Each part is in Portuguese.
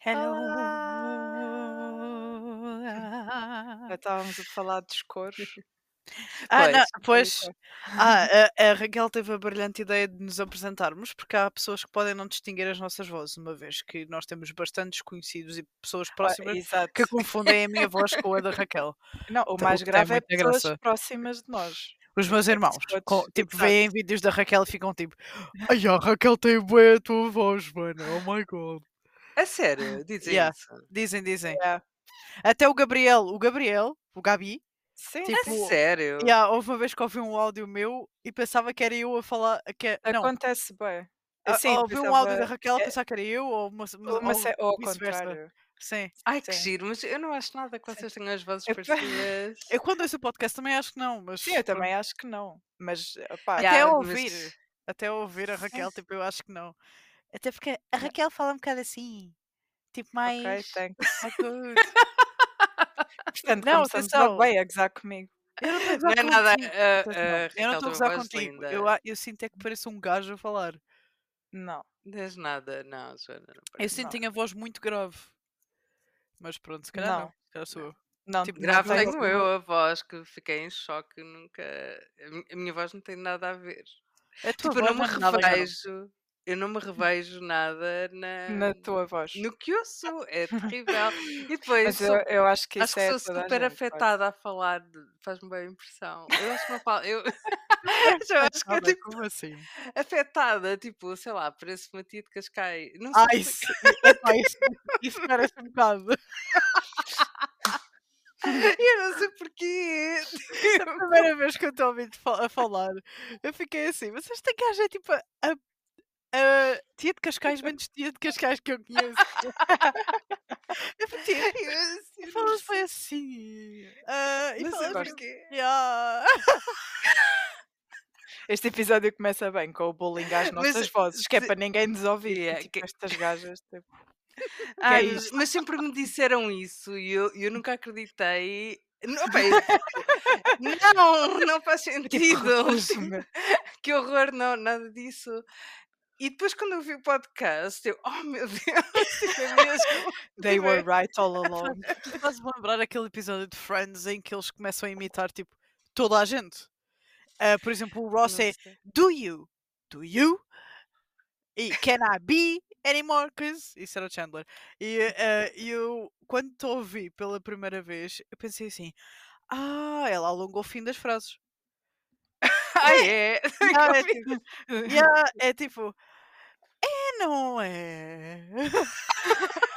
Hello. Já estávamos a falar dos coros. Ah, não, Pois, pois. isso. Ah, a, a Raquel teve a brilhante ideia de nos apresentarmos, porque há pessoas que podem não distinguir as nossas vozes, uma vez que nós temos bastantes conhecidos e pessoas Ah, próximas exato. que confundem a minha voz com a da Raquel. Não, o Então, mais grave é pessoas graça. próximas de nós. Os meus É irmãos, com- tipo, exato. veem vídeos da Raquel e ficam tipo, ai, a Raquel tem bué a tua voz, mano, oh my god. A sério, dizem Yeah. isso. Dizem, dizem. Yeah. Até o Gabriel, o Gabriel, o Gabi, Sim, Tipo, sim. sério? yeah, houve uma vez que ouvi um áudio meu e pensava que era eu a falar, que, é- não, Acontece bem. Assim, ouvi um áudio da Raquel a é- pensar que era eu ou uma, uma- Ou, vice-versa. Sim. Ai, que Sim. giro, mas eu não acho nada que vocês tenham as vozes Epá. parecidas. Eu quando ouço o podcast também acho que não, mas Sim, eu também acho que não. Mas, opá, até Yeah, ouvir, mas- até ouvir a. Raquel, tipo, eu acho que não. Até porque a Raquel fala um bocado assim, tipo mais. ok, thanks. "Oh, good." Portanto, Não, começamos atenção. logo bem a gozar comigo. Eu não estou a Não gozar é nada. contigo. Pois a não. Eu não Raquel estou a tem gozar voz contigo. linda. Eu, a- eu sinto é que pareço um gajo a falar. Não. Diz nada, não, Joana, não Eu parece. sinto Não. que tenho a voz muito grave. Mas pronto, se calhar não. Não. Se calhar sou eu. Não, Tipo, Grave tenho eu a voz, que fiquei em choque, nunca. A mi- a minha voz não tem nada a ver. Tua Tipo, eu não me é revejo. Eu não me revejo nada na, na tua voz. no que eu sou. É terrível. E depois Mas sou eu, eu acho que Acho isso que é sou super gente, afetada a falar, faz-me bem impressão. Eu acho que não falo. Eu, eu acho que é tipo como assim? afetada, tipo, sei lá, parece uma tia de Cascais. Não sei Ai, explicar. isso, isso, isso parece um bocado. Eu não sei porquê. A primeira vez que eu estou fa- a falar, eu fiquei assim, mas esta gaja é tipo a, a, a tia de Cascais menos tia de Cascais que eu conheço. Eu fiquei, Eu, assim, e não falas bem assim. ah, e falas porquê. Yeah. Este episódio começa bem com o bullying às Mas, nossas vozes, que é se- para ninguém nos ouvir. Yeah, tipo, que- estas gajas. Tipo, Ai, é mas- mas sempre me disseram isso e eu, eu nunca acreditei. Não, eu- não, não faz sentido. que horror, não, nada disso. E depois quando eu vi o podcast, eu, oh meu Deus, tipo, é mesmo. They tipo, were é- right all along. Tu fazes-me lembrar aquele episódio de Friends em que eles começam a imitar tipo toda a gente. Ah, por exemplo, o Ross é. Do you? Do you? E Can I be anymore? Cause isso era o Chandler. E ah, eu, quando te ouvi pela primeira vez, eu pensei assim: Ah, ela alongou o fim das frases. Ah, é? Ah, é, tipo, yeah, é tipo, é, não é?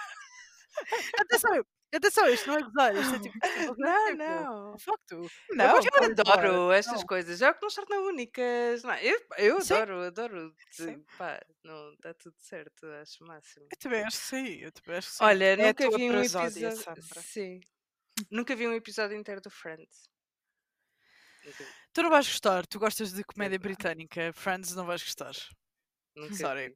atenção, atenção, isto não é gozar, isto é tipo, é Não, tipo, não. facto. Não, eu adoro estas Não. coisas, é o que nos torna únicas. Não, eu, eu adoro, adoro. Sim. Pá, não, está tudo certo, acho o máximo. Eu também acho que sim, eu também acho que sim. Olha, É nunca vi um episódio. Sim. Nunca vi um episódio inteiro do Friends. Tu não vais gostar, tu gostas de comédia britânica, Friends não vais gostar. Nunca Sorry. vi.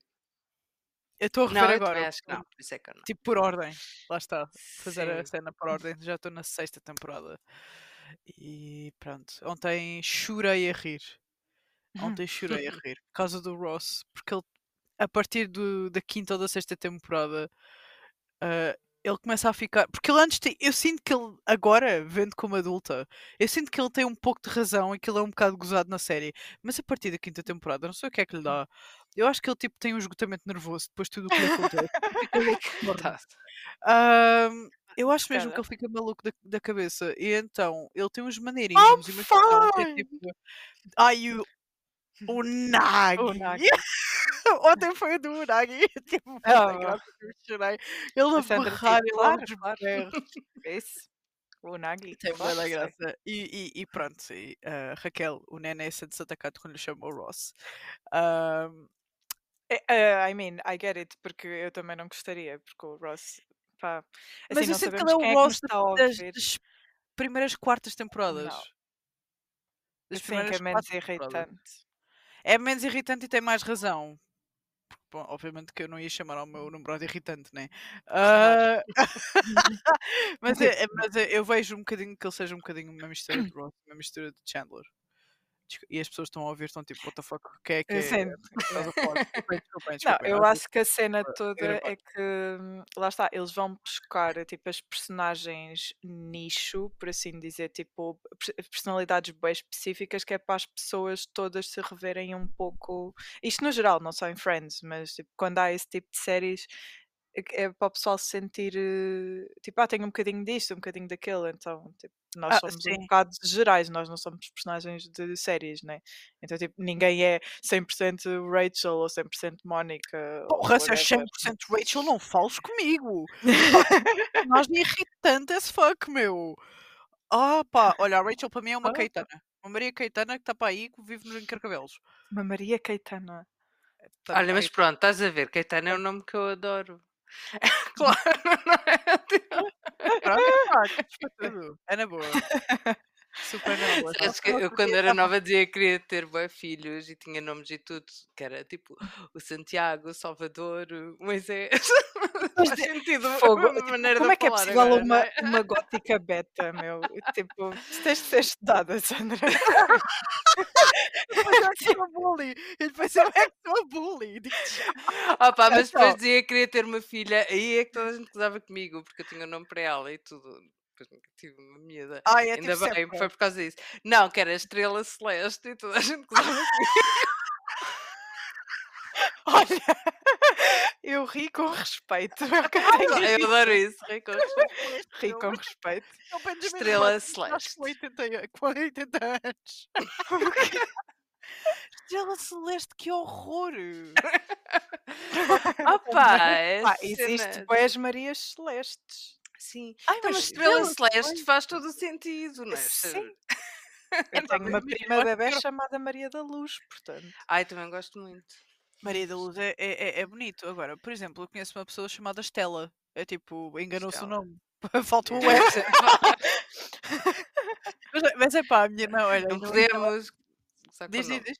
Eu estou a rever Não, agora, acho que não, por isso é que não. tipo por ordem, lá está, fazer a Sim. cena por ordem, já estou na sexta temporada. E pronto, ontem chorei a rir. Ontem chorei a rir por causa do Ross, porque ele, a partir do- da quinta ou da sexta temporada, ah, ele começa a ficar. Porque ele antes tem, eu sinto que ele, agora, vendo como adulta, eu sinto que ele tem um pouco de razão e que ele é um bocado gozado na série. Mas a partir da quinta temporada, não sei o que é que lhe dá. Eu acho que ele tipo tem um esgotamento nervoso depois de tudo o que lhe acontece. De morte. Tá. Eu acho mesmo Cara. que ele fica maluco da, da cabeça. E então, ele tem uns imagina, ele tem fine. tipo. Ai, o, o Nagi. O Nagi. Ontem foi o do Nagi. Tipo, eu chorei. Ele A Sandra berrar, ele claro, claro. Esse. O Nagi. Tem muita graça. E, e, e pronto, e, ah, Raquel, o Nené sente-se atacado quando lhe chama o Ross. Ahm, É, é, I mean, I get it, porque eu também não gostaria, porque o Ross, pá, mas assim, eu não sinto que ele é o é Ross a das, das primeiras quartas temporadas. Não. Das Sim, que primeiras é menos quatro temporadas. irritante. É menos irritante e tem mais razão. Porque, Bom, obviamente que eu não ia chamar ao meu namorado irritante, né? Ah, mas, é- é- mas é- eu vejo um bocadinho que ele seja um bocadinho uma mistura de Ross, uma mistura de Chandler. E as pessoas estão a ouvir, estão tipo, what the fuck, o que é que é? Desculpem, Não, eu acho que a cena para toda é que hum, lá está, eles vão buscar tipo as personagens nicho, por assim dizer, tipo pers- personalidades bem específicas que é para as pessoas todas se reverem um pouco. Isto no geral, não só em Friends, mas tipo, quando há esse tipo de séries é é para o pessoal se sentir eh, tipo, ah, tenho um bocadinho disto, um bocadinho daquilo, então tipo, nós Ah, somos um sim. bocado gerais, nós não somos personagens de séries, né? Então, tipo, ninguém é 100% Rachel ou 100% Mónica. Porra, se whatever. 100% Rachel, não fales comigo. Nós irritante as fuck, meu. Ah, pá, olha, a Rachel para mim é uma pá. Caetana. Uma Maria Caetana que está para aí que vive nos encarcabelos. Uma Maria Caetana. Tá Olha, mas pronto, estás a ver, Caetano é um nome que eu adoro. claro, não é? Pronto, tudo. É na boa. Super na boa. Sabes que eu quando era nova dizia que queria ter bué filhos e tinha nomes e tudo, que era tipo o Santiago, o Salvador, o Moisés. Faz de- sentido Fogo, tipo, maneira como é que é possível agora, uma, é? uma gótica beta, meu? Tipo, tens de ser estudada, Sandra. Ele é uma bully. Ele vai ser uma bully. Digo-te já. Ah pá, mas depois dizia que queria ter uma filha, aí é que toda a gente gozava comigo, porque eu tinha o nome para ela e tudo. Tive uma miúda. Ai, é Ainda tipo bem, sempre. foi por causa disso. Não, que era a Estrela Celeste e toda a gente gozava. Olha, eu ri com respeito. que eu adoro isso. Ri com respeito. É o Benjamin Estrela Celeste. Com 80, a- com 80 anos. Estrela Celeste, que horror! Ah é Pá, existe boas Marias Celestes. Sim. Ai, Então, mas Estrela Celeste faz todo o sentido, não é? Sim. É Eu tenho uma prima bebé chamada Maria da Luz, portanto. Ai, também gosto muito. Maria da Luz é, é, é- é bonito. Agora, por exemplo, eu conheço uma pessoa chamada Estela. É tipo, enganou-se o nome. Falta É. S. mas, mas é pá, a minha irmã, olha. Não podemos. Diz, diz, diz.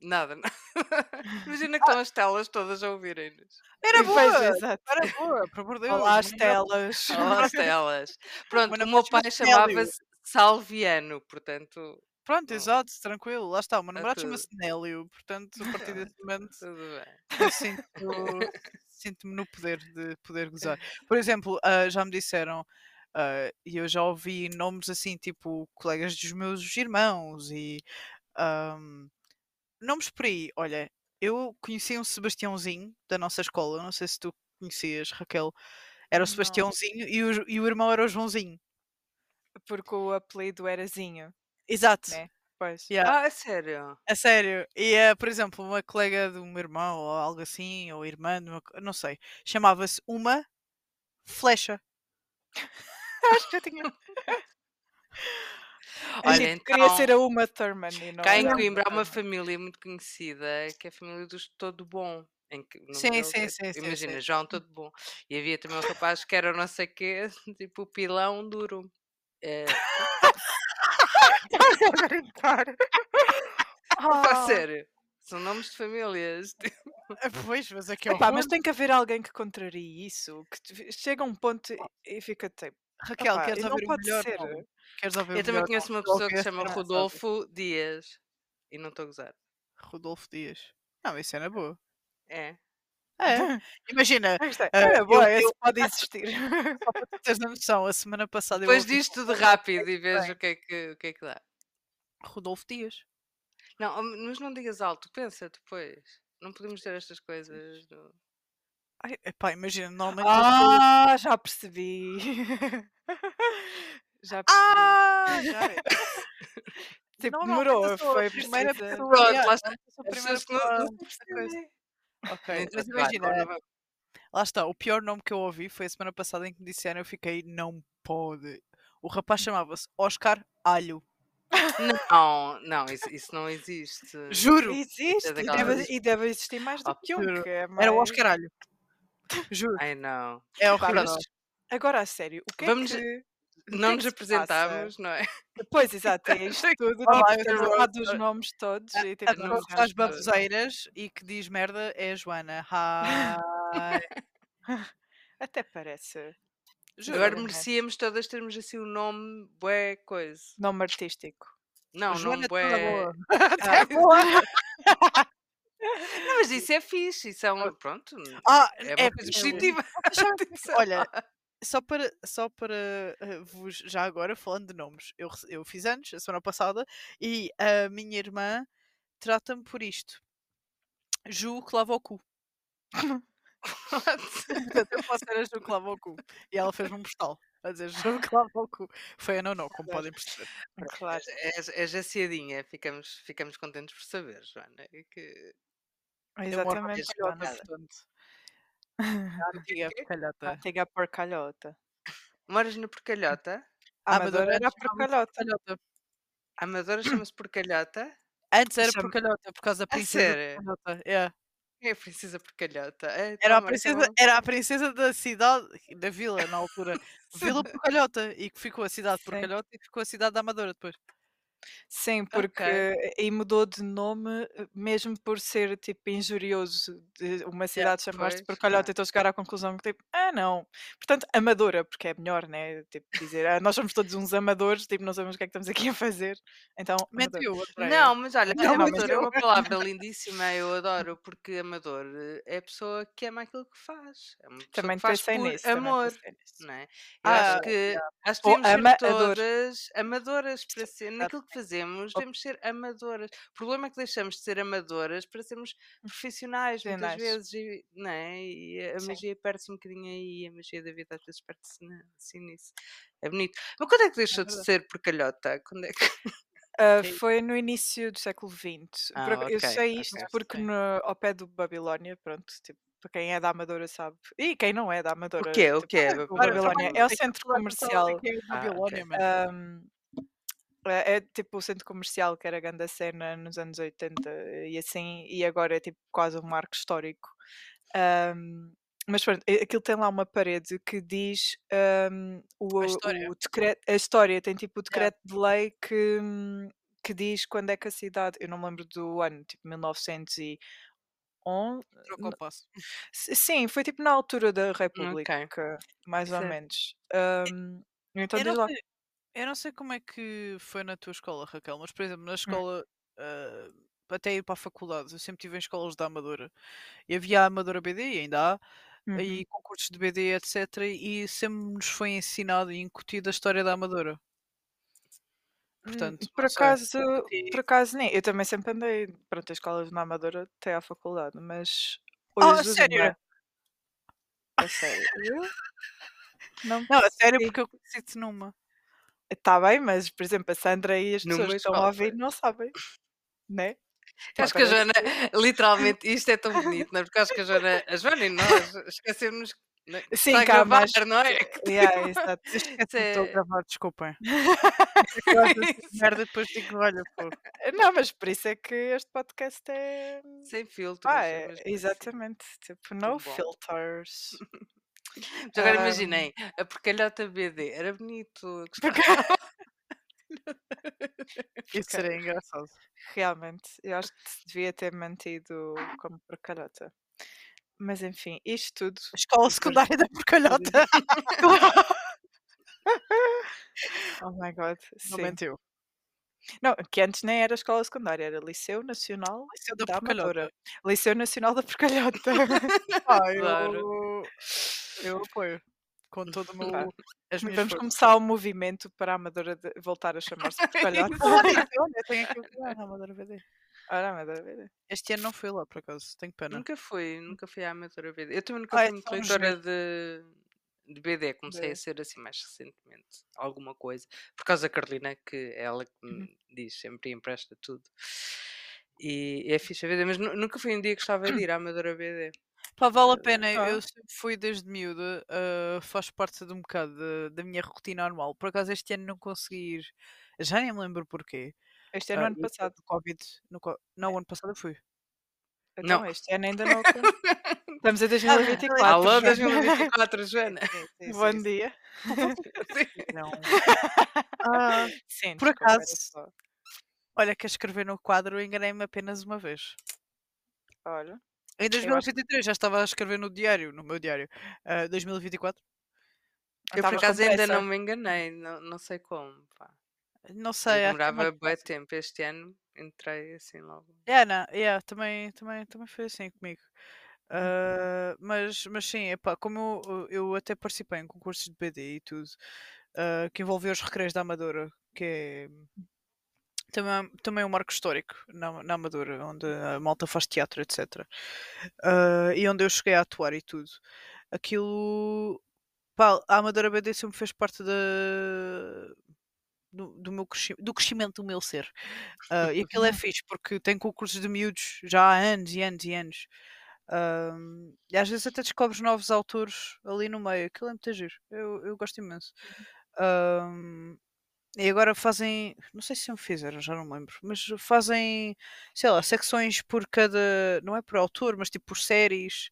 Nada, nada. Imagina que estão as telas todas a ouvirem-nos. Era boa! exato. Era boa, por amor de Deus. Olá, as telas. Olá, as telas. Pronto, o meu pai chamava-se Salviano, portanto, Pronto, exato, tranquilo. Lá está, o meu namorado chama-se Nélio. Portanto, a partir desse momento, tudo bem. sinto- sinto-me no poder de poder gozar. Por exemplo, ah, já me disseram, ah, e eu já ouvi nomes assim, tipo colegas dos meus irmãos e ahm, nomes por aí. Olha, eu conheci um Sebastiãozinho da nossa escola, não sei se tu conhecias, Raquel. Era o. Sebastiãozinho e o, e o irmão era o Joãozinho. Porque o apelido era Zinho, Exato. né? Pois. Yeah. Ah, é sério? A sério. E, eh, por exemplo, uma colega do meu irmão, ou algo assim, ou irmã, de uma não sei, chamava-se uma flecha. Acho que eu tinha. Olha, tipo, então, Queria ser a Uma Thurman e não cá em Coimbra há uma família muito conhecida, que é a família dos Todo Bom. Em que, Sim, deles sim, é- sim, sim, Imagina, sim. João Todo Bom. E havia também um rapaz que era o não sei quê, tipo o pilão duro. É, Estás a brincar. Ah. sério. São nomes de famílias. tipo, Ah, Pois, mas é que Epá, horror. mas tem que haver alguém que contrarie isso. Que chega a um ponto e fica tipo. Raquel, "Opá, queres não ouvir o pode melhor ser." nome? Queres ouvir Eu também conheço uma pessoa que se esta chama? Rodolfo Dias. E não estou a gozar. Rodolfo Dias. Não, isso é na boa. É. É. Imagina, Esta é, era boa, eu- esse eu- pode existir. só para tu teres a noção, a semana passada eu Depois diz tudo rápido e vês o que, é que, o que é que dá. Rodolfo Dias. Não, mas não digas alto, pensa depois. Não podemos ter estas coisas. Ai, epá, imagina, normalmente pessoas- Ah, já percebi. já percebi. Ah, já é. tipo, demorou, sou a foi primeira precisa. pessoa- Pronto, lá está. a primeira pessoa não. Ok, mas imagina, vai. lá está, o pior nome que eu ouvi foi a semana passada em que me disseram, eu fiquei, não pode. O rapaz chamava-se Oscar Alho. Não, não, isso, isso não existe. Juro! Existe, e daquelas deve, e deve existir mais do Oh, que um, que é Era o mais- Oscar Alho. Juro. Ai não. É horrível. mas agora a sério, o que Vamos- é que... o Não é nos apresentámos, não é? Pois, exato, é isto tudo, Olá, tipo, eu dado os nomes todos e A pessoa que faz baboseiras e que diz merda é a Joana. Hi. Até parece Juro. Agora merecíamos todas termos assim um nome bué coisa. nome artístico. Não, Joana é toda bué. boa. Ah, boa. Não, mas isso é fixe, isso é um. Pronto, Ah, é uma é coisa positiva. Olha, só para, só para eh, vos, já agora, falando de nomes, eu, eu fiz anos a semana passada e a minha irmã trata-me por isto. Ju que lava o cu. Portanto, eu posso ser a Ju que lava o cu. E ela fez-me um postal a dizer Ju que lava o cu. Foi a Nono, como podem perceber. Claro. És, és aciadinha, ficamos, ficamos contentes por saber, Joana. é que- Exatamente. Porcalhota, Joana. portanto. A antiga quê? Porcalhota. Antiga porcalhota. Moras na Porcalhota? A Amadora Amadora era porcalhota. Porcalhota. A Amadora chama-se Porcalhota? Antes era Porcalhota, por causa da princesa? Porcalhota. Yeah. É a Princesa Porcalhota. É, Era, a é princesa, era a princesa da cidade, da vila na altura. Vila Porcalhota. E que ficou a cidade. Porcalhota e ficou a cidade da Amadora depois. Sim, porque e mudou de nome eh, mesmo por ser tipo injurioso de uma cidade chamar-se pois, Porcalhota, então chegar à conclusão que tipo, ah não, portanto amadora, porque é melhor, né? Tipo, dizer, ah, nós somos todos uns amadores, tipo, não sabemos o que é que estamos aqui a fazer. Então. Não, mas olha, Não, mas amador é eu- uma palavra lindíssima, eu adoro, porque amador eh, é a pessoa que ama aquilo que faz. É uma pessoa também que faz pensei por nisso. também amor. pensei nisso. Não é? Eu Ah, acho que, acho que Ou devemos ser ama-ador. todas amadoras para ser, naquilo que fazemos, devemos ser amadoras. O problema é que deixamos de ser amadoras para sermos profissionais, muitas Profissionais. vezes, e, não é? E a Sim. magia perde-se um bocadinho aí, a magia da vida às vezes perde-se assim nisso. É bonito. Mas quando é que deixou de verdade. ser porcalhota? Quando é que... Sim. foi no início do século XX. Ah, eu sei isto porque sim. no, ao pé do Babilónia, pronto, tipo, para quem é da Amadora sabe. E quem não é da Amadora. O quê? O tipo, quê? o Claro, Babilónia é o centro comercial. Ah. Ahm, é, é tipo o centro comercial que era grande a cena nos anos 80 e assim, e agora é tipo quase um marco histórico. Ahm, mas pronto, aquilo tem lá uma parede que diz ahm, o, A história. o decreto, a história, tem tipo o Yeah. decreto de lei que, que diz quando é que a cidade, eu não me lembro do ano, tipo 1911. Trocou o passo. S- Sim, foi tipo na altura da República, mais ou menos. Ahm, então diz não, lá. Eu não sei como é que foi na tua escola, Raquel, mas por exemplo, Hum. na escola, ah, até ir para a faculdade, eu sempre estive em escolas da Amadora. E havia a Amadora BD, e ainda há, Uhum. e concursos de BD, etc. E sempre nos foi ensinado e incutido a história da Amadora. Hum, Portanto, por acaso, e- por acaso nem. Eu também sempre andei, pronto, a escolas na Amadora até à faculdade, mas Ah, hoje sério? A sério? Não, Não, a sério, sim. porque eu conheci-te numa. Está bem, mas por exemplo, a Sandra e as Numa pessoas que estão a ouvir não sabem, né? Acho que a Joana, literalmente, isto é tão bonito, não é? Porque acho que a Joana, a Joana e nós esquecemos né, que Sim, está a cá, gravar, mas- não é? Que Yeah, exato. Estou a gravar, desculpem. Eu merda depois digo, olha, pô. Não, mas por isso é que este podcast é. Sem filtros. Ah, é é, exatamente. Tipo, no filters. Mas agora Ahm. imaginem, a porcalhota BD era bonito. eu gostava. Isso seria engraçado. Realmente, eu acho que se devia ter mantido como porcalhota. Mas enfim, isto tudo. Escola secundária da porcalhota. Oh my god. Não Sim. mentiu. Não, que antes nem era escola secundária, era Liceu Nacional Liceu da da Porcalhota. Amadora. Liceu Nacional da Porcalhota. Ah, Claro. Eu, apoio. Com todo o meu. As minhas Vamos forças. começar o movimento para a Amadora de- voltar a chamar-se Porcalhota. Olha, tenho aqui o na Amadora BD. Ora, Amadora, BD. Este ano não fui lá, por acaso. Tenho pena. Nunca fui, nunca fui à amadora BD. Eu também nunca Ah, fui é muito leitora de, de BD, comecei BD. a ser assim mais recentemente, alguma coisa. Por causa da Carolina, que é ela que me Uhum. diz sempre e empresta tudo. E é fixe a BD, mas nu- nunca fui um dia que gostava de ir à Amadora BD. Pá, vale a pena. Ah. Eu sempre fui desde miúda. ah, faz parte de um bocado da, da minha rotina anual. Por acaso este ano não consegui ir. Já nem me lembro porquê. Este ano, Ah, ano passado. do Covid. No, não, o ano passado eu fui. Então, Não. este ano ainda não. Estamos em 2024. Alô, Joana. 2024, Joana. Sim, sim, Bom sim, dia. sim, não. Ah, Sim, Por acaso- olha, que a escrever no quadro enganei-me apenas uma vez. Olha. Em acho- 2023 já estava a escrever no diário, no meu diário. Ah, 2024. Eu por acaso ainda não me enganei, não, não sei como. pá. Não sei, uma demorava diferença. tempo. Este ano entrei assim logo. É, não, yeah, também, também, também foi assim comigo. Ah, mas, mas sim, epá, como eu, eu até participei em concursos de BD e tudo, ah, que envolvia os recreios da Amadora, que é também, também um marco histórico na, na Amadora, onde a malta faz teatro, etc. Ah, e onde eu cheguei a atuar e tudo. Aquilo. Pá, a Amadora BD sempre fez parte da, do, do meu cresci- do crescimento do meu ser. Ah, e aquilo é fixe porque tem concursos de miúdos já há anos e anos e anos. Ahm, e às vezes até descobres novos autores ali no meio. Aquilo é muito giro. Eu, eu gosto imenso. Ahm, e agora fazem, não sei se sempre fizeram, já não me lembro, mas fazem, sei lá, secções por cada, não é por autor, mas tipo por séries.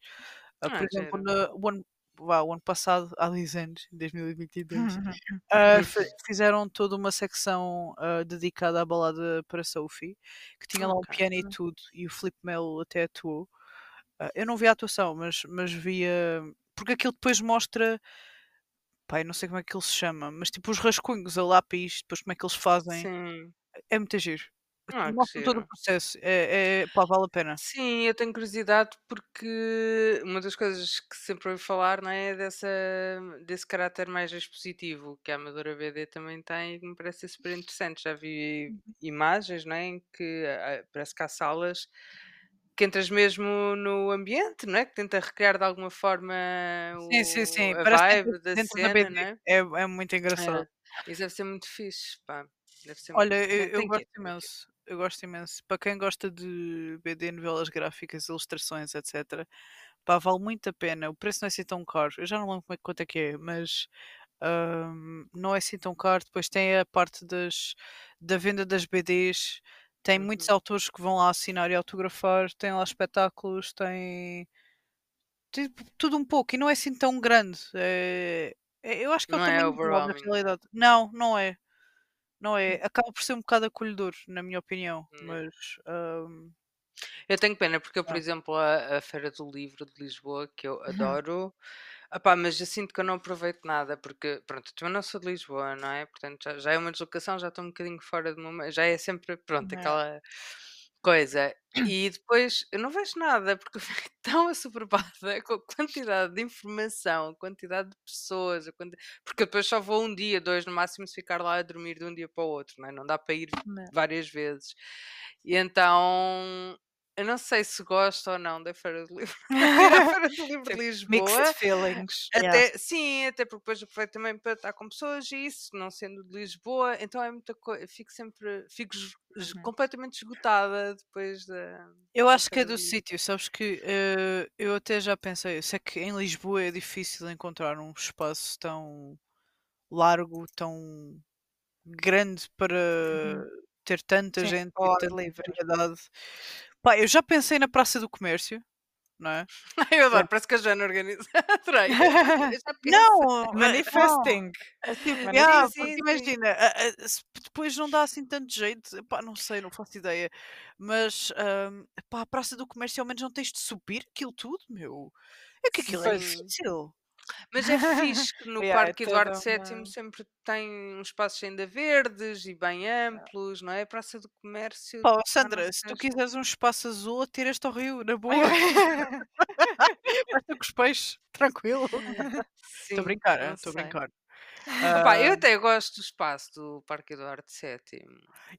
Ah, por Ah, exemplo, giro. na- o, ano, vá, o ano passado, há 10 anos, em 2022, ah, fe- fizeram toda uma secção ah, dedicada à balada para Sophie, que tinha lá um piano e tudo, e o Filipe Melo até atuou. Ah, eu não vi a atuação, mas, mas via. Porque aquilo depois mostra. Pai, não sei como é que ele se chama, mas tipo os rascunhos a lápis, depois como é que eles fazem. Sim. É muito giro. Ah, que Mostra todo o processo. É, é, pá, vale a pena. Sim, eu tenho curiosidade porque uma das coisas que sempre ouvi falar, não é, dessa, desse caráter mais expositivo que a Amadora BD também tem e que me parece ser super interessante. Já vi Uhum. imagens, não é, em que ah, parece que há salas que entras mesmo no ambiente, não é, que tenta recriar de alguma forma Sim, sim, o, sim. a Parece vibe da cena, BD. não é? É, é muito engraçado. É, isso deve ser muito fixe, pá. Deve ser Olha, muito... eu, eu gosto que imenso. Eu gosto imenso. Para quem gosta de BD, novelas gráficas, ilustrações, etc. Pá, vale muito a pena. O preço não é assim tão caro. Eu já não lembro como é, quanto é que é, mas ahm, não é assim tão caro. Depois tem a parte das, da venda das BDs. Tem muitos Uhum. autores que vão lá assinar e autografar. Tem lá espetáculos. Tem, tem tudo um pouco. E não é assim tão grande. É, é- eu acho que é Não é ideal, na overwhelming. realidade. Não, não é. Não Hum. é. Acaba por ser um bocado acolhedor, na minha opinião. Hum. Mas. ahm, Eu tenho pena porque eu, por Ah. exemplo, a, a Feira do Livro de Lisboa, que eu Uhum. adoro, opá, mas eu sinto que eu não aproveito nada, porque, pronto, eu também não sou de Lisboa, não é? Portanto, já, já é uma deslocação, já estou um bocadinho fora do meu... Já é sempre, pronto, É. aquela coisa. E depois eu não vejo nada, porque eu fico tão assoberbada com a quantidade de informação, a quantidade de pessoas, a quanti- porque eu depois só vou um dia, dois no máximo, se ficar lá a dormir de um dia para o outro, não é? Não dá para ir Né. várias vezes. E então, eu não sei se gosto ou não da Feira do Livro. Feira do Livro de Tipo, Lisboa. Mixed feelings. Yeah. Até, sim, até porque depois aproveito também para estar com pessoas e isso, não sendo de Lisboa, então é muita coisa, fico sempre, fico Uhum. completamente esgotada depois da, Eu acho que é do sítio, sabes que eh, eu até já pensei, eu sei que em Lisboa é difícil encontrar um espaço tão largo, tão grande para Uhum. ter tanta Sim, gente e tanta livre. Pá, eu já pensei na Praça do Comércio, não é? Eu adoro, parece que a Joana organiza. Adorei. Não, eh, Manifesting. não. Tipo, Manifesting. yeah, Sim, porque sim, sim. imagina, depois não dá assim tanto jeito, pá, não sei, não faço ideia. Mas ahm, pá, a Praça do Comércio ao menos não tens de subir aquilo tudo, meu. É que aquilo é Pois. difícil. Mas é fixe que no Yeah, é Parque Eduardo VII uma- sempre tem uns espaços ainda verdes e bem amplos, não é? A Praça do Comércio. Pá, ó, já não Sandra, se tu quiseres um espaço azul, atira-te ao rio, na boa. Ter com os peixes, tranquilo. Estou a Sim, brincar, não estou a sei. brincar. Opá, eu Ah, até gosto do espaço do Parque Eduardo VII.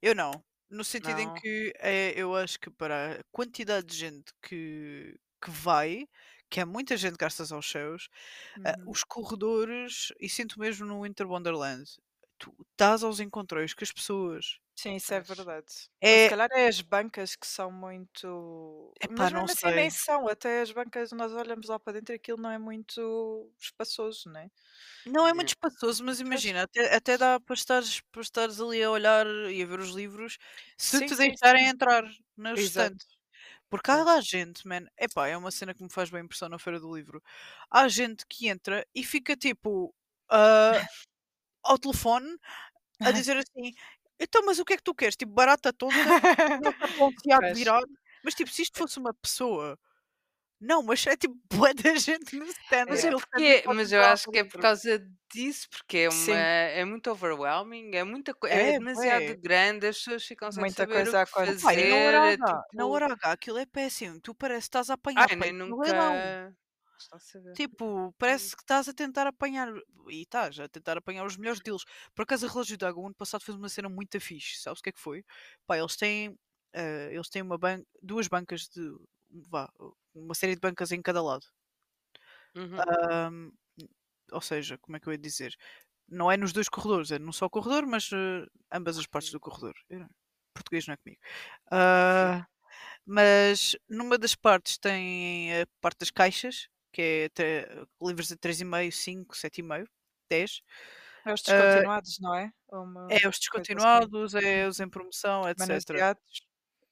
eu não. No sentido em Não? que é, eu acho que para a quantidade de gente que, que vai, que é muita gente graças aos céus, Uhum. os corredores, e sinto mesmo no Winter Wonderland, tu estás aos encontrões com as pessoas. Sim, isso é verdade. Ou se É, calhar é as bancas que são muito. epá, Mas não assim nem sei. são. Até as bancas, nós olhamos lá para dentro e aquilo não é muito espaçoso, não é? Não é muito espaçoso, mas imagina, até, até dá para estares, para estares ali a olhar e a ver os livros se Sim, te deixarem sim. entrar nos Exato. stands. Porque há lá gente, man, epá, é uma cena que me faz bem impressão na Feira do Livro. Há gente que entra e fica tipo ah, ao telefone a dizer assim: então, mas o que é que tu queres? Tipo, barata fiado Pois. virado. Mas tipo, se isto fosse uma pessoa Não, mas é tipo bué da gente no stand. Mas, É. é porque, mas eu acho que é por causa disso, porque é, Sim. uma, é muito overwhelming, é muita coisa, é, É, demasiado bué. grande, as pessoas ficam sem Muita saber coisa o que acontecer. Pá, e na hora fazer, é H, na tipo... hora H aquilo é péssimo. Tu parece que estás a apanhar Ai, nem nunca... Tipo, Hum. parece que estás a tentar apanhar, e estás a tentar apanhar os melhores deles. Por acaso a Relógio d'Água, o ano passado fez uma cena muito fixe. Sabes o que é que foi? Pá, eles têm, eh, eles têm uma ban duas bancas de, vá, uma série de bancas em cada lado. Uhum. Ahm, ou seja, como é que eu ia dizer? Não é nos dois corredores, é num só corredor, mas eh, ambas as partes do corredor. Português não é comigo. Ah, mas numa das partes tem a parte das caixas, que é livros de 3,5, 5, 7,5, 10. É os Ah, descontinuados, não é? Uma É os assim. descontinuados, é os em promoção, etc. Manuseados.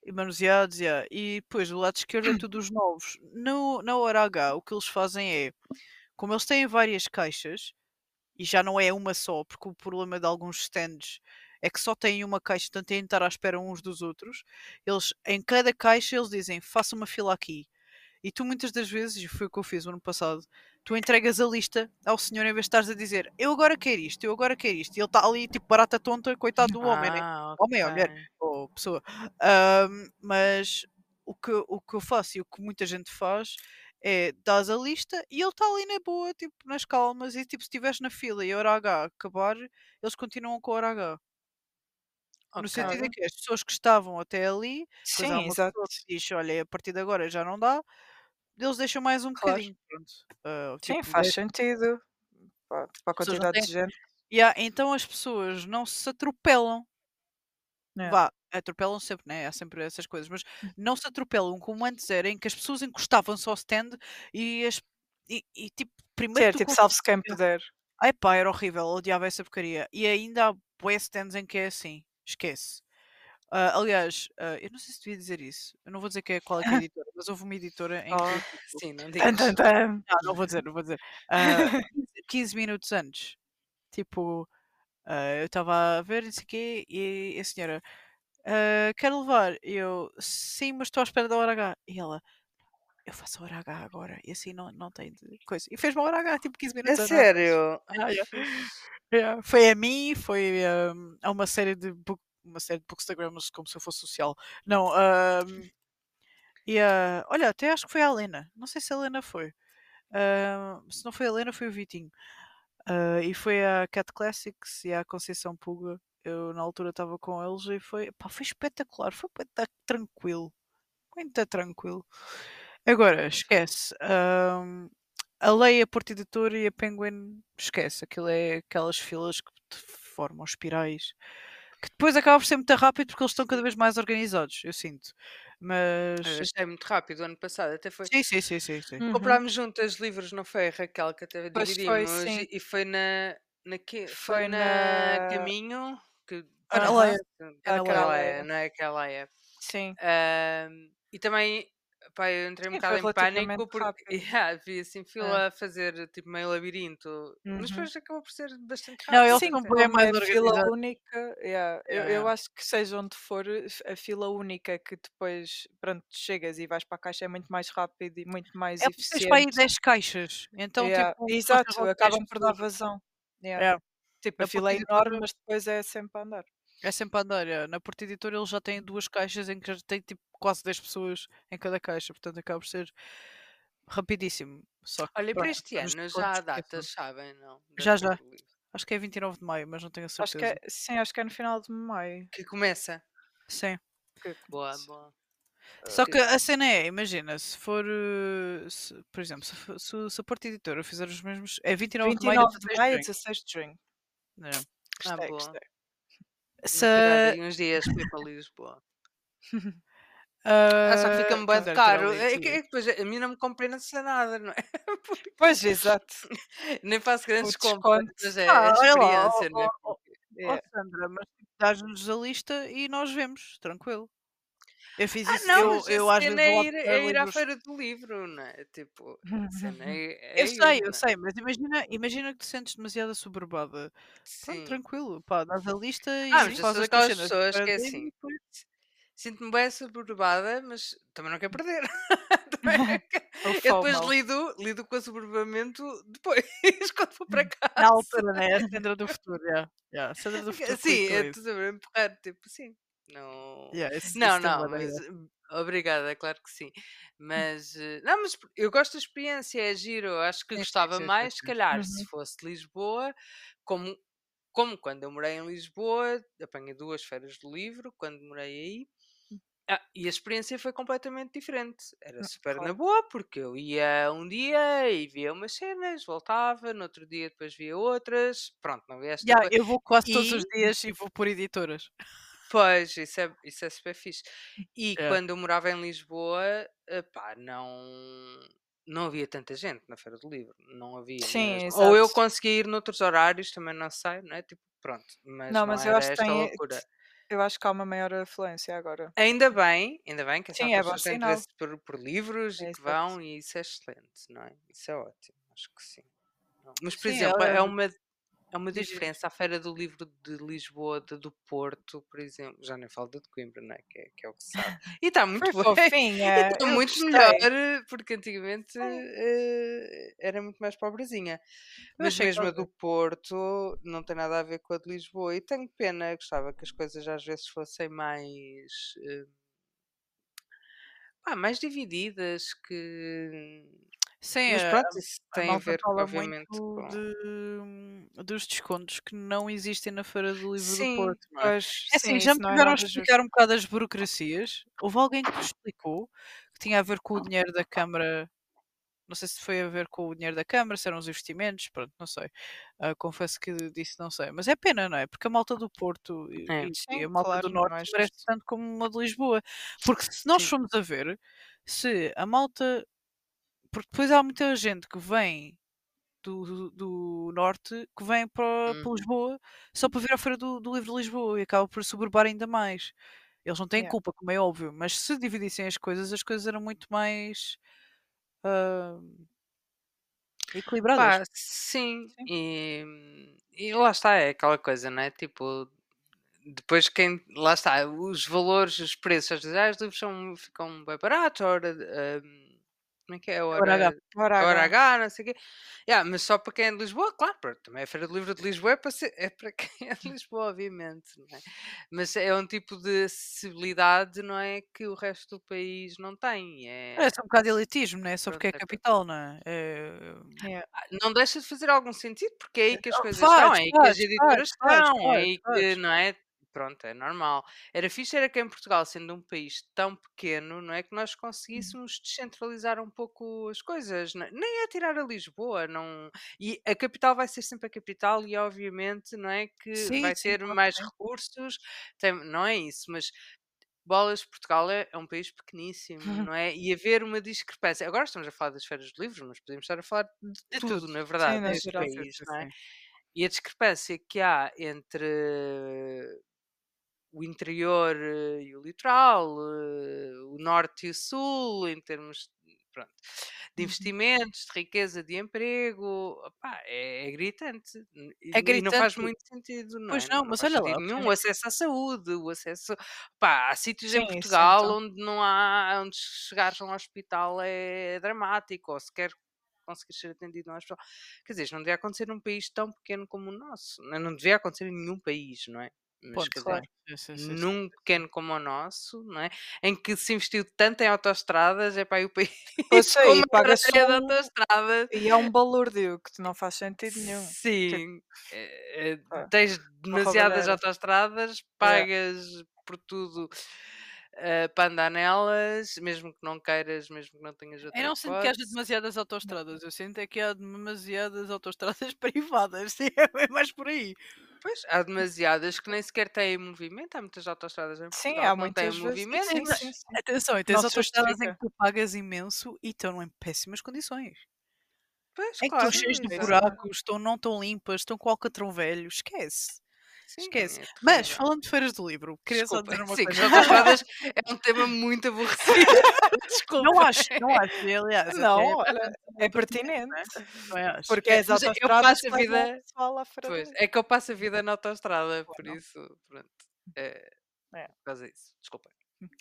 E manuseados, yeah. e depois do lado esquerdo é tudo os novos. No, na hora H, o que eles fazem é, como eles têm várias caixas, e já não é uma só, porque o problema de alguns stands é que só têm uma caixa, portanto têm de estar à espera uns dos outros. Eles, em cada caixa, eles dizem, faça uma fila aqui. E tu muitas das vezes, e foi o que eu fiz no ano passado, tu entregas a lista ao senhor em vez de estares a dizer, eu agora quero isto, eu agora quero isto. E ele está ali, tipo, barata tonta, coitado do homem, né? Ah, Homem ou mulher, ou pessoa. Ahm, mas o que, o que eu faço e o que muita gente faz é dás a lista e ele está ali na boa, tipo, nas calmas, e tipo, se estiveres na fila e a hora H acabar, eles continuam com a hora H. No Ok. sentido em que as pessoas que estavam até ali, depois há Sim, uma exato. pessoa que diz, olha, a partir de agora já não dá, eles deixam mais um Claro. bocadinho, pronto. Ah, Sim, tipo, faz sentido. Para, para a quantidade têm. de gente. Yeah, então as pessoas não se atropelam. É. Vá, atropelam sempre, né? Há sempre essas coisas, mas Hum. não se atropelam como antes era, em que as pessoas encostavam-se ao stand e, as, e, e, tipo, primeiro Ser tu tipo salve-se quem puder. Ai pá, era horrível, odiava essa porcaria. E ainda há bué stands em que é assim, esquece. Ah, aliás, ah, eu não sei se devia dizer isso. Eu não vou dizer que é, qual é que é a editora, mas houve uma editora em que. Oh. tipo, Sim, não digas. Não, não vou dizer, não vou dizer. Ah, 15 minutos antes, tipo, eu estava a ver, não sei o quê, e a senhora, quero levar? E eu, sim, mas estou à espera da hora H. E ela, eu faço a hora H agora, e assim não, não tem coisa. E fez-me a hora H, tipo 15 É minutos antes. sério? Ah, que yeah. Yeah, Foi a mim, foi um, a uma série de book, uma série de bookstagrams como se eu fosse social. Não, um, e a- olha, até acho que foi a Helena. Não sei se a Helena foi. Um, se não foi a Helena, foi o Vitinho. Uh, e foi a Cat Classics e a Conceição Puga. Eu na altura estava com eles e foi, pá, foi espetacular, foi muito tranquilo. Muito tranquilo. Agora, esquece. um, a Lei, a Porta Editora e a Penguin, esquece. Aquilo é aquelas filas que formam espirais. Que depois acaba por ser muito rápido porque eles estão cada vez mais organizados, eu sinto. Eu Mas. achei muito rápido o ano passado, até foi. Sim, sim, sim, sim. sim. Uhum. Comprámos juntas livros, não foi, Raquel, que até Pois foi, dividimos sim. e- foi na, na que, foi, Foi na, na- Caminho que Era Aham. Leia. Era Era aquela Leia. é, não é aquela é. Sim. Ahm, e também, pá, eu entrei um Sim, bocado em pânico porque yeah, vi assim fila a fazer tipo meio labirinto, mas Uhum. depois acabou por ser bastante Não, rápido. eles Sim, bem como mais é fila única, yeah, eu, Yeah, eu acho que seja onde for a fila única que depois pronto, chegas e vais para a caixa é muito mais rápido e muito mais É porque tens para aí eficiente. 10 caixas. Então, Yeah, tipo, Exato, achas logo 10 acabam por dar vazão. Yeah. É. Tipo, a fila é enorme, mas depois é sempre a andar. É sempre a andar. é. Na Porta Editora eles já têm duas caixas em que já tem tipo quase 10 pessoas em cada caixa. Portanto, acaba por ser rapidíssimo. Só que, Olha, para este ano já há datas, sabem? Não? Já, já. Acho que é 29 de maio, mas não tenho a Acho que certeza. é, sim, acho que é no final de maio. Que começa. Sim. que Boa, começa. boa. Só Que- que a cena é, imagina, se for, eh, se- por exemplo, se, se, se a Porta Editora fizer os mesmos, é 29 de maio, 29 de 16 maio, de junho. 16 de junho. Não. Ah, Gostei, boa. gostei. Se, uns dias ir para Lisboa. ah, Ah, só que fica-me bem tirar caro. É que, é que depois a mim não me compreende-se nada, não é? Porque Pois, exato. nem faço grandes compras, mas é Ah, a olha lá, experiência, ó, não é? É. Sandra, mas tipo, dás-nos a lista e nós vemos, tranquilo. Eu fiz Ah, isso, não, eu, mas eu às vezes é ir, é ir à feira do livro, não é? Tipo, é, é Eu sei, eu é? sei, mas imagina, imagina que te sentes demasiado assoberbada. Pronto, tranquilo, pá, dás a lista Ah, e mas eu fazes sou as tuas aquelas pessoas que é assim, depois. sinto-me bem suburbada, mas também não quero perder. O Eu depois lido, lido com o sobrevivamento depois, quando vou para casa. Na altura, né? A Sandra do futuro, yeah. Yeah, a Sandra do futuro. Sim, é tudo a empurrar, tipo, sim. Não. Yeah, isso- Não, tem não, mas hum, obrigada, claro que sim. Mas eh, não, mas eu gosto da experiência, é giro. Acho que sim, gostava sim, mais, se calhar, Uhum. se fosse de Lisboa, como, como quando eu morei em Lisboa, apanhei duas feiras do livro, quando morei aí. Ah, e a experiência foi completamente diferente. Era Hum, super na claro. boa, porque eu ia um dia e via umas cenas, voltava, no outro dia depois via outras. Pronto, não via esta Yeah, eu vou quase todos os E- dias e vou por editoras. Pois, isso é, isso é super fixe. E Yeah. quando eu morava em Lisboa, pá, não, não havia tanta gente na Feira do Livro. Não havia Sim, mesmo. Ou eu exato. conseguia ir noutros horários, também não sei, não é? Tipo, pronto. Mas Não, não, mas eu era acho que esta tem. loucura. Eu acho que há uma maior afluência agora. Ainda bem, ainda bem que Sim, essa é bom pessoas têm sinal. interesse por, por livros É e que exato. vão, e isso é excelente, não é? Isso é ótimo, acho que sim. Não. Mas, por Sim, exemplo, ela é uma, é uma diz. diferença a Feira do Livro de Lisboa, de, do Porto, por exemplo. Já nem falo de Coimbra, não é? Que é, que é o que se sabe. E está muito Foi fofinha. Está muito gostei. melhor, porque antigamente eh, era muito mais pobrezinha. Mas mesmo a do Porto não tem nada a ver com a de Lisboa. E tenho pena, gostava que as coisas às vezes fossem mais. eh, pá, mais divididas, que. Sim, Mas a, pronto, isso a tem a malta ver, obviamente, com. de, dos descontos que não existem na Feira do Livro do Sim, Porto, não é? É sim, assim, já isso me não é tiveram a justo. explicar um bocado as burocracias. Houve alguém que nos explicou que tinha a ver com o dinheiro da Câmara. Não sei se foi a ver com o dinheiro da Câmara, se eram os investimentos, pronto, não sei. Ah, confesso que disse não sei. Mas é pena, não é? Porque a malta do Porto É. e- Sim, a malta claro, do é Norte merece justo. tanto como uma de Lisboa. Porque se nós Sim. formos a ver, se a malta. Porque depois há muita gente que vem do, do, norte que vem para, para Uhum. Lisboa só para ver a Feira do, do Livro de Lisboa e acaba por suburbar ainda mais. Eles não têm Yeah. culpa, como é óbvio, mas se dividissem as coisas, as coisas eram muito mais ah, equilibradas. Pá, sim, Sim. E, e lá está, é aquela coisa, não é? Tipo, depois quem. Lá está, os valores, os preços, às vezes, ah, os livros são, ficam bem baratos, a hora. Como é que é? Hora H. hora, hora H. Não sei o quê. Yeah, mas só para quem é de Lisboa, claro, pronto, também a Feira do Livro de Lisboa é para, ser- é para quem é de Lisboa, obviamente, é? Mas é um tipo de acessibilidade, não é? Que o resto do país não tem. É, É só um bocado de elitismo, não é? Só pronto, porque é é capital, não é? É- Yeah. Ah, não deixa de fazer algum sentido, porque é aí que as coisas faz, estão, é aí que as faz, editoras faz, faz, estão, é faz, aí que, faz. não é? Pronto, é normal. Era fixe era que em Portugal, sendo um país tão pequeno, não é que nós conseguíssemos descentralizar um pouco as coisas, nem é tirar a Lisboa, não. E a capital vai ser sempre a capital e obviamente, não é que Sim, vai sim, ter claro mais sim. recursos, tem- não é isso, mas Bolas, Portugal é, é um país pequeníssimo, não é? E haver uma discrepância. Agora estamos a falar das feiras de livros, mas podemos estar a falar de tudo, tudo. na Sim, verdade, na neste geral. Sim, país, sim, não é? sim. E a discrepância que há entre o interior eh, e o litoral, eh, o norte e o sul, em termos pronto, de Uhum. investimentos, de riqueza, de emprego, opá, é, é gritante. É E, e não faz gritante. muito sentido, não Pois é? não, Não mas olha lá, nenhum. O acesso à saúde, o acesso. Pá, há sítios em Sim, isso Portugal então. onde não há. onde chegares a um hospital é dramático, ou sequer conseguir ser atendido num hospital. Quer dizer, não devia acontecer num país tão pequeno como o nosso. Não não devia acontecer em nenhum país, não é? Mas Ponto, claro. Sim, sim, sim, num pequeno como o nosso, não é? Em que se investiu tanto em autoestradas, é para o país Pois com é, uma e de um. autoestradas. E é um balúrdio que não faz sentido nenhum. Tipo, Sim, é- é, tens demasiadas autoestradas, pagas por tudo eh, para andar nelas, mesmo que não queiras, mesmo que não tenhas outra Eu não sinto que haja demasiadas autoestradas, eu sinto é que há demasiadas autoestradas privadas, é mais por aí. Pois, há demasiadas que nem sequer têm movimento. Há muitas autoestradas em Sim, Portugal há que não têm movimento. Sim, sim, sim. atenção, tens autoestradas em que tu pagas imenso e estão em péssimas condições. Pois, Em que estão claro, cheias de buracos, estão, não estão limpas, estão com alcatrão velho, esquece. Sim, Esquece. é Mas, falando de feiras do livro, queria só dizer uma sim, coisa. é um tema muito aborrecido. Desculpa. Não acho, não acho. Aliás, Não, até é olha, bastante é pertinente, não é? Acho. Porque É, as mas eu passo a vida. Pois, é que eu passo a vida na autoestrada, por Claro. isso, pronto. É, É. por causa disso. Desculpa.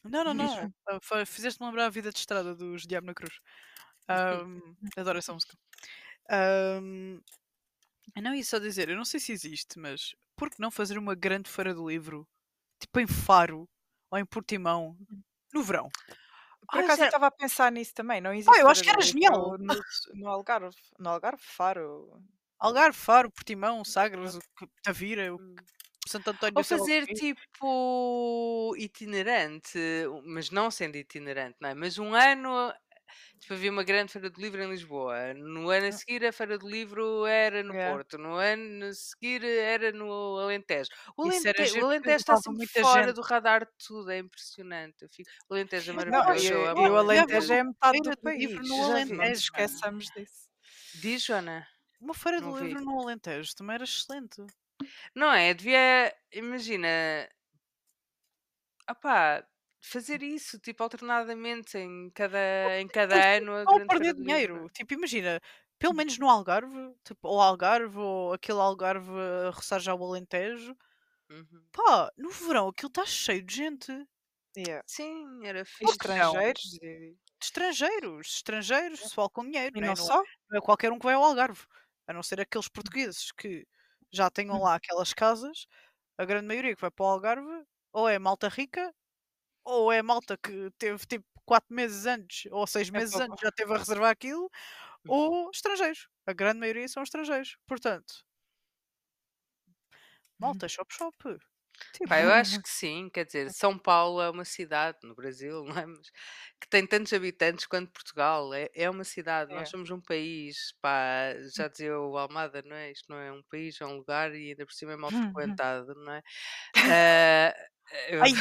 Não, não, não. Fizeste-me lembrar a vida de estrada dos Diabo na Cruz. Ahm, adoro essa música. Eu não ia só dizer, eu não sei se existe, mas por que não fazer uma grande feira do livro? Tipo em Faro ou em Portimão, no verão. Por Ah, acaso eu estava a pensar nisso também. Não existe eu acho que era Livro No, no Algarve. No Algarve, Faro. Algarve, Faro, Portimão, Sagres, o que- Tavira, o Hum. que- Santo António Ou fazer tipo itinerante, mas não sendo itinerante, não é? Mas um ano, tipo, havia uma grande feira do livro em Lisboa. No ano a seguir, a feira do livro era no Yeah. Porto. No ano a seguir, era no Alentejo. O, Isso era Alente... giro o Alentejo está sempre fora gente. do radar de tudo, é impressionante. Eu fico... O Alentejo é Não, maravilhoso. e, eu e amo o Alentejo. Alentejo é metade do do livro país. no. Não Alentejo, esqueçamos disso. Diz, Joana? Uma feira do Não livro no Alentejo também era excelente. Não é? Devia, imagina, opá, fazer isso, tipo, alternadamente em cada, em cada Pois, ano grande perder dinheiro. Tipo, imagina, pelo menos no Algarve, tipo, ou Algarve, ou aquele Algarve a roçar já o Alentejo. Uhum. Pá, no verão aquilo está cheio de gente. Yeah. Sim, era fixe. estrangeiros. e- estrangeiros, estrangeiros, pessoal com dinheiro. E né? não Não, só. não é qualquer um que vai ao Algarve. A não ser aqueles portugueses que já tenham lá aquelas casas. A grande maioria que vai para o Algarve, ou é malta rica, ou é malta que teve tipo 4 meses antes, ou 6 É meses pouco. antes, já teve a reservar aquilo, ou estrangeiros. A grande maioria são estrangeiros. Portanto, malta, shop shop. Tipo, Pá, eu acho que sim, quer dizer, São Paulo é uma cidade no Brasil, não é? Mas que tem tantos habitantes quanto Portugal, é, é uma cidade, nós É. somos um país, pá, já dizia o Almada, não é? Isto não é um país, é um lugar e ainda por cima é mal frequentado, não é? Ah, eu- Ai,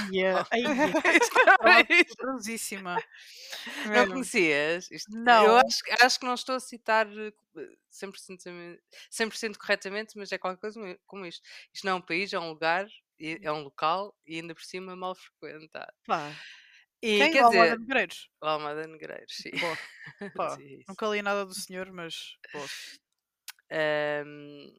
ai, não é poderosíssima. Não conhecias? Isto- Não. Eu acho, que- acho que não estou a citar eh, 100%, 100 corretamente, mas é qualquer coisa como isto. Isto não é um país, é um lugar, é um local e ainda por cima mal frequentado. Pá, E quem? quer o Almada dizer, Negreiros? o Almada Negreiros, sim. Boa. Pá, Sim, nunca li nada do senhor, mas boa. Ahm,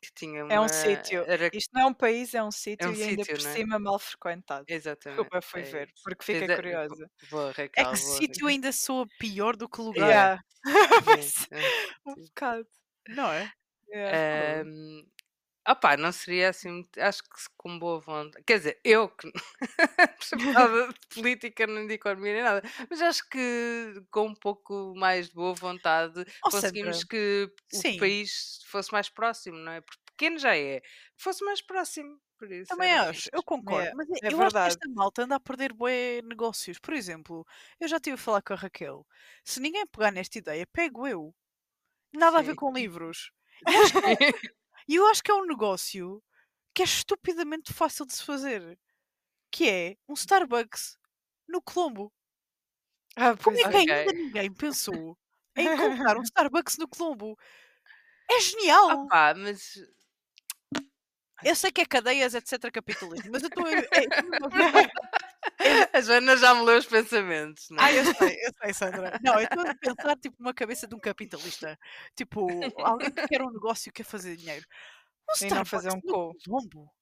que tinha uma. É um sítio. Era... Isto não é um país, é um sítio um e ainda sítio, por não é? cima mal frequentado. Exatamente. Desculpa, fui é ver, porque fiquei Exa- curiosa. Boa, É que boa, sítio ainda soa pior do que lugar. Yeah. Yeah. Sim, um bocado. Não é? Yeah. Ahm, opá, não seria assim, acho que com boa vontade. Quer dizer, eu que não nada de política nem de economia nem nada, mas acho que com um pouco mais de boa vontade Oh, conseguimos Sandra, que o sim. país fosse mais próximo, não é? Porque pequeno já é, fosse mais próximo. Por isso Também acho, eu concordo. É, mas é eu acho que verdade. esta malta anda a perder bué negócios. Por exemplo, eu já estive a falar com a Raquel. Se ninguém pegar nesta ideia, pego eu. Nada a ver Sim. com livros. Acho que é- E eu acho que é um negócio que é estupidamente fácil de se fazer. Que é um Starbucks no Colombo. Ah, Como é é. que Ok. ainda ninguém pensou em colocar um Starbucks no Colombo? É genial! Opá, mas Eu sei que é cadeias, etc. capitalismo, mas eu estou a. é- é Joana já me leu os pensamentos, não é? Ah, eu sei, eu sei, Sandra. Não, eu estou a pensar tipo numa cabeça de um capitalista. Tipo, alguém que quer um negócio e quer fazer dinheiro. Um E não fazer um Starbucks no co. Colombo.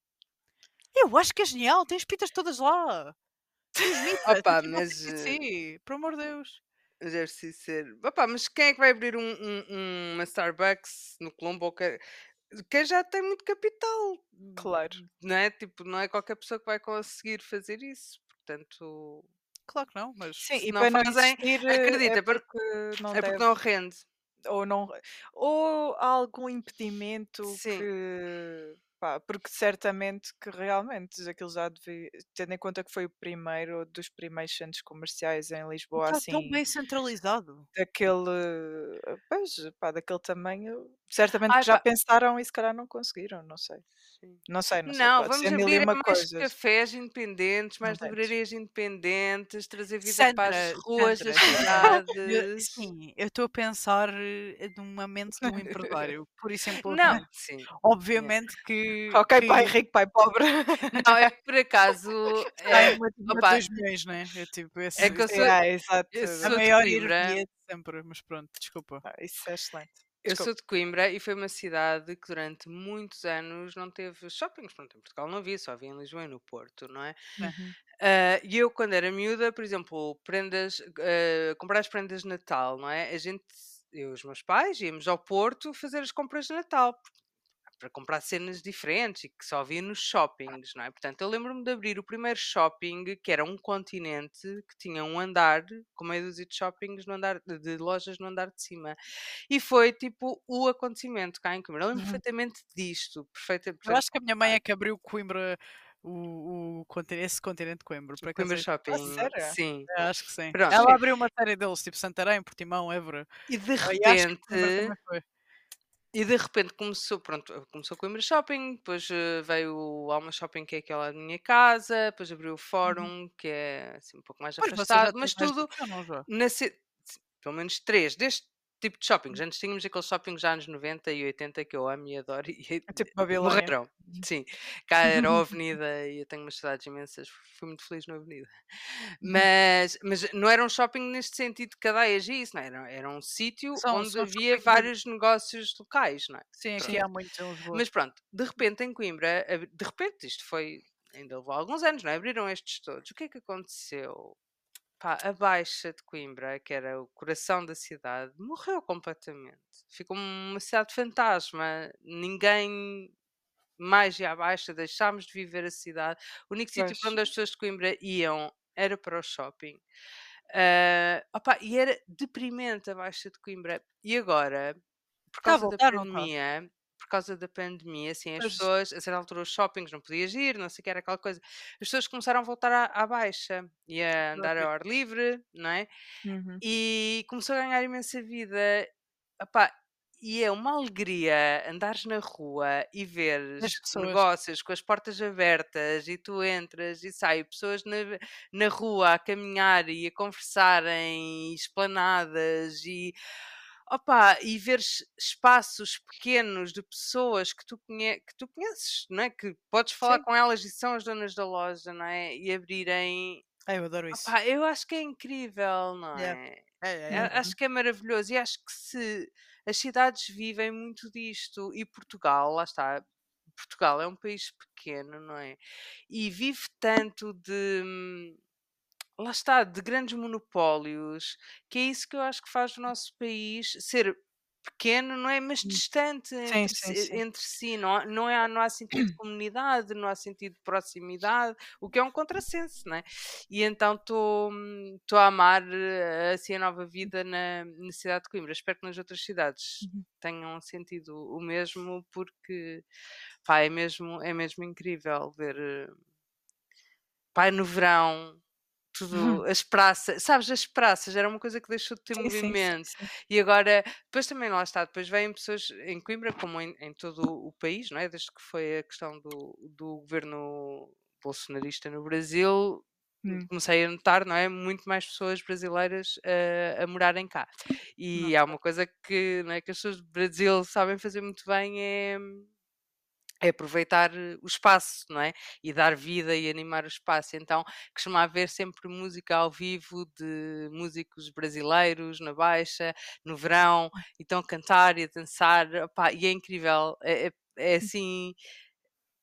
Eu acho que é genial, tem as pitas todas lá. Mitas, Opa, tem mas, sim, por amor de Deus. Mas Deve ser ser. Opá, mas quem é que vai abrir um, um- uma Starbucks no Colombo? ou que- Quem já tem muito capital, Claro. não é? Tipo, não é qualquer pessoa que vai conseguir fazer isso. Portanto, Claro que não, mas. Sim, Se e não fazem, existir acredita, é porque- não é porque não rende. ou não ou há algum impedimento Sim. que porque certamente que realmente aquilo já devia, tendo em conta que foi o primeiro dos primeiros centros comerciais em Lisboa Está assim tão bem centralizado. daquele pois, pá, daquele tamanho certamente Ai, que já pá. pensaram e se calhar não conseguiram não sei não sei não, sei Não, pode vamos ser mil e abrir uma mais coisas cafés independentes, mais livrarias independentes, trazer vida para as Sandra, ruas das Sandra, Eu- cidades. Sim, eu estou a pensar eh, numa mente de um empresário, por simplesmente. Não, sim. Obviamente que. ok que pai rico pai pobre Não, é que por acaso. É, uma de opa, 2 milhões, né? É tipo, esse, É que eu sou- yeah, exato eu a sou de maior Coimbra. ironia de sempre, mas pronto, desculpa. Ah, isso é excelente Eu Desculpa. sou de Coimbra e foi uma cidade que durante muitos anos não teve shoppings. Pronto, em Portugal não havia, só havia em Lisboa e no Porto, não é? Uhum. Ah, E eu, quando era miúda, por exemplo, prendas, ah, comprar as prendas de Natal, não é? A gente, eu e os meus pais, íamos ao Porto fazer as compras de Natal. porque- Para comprar cenas diferentes e que só havia nos shoppings, não é? Portanto, eu lembro-me de abrir o primeiro shopping, que era um continente, que tinha um andar, com meia dúzia de shoppings no andar, de lojas no andar de cima. E foi tipo o acontecimento cá em Coimbra. Eu lembro Uhum. perfeitamente disto. Perfeita, Eu portanto, acho que a minha mãe é que abriu Coimbra, o, o esse continente de Coimbra. Acaso Coimbra é- Shopping. sério? Sim. é, acho que sim. Pronto. Ela abriu uma série deles, tipo Santarém, Portimão, Évora. E de repente. E de repente começou, pronto, começou com o Coimbra Shopping, depois eh, veio o Alma Shopping, que é aquela da minha casa, depois abriu o Fórum, que é assim um pouco mais Pois afastado, mas tudo na pelo menos três deste tipo de shoppings. Antes tínhamos aqueles shoppings já anos 90 e 80 que eu amo e adoro e É tipo Babilónia. morreram. Sim, cá era a Avenida e eu tenho umas cidades imensas, fui muito feliz na Avenida. Mas, mas não era um shopping neste sentido de cadeias e isso, não é? era, era um sítio onde são havia de- vários negócios locais, não é? Sim, aqui há muitos. Mas pronto, de repente em Coimbra, de repente isto foi, ainda levou alguns anos, não é? Abriram estes todos. O que é que aconteceu? Pá, a Baixa de Coimbra, que era o coração da cidade, morreu completamente. Ficou uma cidade fantasma. Ninguém mais ia à Baixa, deixámos de viver a cidade. O único sítio Pois. para onde as pessoas de Coimbra iam era para o shopping. Ah, opá, e era deprimente a Baixa de Coimbra. E agora, por Tá causa da voltar, tá? pandemia, por causa da pandemia, assim, as Pois. pessoas, a certa altura, os shoppings não podias ir, não sei o que era aquela coisa. As pessoas começaram a voltar à, à baixa e a andar ao ar livre, não é? Uhum. E começou a ganhar imensa vida. Opá, e é uma alegria andares na rua e veres pessoas. negócios com as portas abertas e tu entras e sai pessoas na, na rua a caminhar e a conversarem, e esplanadas e opa, e veres espaços pequenos de pessoas que tu, conhe que tu conheces, não é? Que podes falar Sim. com elas e são as donas da loja, não é? E abrirem. Ai, eu adoro isso. Opá, eu acho que é incrível, não Yeah. é? É, é, é. Acho que é maravilhoso e acho que se as cidades vivem muito disto e Portugal, lá está, Portugal é um país pequeno, não é? E vive tanto de hum, lá está, de grandes monopólios, que é isso que eu acho que faz o nosso país ser pequeno, não é? Mas Hum. distante Sim, entre, sim, si, sim. entre si, não, há- não, é, não há sentido de comunidade, não há sentido de proximidade, o que é um contrassenso, não é? E então estou a amar eh, assim a nova vida na, na cidade de Coimbra. Espero que nas outras cidades Uhum. tenham sentido o mesmo, porque pá, é, mesmo, é mesmo incrível ver. eh, Pá, no verão, tudo, as praças, sabes, as praças era uma coisa que deixou de ter Sim, sim, sim, movimento. sim. E agora, depois também lá está, depois vêm pessoas em Coimbra, como em, em todo o país, não é? Desde que foi a questão do, do governo bolsonarista no Brasil, Hum. comecei a notar, não é? Muito mais pessoas brasileiras eh, a morarem cá. E há uma coisa que, não é, que as pessoas do Brasil sabem fazer muito bem é é aproveitar eh, o espaço, não é? E dar vida e animar o espaço. Então, costuma haver sempre música ao vivo de músicos brasileiros na Baixa, no verão, e estão a cantar e a dançar, opá, e é incrível. É, é- é assim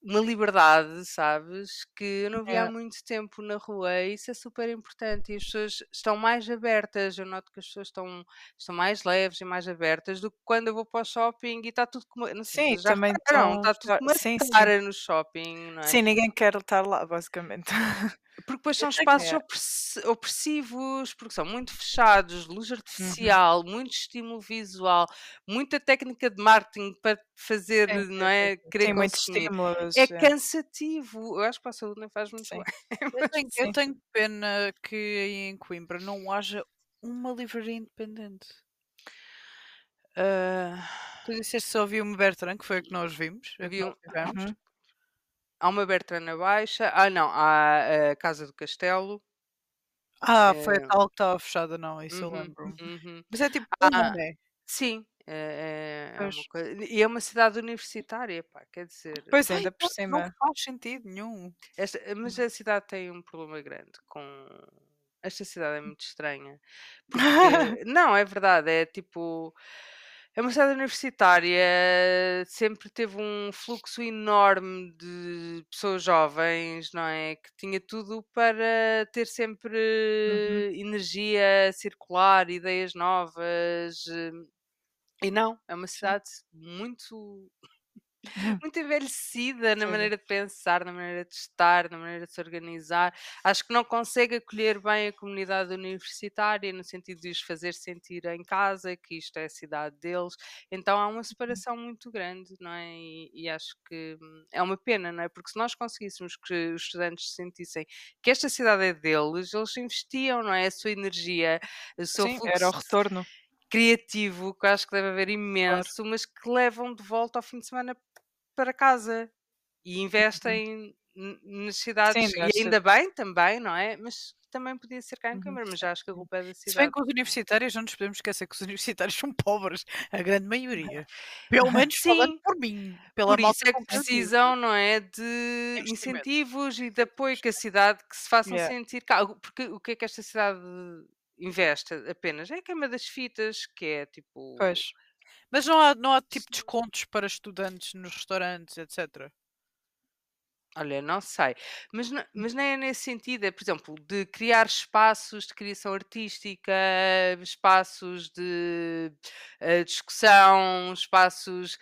uma liberdade, sabes? Que eu não há É. muito tempo na rua e isso é super importante. E as pessoas estão mais abertas. Eu noto que as pessoas estão, estão mais leves e mais abertas do que quando eu vou para o shopping e está tudo como. Não sei se Sim, já também estão. está tudo com uma Sim, sim. no shopping, é? Sim, ninguém quer estar lá, basicamente. Porque depois são espaços é. opressi- opressivos, porque são muito fechados, luz Uhum. artificial, muito estímulo visual, muita técnica de marketing para fazer, sim, não é? Querer Sim, muitos estímulos. É é. cansativo. Eu acho que para a saúde não faz muito Sim. bem. Eu tenho, eu tenho pena que aí em Coimbra não haja uma livraria independente. Ah, Tu disseste só havia uma Bertrand, que foi a que nós vimos. A que Havia nós tivemos. Uhum. Há uma Bertrand na Baixa. Ah, não, há a Casa do Castelo. Ah, foi É. a tal que estava fechada, não, isso eu Uhum, lembro. uhum. Mas é tipo, Ah, né? Sim, é, é- é Pois. uma coisa. E é uma cidade universitária, pá, quer dizer. Pois Ai, ainda por não, não cima. faz sentido nenhum. Esta, mas a cidade tem um problema grande com. Esta cidade é muito estranha. Porque. não, é verdade. É tipo. É uma cidade universitária, sempre teve um fluxo enorme de pessoas jovens, não é? Que tinha tudo para ter Uhum. sempre energia circular, ideias novas. eh, E não, é uma cidade muito muito envelhecida na maneira de pensar, na maneira de estar, na maneira de se organizar. Acho que não consegue acolher bem a comunidade universitária, no sentido de os fazer sentir em casa, que isto é a cidade deles. Então há uma separação muito grande, não é? E, e acho que hum, é uma pena, não é? Porque se nós conseguíssemos que os estudantes se sentissem que esta cidade é deles, eles investiam, não é? A sua energia, o seu Sim, fluxo era o retorno. criativo, que acho que deve haver imenso, mas que levam de volta ao fim de semana para casa e investem n- nas cidades, Sim, e ainda bem também, não é? Mas também podia ser cá em Uhum. Coimbra, mas já acho que a culpa é da Se bem cidade. que os universitários, não nos podemos esquecer que os universitários são pobres, a grande maioria. Pelo menos falando Sim. por mim, pela Por isso é que precisam, não é, de Investimento. incentivos e de apoio que a cidade que se façam Yeah. sentir cá. Porque o que é que esta cidade investe apenas? É a queima das fitas, que é tipo. Pois. Mas não há, não há tipo descontos para estudantes nos restaurantes, etc. Olha, não sei, mas, mas nem é nesse sentido, é, por exemplo, de criar espaços de criação artística, espaços de eh, discussão, espaços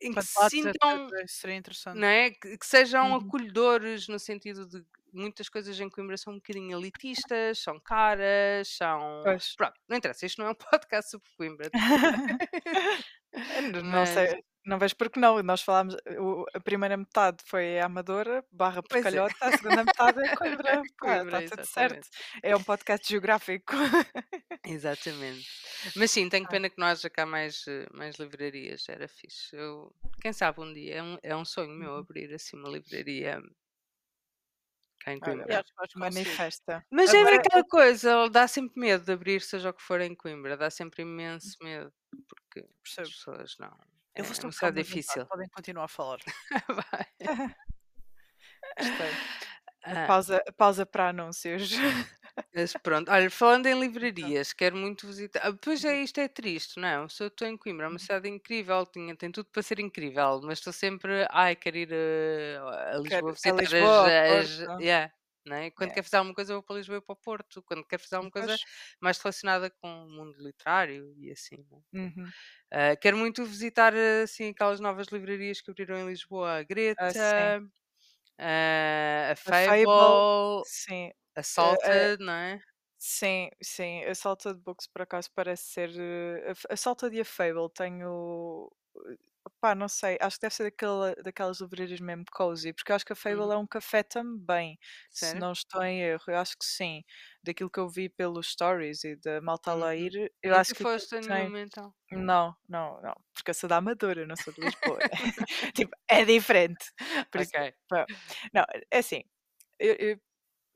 em que se sintam, seria interessante. não é? Que, que sejam Uhum. acolhedores, no sentido de muitas coisas em Coimbra são um bocadinho elitistas, são caras, são. Pois. Pronto, não interessa, isto não é um podcast sobre Coimbra. Não Mas- sei, não vejo porque não. Nós falámos, o- a primeira metade foi a Amadora, barra é. Porcalhota, a segunda metade é Coimbra. Pá, Coimbra, está tudo certo. É um podcast geográfico. Exatamente. Mas sim, tenho Ah. pena que não haja cá mais, mais livrarias, era fixe. Eu, quem sabe um dia, é um, é um sonho meu abrir assim uma livraria cá em Coimbra. Manifesta. Mas é Agora- aquela coisa, dá sempre medo de abrir, seja o que for em Coimbra, dá sempre imenso medo, porque as Percebo. pessoas não. É, Eu vou é cidade calma, difícil. Podem continuar a falar. Vai. Gostei. Ah, Pausa, pausa para anúncios. Mas pronto, olha, falando em livrarias, quero muito visitar. Ah, Pois é, isto é triste, não é? Se eu estou em Coimbra, é uma cidade incrível, tinha, tem tudo para ser incrível, mas estou sempre, ai, quero ir a Lisboa Quero- a visitar Lisboa, as, as- Porto. yeah, não é? Quando É. quero fazer alguma coisa, eu vou para Lisboa e para o Porto. Quando quero fazer alguma coisa Pois. mais relacionada com o mundo literário e assim, não é? Uhum. Ah, quero muito visitar assim, aquelas novas livrarias que abriram em Lisboa, a Greta, sim. ah, a Fable, Fable, Sim, a Salted, não é? sim, sim. A Salted Books por acaso parece ser. eh, a F- A e Fable tenho. Pá, não sei, acho que deve ser daquela, daquelas livrarias mesmo cozy, porque eu acho que a Fable Uhum. é um café também, se Sério? não estou em erro, eu acho que sim. Daquilo que eu vi pelos stories e da malta lá Uhum. ir, eu Nunca acho que foste tem. nenhuma então. Não, não, não, porque eu sou da Amadora, eu não sou de Lisboa. tipo, é diferente. Por isso, Ok. pá, não, é assim, eu, eu,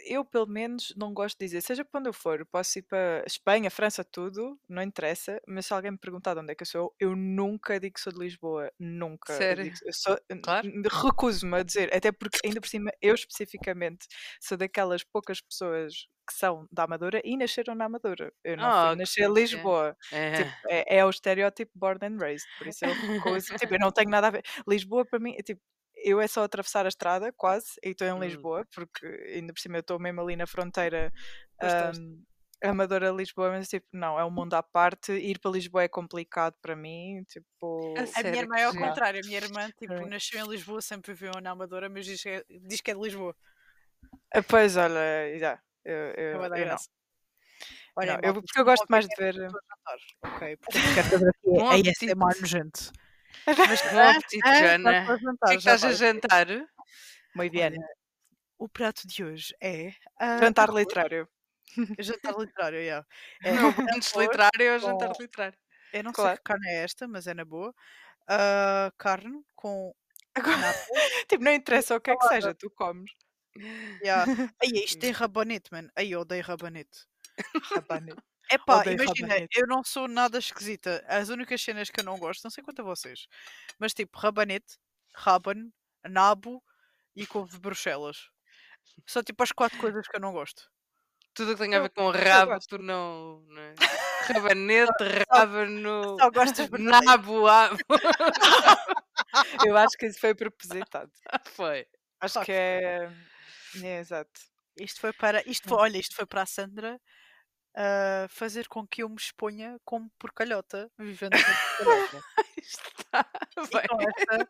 eu, pelo menos não gosto de dizer, seja para onde eu for, posso ir para Espanha, França, tudo, não interessa, mas se alguém me perguntar de onde é que eu sou, eu nunca digo que sou de Lisboa, nunca. Sério? digo, eu sou, Claro. recuso-me a dizer, até porque ainda por cima, eu especificamente sou daquelas poucas pessoas que são da Amadora e nasceram na Amadora. Eu não Ah, fui ok. nascer em Lisboa. Tipo, É. é, é o estereótipo born and raised, por isso eu recuso. tipo, eu não tenho nada a ver. Lisboa, para mim, é tipo, eu é só atravessar a estrada, quase, e estou em Hum. Lisboa, porque ainda por cima eu estou mesmo ali na fronteira hum, Amadora Lisboa, mas tipo, não, é um mundo à parte. Ir para Lisboa é complicado para mim. Tipo, A A minha irmã é ao contrário. A minha irmã tipo, Sim. nasceu em Lisboa, sempre viveu na Amadora, mas diz que é, diz que é de Lisboa. ah, pois olha, já. Eu, É eu, eu não. graça. Não, Olha, eu- porque eu gosto mais de é ver. Ok, quero saber aqui Bom é. ASMR nojento. Mas Bom apetite, Joana. para O que é estás a jantar? Muito bem. O prato de hoje é ah, Jantar literário. Jantar literário, yeah. É Não, antes literário é jantar com- literário. Eu não sei Claro. que carne é esta, mas é na boa. Ah, carne com Agora, tipo, não interessa o que é que seja, tu comes. Yeah. Aí, isto tem rabanete, mano. Aí, eu odeio rabanete. Rabanete. Epá, Odeio imagina, eu não sou nada esquisita. As únicas cenas que eu não gosto, não sei quanto a vocês, mas tipo, rabanete, raban, nabo e couve de bruxelas. São tipo as quatro coisas que eu não gosto. Tudo o que tem a ver com rabo, tu não. não é? rabanete, rábano, Só gostas de nabo, abo. Eu acho que isso foi propositado. Foi. Acho que que é. é exato. Isto foi para. Isto foi, olha, isto foi para a Sandra ah, fazer com que eu me exponha como porcalhota, vivendo como porcalhota. Está bem.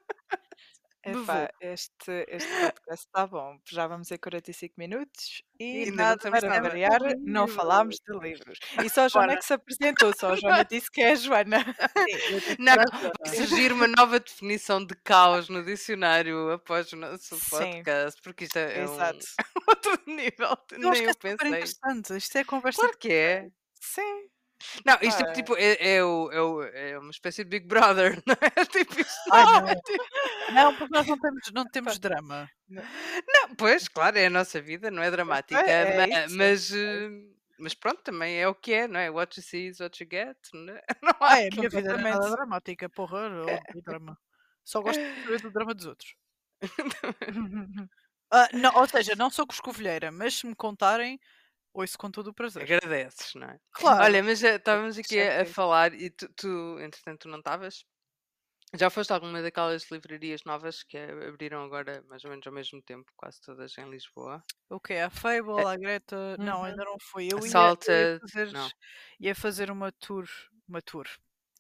Epá, este, este podcast está bom. Já vamos em 45 minutos E e, não nada, estamos para nada. variar, não falámos de livros. E só a Joana é que se apresentou, só a Joana disse que é a Joana. Não, Joana. vai surgir uma nova definição de caos no dicionário após o nosso Sim. podcast, porque isto é, é um Exato. outro nível. Eu acho Nem que é eu super pensei. interessante. Isto é conversa Claro que é. Sim. Não, isto Ah, é tipo, é, é, o- é, o- é uma espécie de Big Brother, não é? Tipo, isto Ai, não, não. é tipo- Não, porque nós não temos, não temos drama. não, pois, claro, é a nossa vida, não é dramática, é ma- isso, mas, é eh, mas pronto, também é o que é, não é? What you see is what you get, não é? Não há Ai, a minha vida não é nada dramática, porra. Eu drama. Só gosto de saber do drama dos outros. Ah, não, ou seja, não sou coscovilheira, mas se me contarem, ouço com todo o prazer. Agradeces, não é? Claro. Olha, mas eh, estávamos aqui é a, a fixe. falar e tu, tu, entretanto, tu não estavas? Já foste a alguma daquelas livrarias novas que eh, abriram agora mais ou menos ao mesmo tempo, quase todas em Lisboa? O que A Fable, a Greta. Não, Uhum. ainda não fui. Eu ia, ia fazer, não. ia fazer uma tour. Uma tour.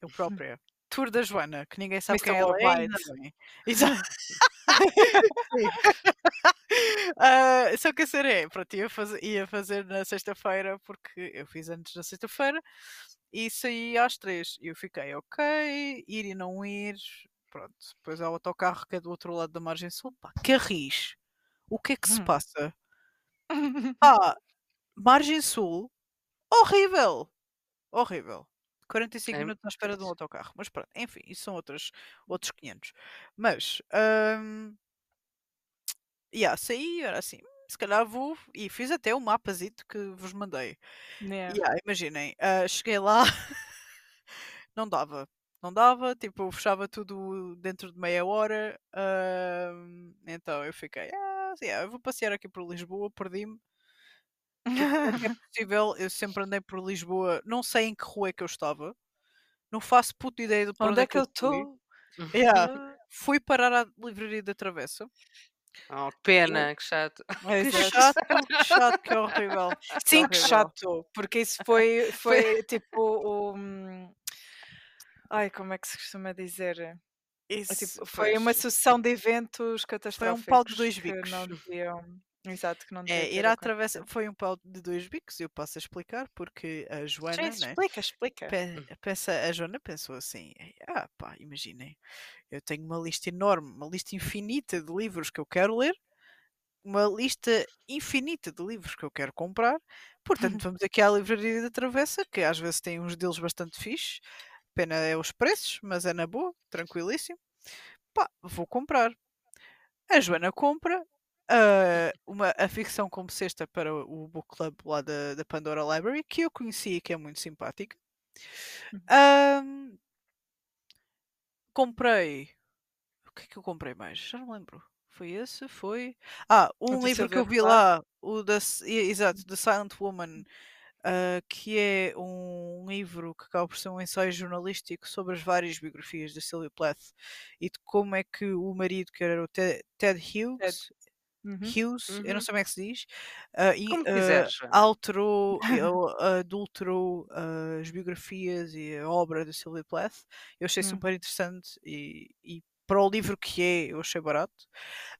Eu própria. Tour da Joana, que ninguém sabe Mr. quem ela é. Ainda bem. Exato. Ah, só que a ser é, pronto, ia fazer, ia fazer na sexta-feira, porque eu fiz antes na sexta-feira e saí às três. E eu fiquei, ok, ir e não ir. Pronto, depois há o autocarro que é do outro lado da margem sul. Pá, Carris, o que é que se Hum. passa? Ah, margem sul, horrível, horrível. 45 É, minutos à espera de um autocarro. Mas pronto, enfim, isso são outros, outros 500. Mas, hum, yeah, saí, era assim, "Hum, se calhar vou, e fiz até o mapazito que vos mandei. Yeah. Yeah, imaginem, ah, cheguei lá, não dava, não dava, tipo, eu fechava tudo dentro de meia hora, hum, então eu fiquei, ah, yeah, eu vou passear aqui por Lisboa, perdi-me. Que é possível, eu sempre andei por Lisboa, não sei em que rua é que eu estava, não faço puta ideia de por Onde é que eu estou? Yeah, fui parar à livraria da Travessa. Oh, que pena, que chato. Que Exato. chato, que chato, que horrível. que Sim, que chato, porque isso foi, foi tipo o. hum, Ai, como é que se costuma dizer? É Isso, tipo, foi uma pois. sucessão de eventos Foi um catastróficos pau de dois que bicos. não deviam. Exato, que não É, ir à travessa foi um pau de dois bicos, eu passo a explicar, porque a Joana, Sim, né? explica, explica. pe- Pensa, a Joana pensou assim: ah, pá, imaginem, eu tenho uma lista enorme, uma lista infinita de livros que eu quero ler, uma lista infinita de livros que eu quero comprar, portanto, vamos aqui à livraria da Travessa, que às vezes tem uns deles bastante fixes, pena é os preços, mas é na boa, tranquilíssimo. Pá, vou comprar. A Joana compra ah, uma, a ficção como cesta para o book club lá da, da Pandora Library, que eu conheci e que é muito simpática. Ahm, comprei. O que é que eu comprei mais? Já não lembro. Foi esse? Foi. Ah, um livro que eu vi lá, o da, exato, The Silent Woman, ah, que é um livro que acaba por ser um ensaio jornalístico sobre as várias biografias da Sylvia Plath e de como é que o marido, que era o Ted, Ted Hughes, Uhum. Hughes, eu não Uhum. sei como é que se diz, ah, e, Como ah, quiseres, Joana. alterou, ou adulterou ah, as biografias e a obra da Sylvia Plath. Eu achei Hum. super interessante e, e para o livro que é, eu achei barato.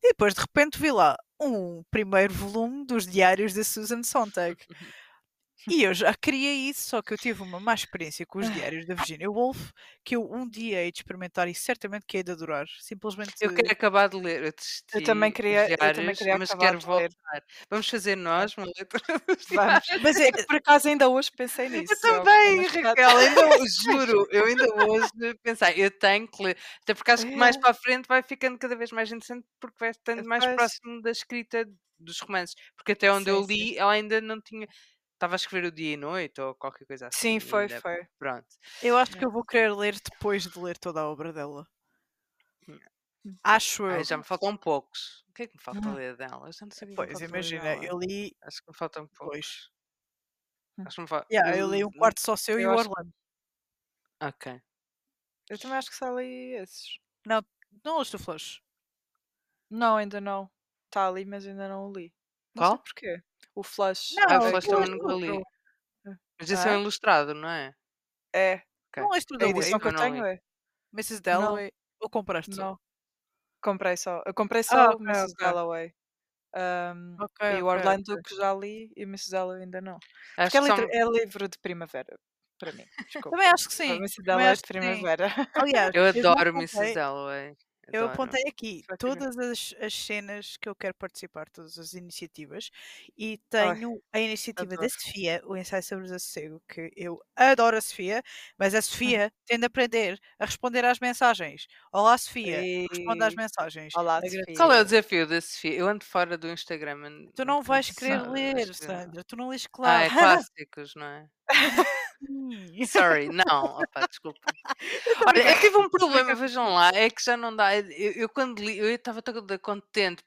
E depois de repente vi lá um primeiro volume dos diários da Susan Sontag. E eu já queria isso, só que eu tive uma má experiência com os diários da Virginia Woolf, que eu um dia hei de experimentar e certamente que hei de adorar. Simplesmente. Eu quero acabar de ler, eu Eu também queria, dos eu também diários, queria mas quero voltar. Vamos fazer nós uma leitura dos Vamos. diários. Mas É que por acaso ainda hoje pensei nisso. Eu também, já- Raquel, ainda juro, eu ainda hoje pensei, eu tenho que ler, até porque acho que mais É. para a frente vai ficando cada vez mais interessante porque vai estando mais Pois. próximo da escrita dos romances, porque até onde eu Sim, sim. li ela ainda não tinha, estava a escrever o dia e noite ou qualquer coisa assim. Sim, foi, ainda- foi. Pronto. eu acho que Yeah. eu vou querer ler depois de ler toda a obra dela. Yeah. Acho eu. Ai, já me faltam poucos. O que é que me falta Hum. ler dela? Eu já não sabia que me Pois, falta imagina, eu li Acho que me faltam poucos. dois. Acho que não faz. Yeah, eu li um quarto só seu e eu o acho- Orlando. Ok. Eu também acho que só li esses. Não, não leste o Flush. Não, ainda não. Está ali, mas ainda não o li. Não Qual? sei porquê. O Flash. Não, Ah, o também o nunca li. Mas é um Ah? ilustrado, não é? É. Ok. Não o A edição que eu não tenho é. Mrs. Dalloway? Ou compraste só? Não. Comprei só. Eu comprei só Ah, Mrs. ok. Dalloway. Um, Ok, e o Orlando ok. que já li e o Mrs. Dalloway ainda não. Acho Porque é, livro, é livro de primavera. Para mim. Desculpa. Também acho que sim. Mrs. Dalloway é de primavera. Aliás, Eu adoro Mrs. Dalloway. Eu Adoro. apontei aqui Francamente. todas as, as cenas que eu quero participar, todas as iniciativas, e tenho a iniciativa da adoro. Sofia, o ensaio sobre o desassossego, que eu adoro a Sofia, mas a Sofia tem de aprender a responder às mensagens. Olá, Sofia, responde às E- mensagens. Olá. Sofia. Qual é o desafio da Sofia? Eu ando fora do Instagram. Tu não ando vais querer ler, Sandra, tu não lês Ah, claro. é clássicos, não é? Sorry, não, opa, desculpa. Olha, eu tive um problema, vejam lá, é que já não dá. Eu, eu quando li, eu estava toda contente,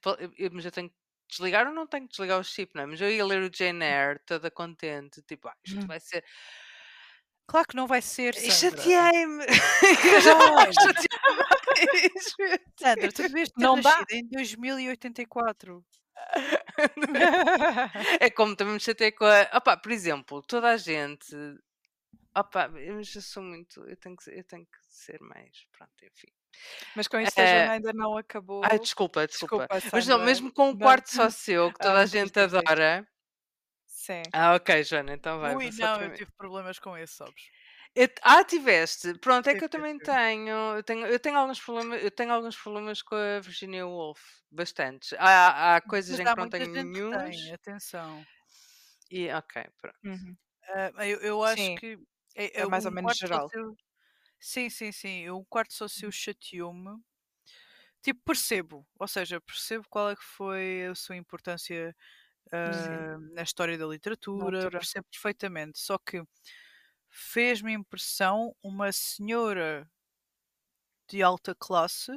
mas eu tenho que desligar ou não tenho que desligar o chip, não é? Mas eu ia ler o Jane Eyre toda contente, tipo, ah, isto Hum. vai ser. Claro que não vai ser, chateei-me! Chateada. Sandra, tu devias ter Não dá. em 2084. É como também me chatei com a. Opa, por exemplo, toda a gente. Opa, eu já sou muito. Eu tenho que, ser- eu tenho que ser mais. Pronto, enfim. Mas com isso a Eh, Joana ainda não acabou. Ai, desculpa, desculpa. Desculpa, Mas não, mesmo com um quarto só seu, que toda Ah, a gente adora. Sim. Ah, ok, Joana, então vai. Ui, não, eu tive problemas com esse, sabes? Eu- Ah, tiveste. Pronto, é que eu também tenho. Eu tenho, eu tenho alguns problemas. Eu tenho alguns problemas com a Virginia Woolf. Bastantes. Há, há coisas Mas em que não tenho nenhumas. tem, atenção. E ok, pronto. Uhum. Ah, eu, eu acho Sim, que é, é é mais ou um menos quarto geral. sócio. Sim, sim, sim. Um quarto sócio Uhum. chateou-me. Tipo, percebo. Ou seja, percebo qual é que foi a sua importância ah, na história da literatura. Percebo perfeitamente. Só que fez-me impressão uma senhora de alta classe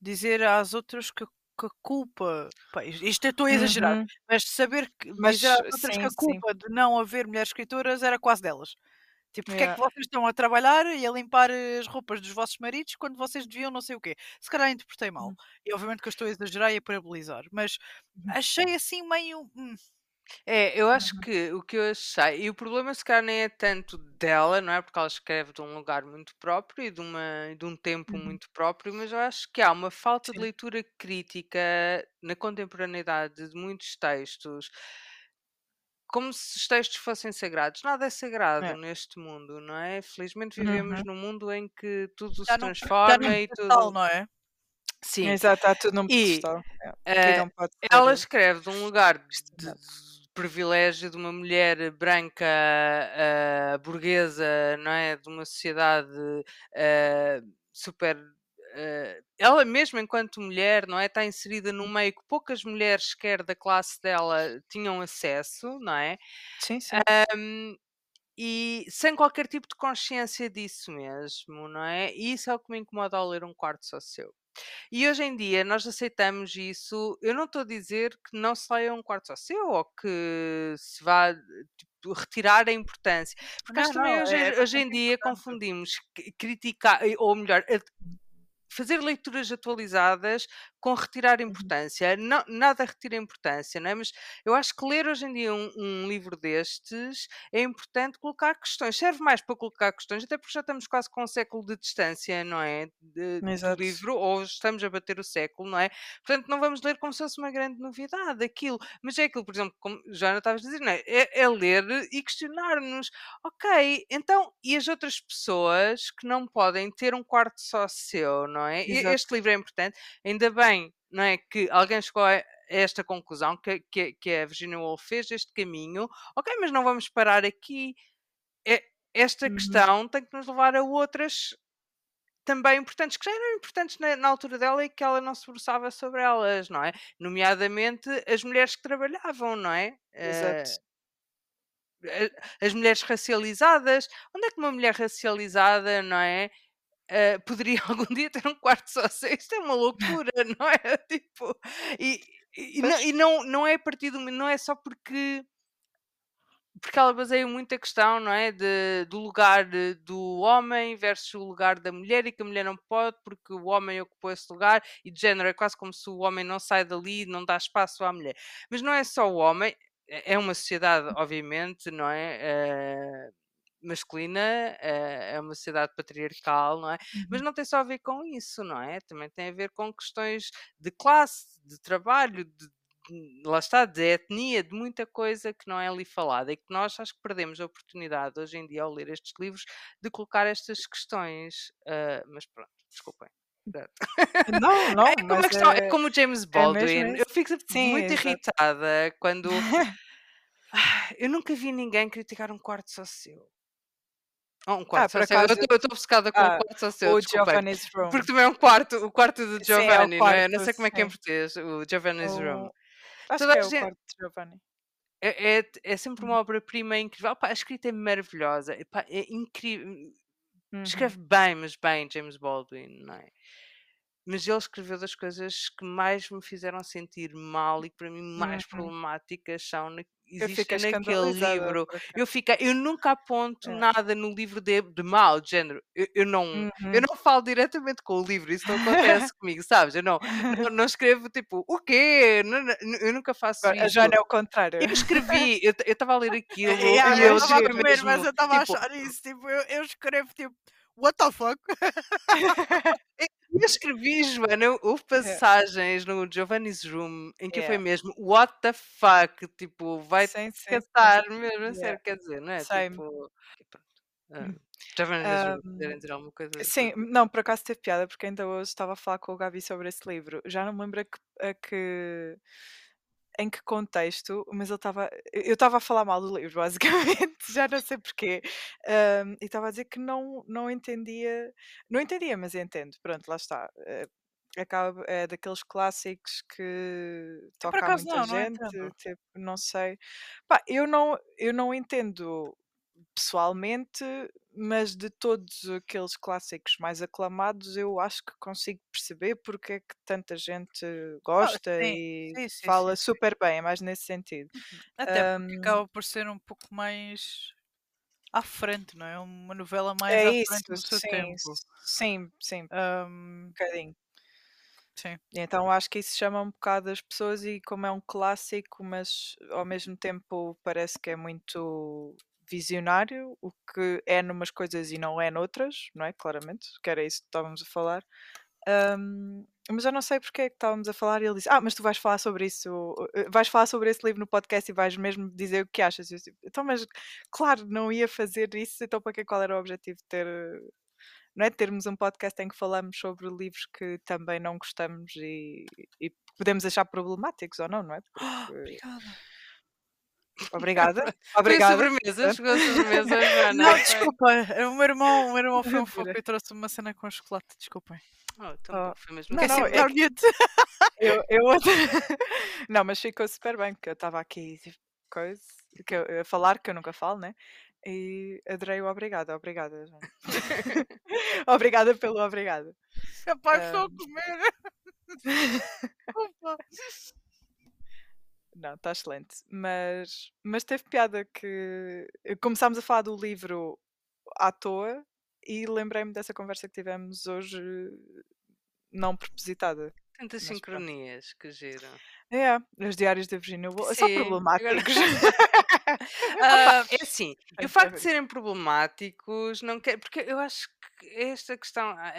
dizer às outras que, que a culpa. pá, isto eu estou a exagerar. Uhum. Mas saber que Mas, dizer às outras que sim, a sim. culpa de não haver mulheres escritoras era quase delas. Tipo, porque é que Yeah. vocês estão a trabalhar e a limpar as roupas dos vossos maridos quando vocês deviam não sei o quê? Se calhar interpretei mal. Uhum. E obviamente que eu estou a exagerar e a parabolizar. Mas Uhum. achei assim meio. hum, É, eu acho Uhum. que o que eu achei, e o problema se calhar nem é tanto dela, não é? Porque ela escreve de um lugar muito próprio e de, uma, de um tempo Uhum. muito próprio, mas eu acho que há uma falta de Sim. leitura crítica na contemporaneidade de muitos textos, como se os textos fossem sagrados. Nada é sagrado É. neste mundo, não é? Felizmente vivemos Uhum. num mundo em que tudo se não, já transforma não e tudo. não é? Sim. Exato, está tudo num pedestal. Eh, E não pode ser ela escreve de um lugar de, de privilégio de uma mulher branca ah, burguesa, não é? De uma sociedade ah, super. Ah, ela mesma, enquanto mulher, não é? Está inserida num meio que poucas mulheres, sequer da classe dela, tinham acesso, não é? Sim, sim. Ahm, e sem qualquer tipo de consciência disso mesmo, não é? E isso é o que me incomoda ao ler um quarto só seu. E hoje em dia nós aceitamos isso. Eu não estou a dizer que não se leia um quarto só seu ou que se vá tipo, retirar a importância. Porque acho que Não, também não, hoje, é hoje em bastante dia confundimos criticar, ou melhor, fazer leituras atualizadas com retirar Uhum. importância. Não, nada retira importância, não é? Mas eu acho que ler hoje em dia um, um livro destes é importante colocar questões. Serve mais para colocar questões, até porque já estamos quase com um século de distância, não é? De- do livro, ou estamos a bater o século, não é? Portanto, não vamos ler como se fosse uma grande novidade aquilo. Mas é aquilo, por exemplo, como já não estavas a dizer, não é? É, é ler e questionar-nos. Ok, então, e as outras pessoas que não podem ter um quarto só seu, não é? Exato. Este livro é importante. Ainda bem, não é? Que alguém chegou a esta conclusão que, que, que a Virginia Woolf fez este caminho. Ok, mas não vamos parar aqui. É- esta Uhum. questão tem que nos levar a outras também importantes, que já eram importantes na, na altura dela e que ela não se debruçava sobre elas, não é? Nomeadamente as mulheres que trabalhavam, não é? Exato. A- as mulheres racializadas. Onde é que uma mulher racializada, não é? Eh, poderia algum dia ter um quarto só seu? Isto é uma loucura, não é? Tipo, e, e, não, e não, não é a partir do não é só porque porque ela baseia muito a questão, não é? De, do lugar do homem versus o lugar da mulher e que a mulher não pode porque o homem ocupou esse lugar e de género é quase como se o homem não sai dali, não dá espaço à mulher. Mas não é só o homem, é é uma sociedade, obviamente, não é? Eh, masculina, eh, é uma sociedade patriarcal, não é? Mas Uhum. não tem só a ver com isso, não é? Também tem a ver com questões de classe, de trabalho, de, lá está, de etnia, de muita coisa que não é ali falada e que nós acho que perdemos a oportunidade hoje em dia ao ler estes livros de colocar estas questões. ah, mas pronto, desculpem. Não, não, É como, mas questão, é é, como o James é Baldwin. isso. Eu fico Sim, muito irritada quando. Ah, Eu nunca vi ninguém criticar um quarto só seu. Oh, um quarto Ah, por seu. Eu acaso, estou obcecada com um ah, quarto só seu, o. Giovanni's Room. Porque também é um quarto, o quarto do Sim, é o Giovanni, não é? quarto, Não sei como é que é em português, o Giovanni's Room. O... Acho Toda que é o gente. quarto de Giovanni. É, é, é sempre uma Uhum. obra-prima incrível. Pá, a escrita é maravilhosa. Epá, é incrível. Uhum. Escreve bem, mas bem, James Baldwin, não é? Mas ele escreveu das coisas que mais me fizeram sentir mal e que para mim mais Uhum. problemáticas são Eu existem naquele livro. Eu, fiquei, eu nunca aponto É. nada no livro de, de mal, de género. Eu, eu não, eu Uhum. não falo diretamente com o livro, isso não acontece comigo, sabes? Eu não, não, não escrevo tipo, o quê? Não, não, eu nunca faço Agora, A isso. Joana é o contrário. Eu escrevi, eu estava a ler aquilo Yeah, e eu eu estava a comer, mas eu estava a tipo, achar isso. Tipo, eu, eu escrevo tipo, what the fuck? Eu escrevi, Joana, houve É. passagens no Giovanni's Room em que foi Yeah. mesmo what the fuck, tipo, vai Sim, sim, sim. catar mesmo, Yeah. sério, quer dizer, não é? Same. Tipo. Ah, Giovanni's Room, dizer alguma coisa Sim, não, por acaso teve piada, porque ainda hoje estava a falar com o Gabi sobre esse livro. Já não me lembro a que, a que- em que contexto, mas ele estava. Eu estava a falar mal do livro, basicamente, já não sei porquê. Ahm, e estava a dizer que não, não entendia. Não entendia, mas entendo. Pronto, lá está. Eh, acaba, é daqueles clássicos que Eu, toca a muita não, não gente, entendo. tipo, não sei. Pá, eu não, eu não entendo pessoalmente, mas de todos aqueles clássicos mais aclamados, eu acho que consigo perceber porque é que tanta gente Ah, gosta sim, e sim, sim, fala super bem, é mais nesse sentido. Até porque Ahm, acaba por ser um pouco mais à frente, não é? Uma novela mais é à isso, frente do seu sim, tempo. sim, sim, um Ahm, bocadinho. sim. Então acho que isso chama um bocado as pessoas e como é um clássico, mas ao mesmo tempo parece que é muito visionário, o que é numas coisas e não é noutras, não é? Claramente, que era isso que estávamos a falar. Ahm, mas eu não sei porque é que estávamos a falar e ele disse: Ah, mas tu vais falar sobre isso, eh, vais falar sobre esse livro no podcast e vais mesmo dizer o que achas. Eu disse, então, mas claro, não ia fazer isso, então para que qual era o objetivo de ter, eh, não é? Termos um podcast em que falamos sobre livros que também não gostamos e, e podemos achar problemáticos ou não, não é? Porque... Obrigada. Obrigada, Foi obrigada. sobremesa, chegou a sobremesa, Joana. Não, foi. desculpa. O meu irmão, o meu irmão foi um foco e trouxe uma cena com chocolate. Desculpem. Oh, então Oh, foi mesmo não, Esqueci não, é mute. eu, eu não, mas ficou super bem, porque eu estava aqui tipo, coisa, que eu, a falar, que eu nunca falo, né? E adorei o obrigada, obrigada, Joana. obrigada pelo obrigado. Rapaz, estou a comer. Desculpa. Não, está excelente. Mas, mas teve piada que começámos a falar do livro à toa e lembrei-me dessa conversa que tivemos hoje, não propositada. Tantas Mas pronto. sincronias que giram. É, os diários da Virginia Woolf são problemáticos. Ah, é assim, e Tem o facto de serem problemáticos não quer. Porque eu acho que esta questão. Há,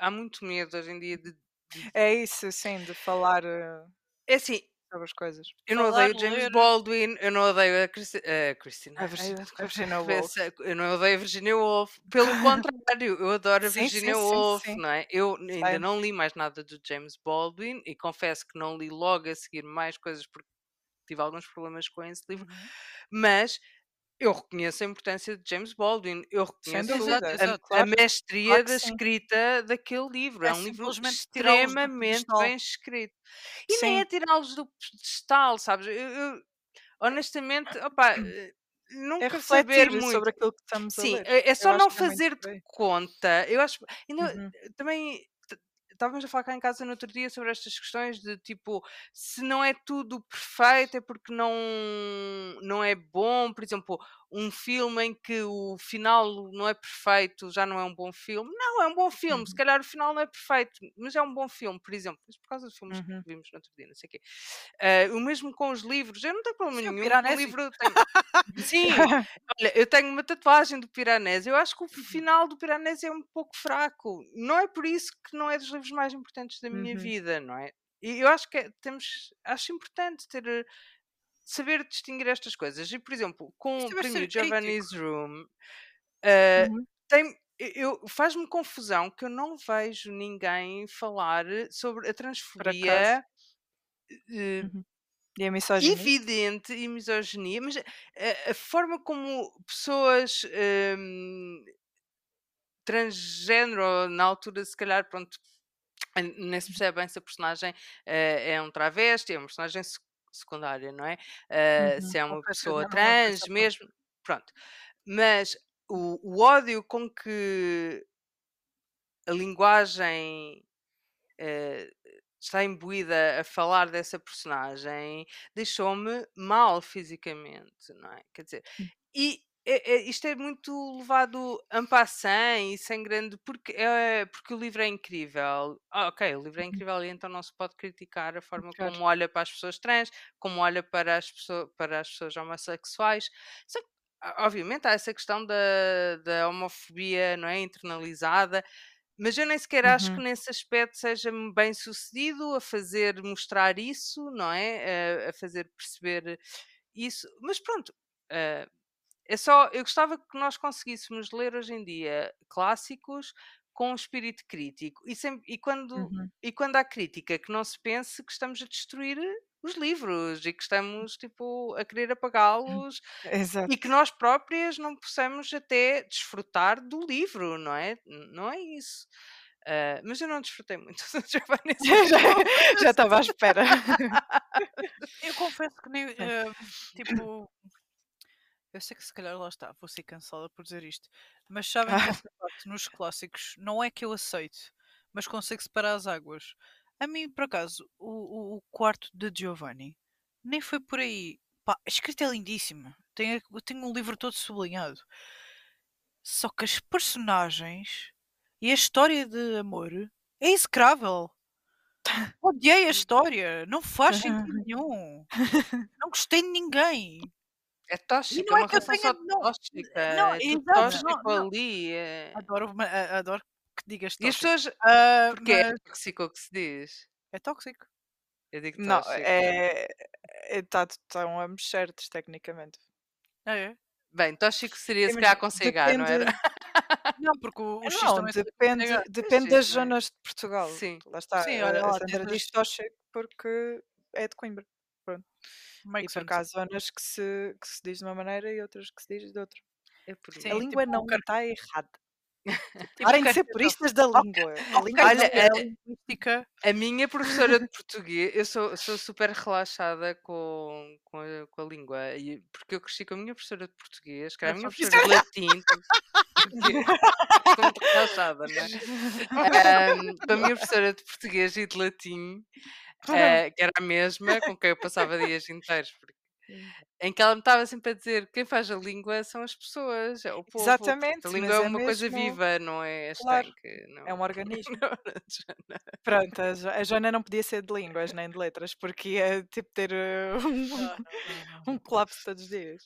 há muito medo hoje em dia de. de- É isso, sim, de falar eh, É assim, sobre as coisas. eu não Falar, odeio James ler. Baldwin, eu não odeio a, Christi a Christina. A Virginia Woolf. Eu não odeio a Virginia Woolf. Pelo contrário, eu adoro a Sim, Virginia sim, Woolf, sim. não é? Eu ainda Sei. não li mais nada do James Baldwin e confesso que não li logo a seguir mais coisas porque tive alguns problemas com esse livro, Uhum. mas eu reconheço a importância de James Baldwin, eu reconheço a, Exato, a Claro, mestria claro da sim. escrita daquele livro. É, É um livro extremamente bem escrito. E nem é Sim, tirá-los do pedestal, sabes? Eu, eu, honestamente, opa, eh, é nunca saber refletir muito. sobre aquilo que estamos a Sim, ler. é, é Eu só não acho que é fazer de conta. Eu acho. Ainda, Uhum. também estávamos a falar cá em casa no outro dia sobre estas questões de tipo, se não é tudo perfeito é porque não, não é bom. Por exemplo, um filme em que o final não é perfeito já não é um bom filme. Não, é um bom filme. Se Uhum. calhar o final não é perfeito, mas é um bom filme, por exemplo. Mas por causa dos filmes Uhum. que vimos no outro dia, não sei o quê. Eh, o mesmo com os livros. Eu não tenho problema Sim, nenhum. O livro tem... Sim, olha, eu tenho uma tatuagem do Piranesi. Eu acho que o final do Piranesi é um pouco fraco. Não é por isso que não é dos livros mais importantes da minha Uhum. vida, não é? E eu acho que é- temos, acho importante ter eh, saber distinguir estas coisas. E, por exemplo, com o crítico. Giovanni's Room, eh, Uhum. tem, eu, faz-me confusão que eu não vejo ninguém falar sobre a transfobia eh, Uhum. E a misoginia? evidente e misoginia, mas a, a forma como pessoas hum, transgênero, ou na altura, se calhar, pronto, nem se percebe bem se a personagem eh, é um travesti, é uma personagem secundária, não é? Eh, Uhum. se é uma pessoa é trans mesmo, pronto. Mas o, o ódio com que a linguagem eh, está imbuída a falar dessa personagem deixou-me mal fisicamente, não é? Quer dizer, Hum. e é- é- isto é muito levado en passant e sem grande. Porque, é, porque o livro é incrível. Ah, ok, o livro é Uhum. incrível e então não se pode criticar a forma Claro. como olha para as pessoas trans, como olha para as, pessoas, para as pessoas homossexuais. Só que, obviamente há essa questão da, da homofobia não é internalizada mas eu nem sequer acho que Uhum. nesse aspecto seja bem sucedido a fazer mostrar isso, não é? A, a fazer perceber isso. Mas pronto, eh, é só. Eu gostava que nós conseguíssemos ler hoje em dia clássicos com um espírito crítico e, sempre, e, quando, Uhum. e quando há crítica que não se pense que estamos a destruir os livros e que estamos tipo a querer apagá-los e que nós próprias não possamos até desfrutar do livro, não é? Não é isso. Ah, mas eu não desfrutei muito já já estava à espera. Eu confesso que nem. Eh, tipo. Eu sei que se calhar lá está, vou ser cansada por dizer isto. Mas sabem que essa parte nos clássicos não é que eu aceito, mas consigo separar as águas. A mim, por acaso, o, o, o quarto de Giovanni nem foi por aí. Pá, a escrita é lindíssima. A- tem um livro todo sublinhado. Só que as personagens e a história de amor é execrável. Odiei a história. Não faz sentido nenhum. Não gostei de ninguém. É tóxica, não é é que eu tenha- não, tóxica. não, é exato, tóxico não, ali. é- Adoro, a- adoro que digas E as tóxico. pessoas. Ah, Porque é mas tóxico o que se diz. é tóxico. Eu digo Não, tóxico. é. Está tão ambos certos, tecnicamente. Ah, é? Bem, tóxico seria se calhar CH, não era? Não, porque o, o X Não, também depende, CH. depende das zonas de Portugal. Sim. Lá está. Sim, a- olha a lá, Sandra diz tóxico porque é de Coimbra. Makes e porque sense. há zonas que se, que se diz de uma maneira e outras que se diz de outra. É por Sim, a língua tipo não car- está errada. Tipo Parem de ser puristas da língua. A língua Olha, é- é linguística. A minha professora de português, eu sou, sou super relaxada com, com, a, com a língua, e- porque eu cresci com a minha professora de português, que era a minha professora de latim, estou muito relaxada, não é? Ahm, com a minha professora de português e de latim, eh, que era a mesma, com quem eu passava dias inteiros, porque- em que ela me estava sempre a dizer quem faz a língua são as pessoas, é o povo. portanto, Exatamente, A mas língua é é uma coisa mesmo- viva, não é Claro, estanque. Não. é um organismo. Não, Pronto, a, Jo- a Joana não podia ser de línguas nem de letras, porque ia tipo ter uh, um, não, não, não. um colapso todos os dias.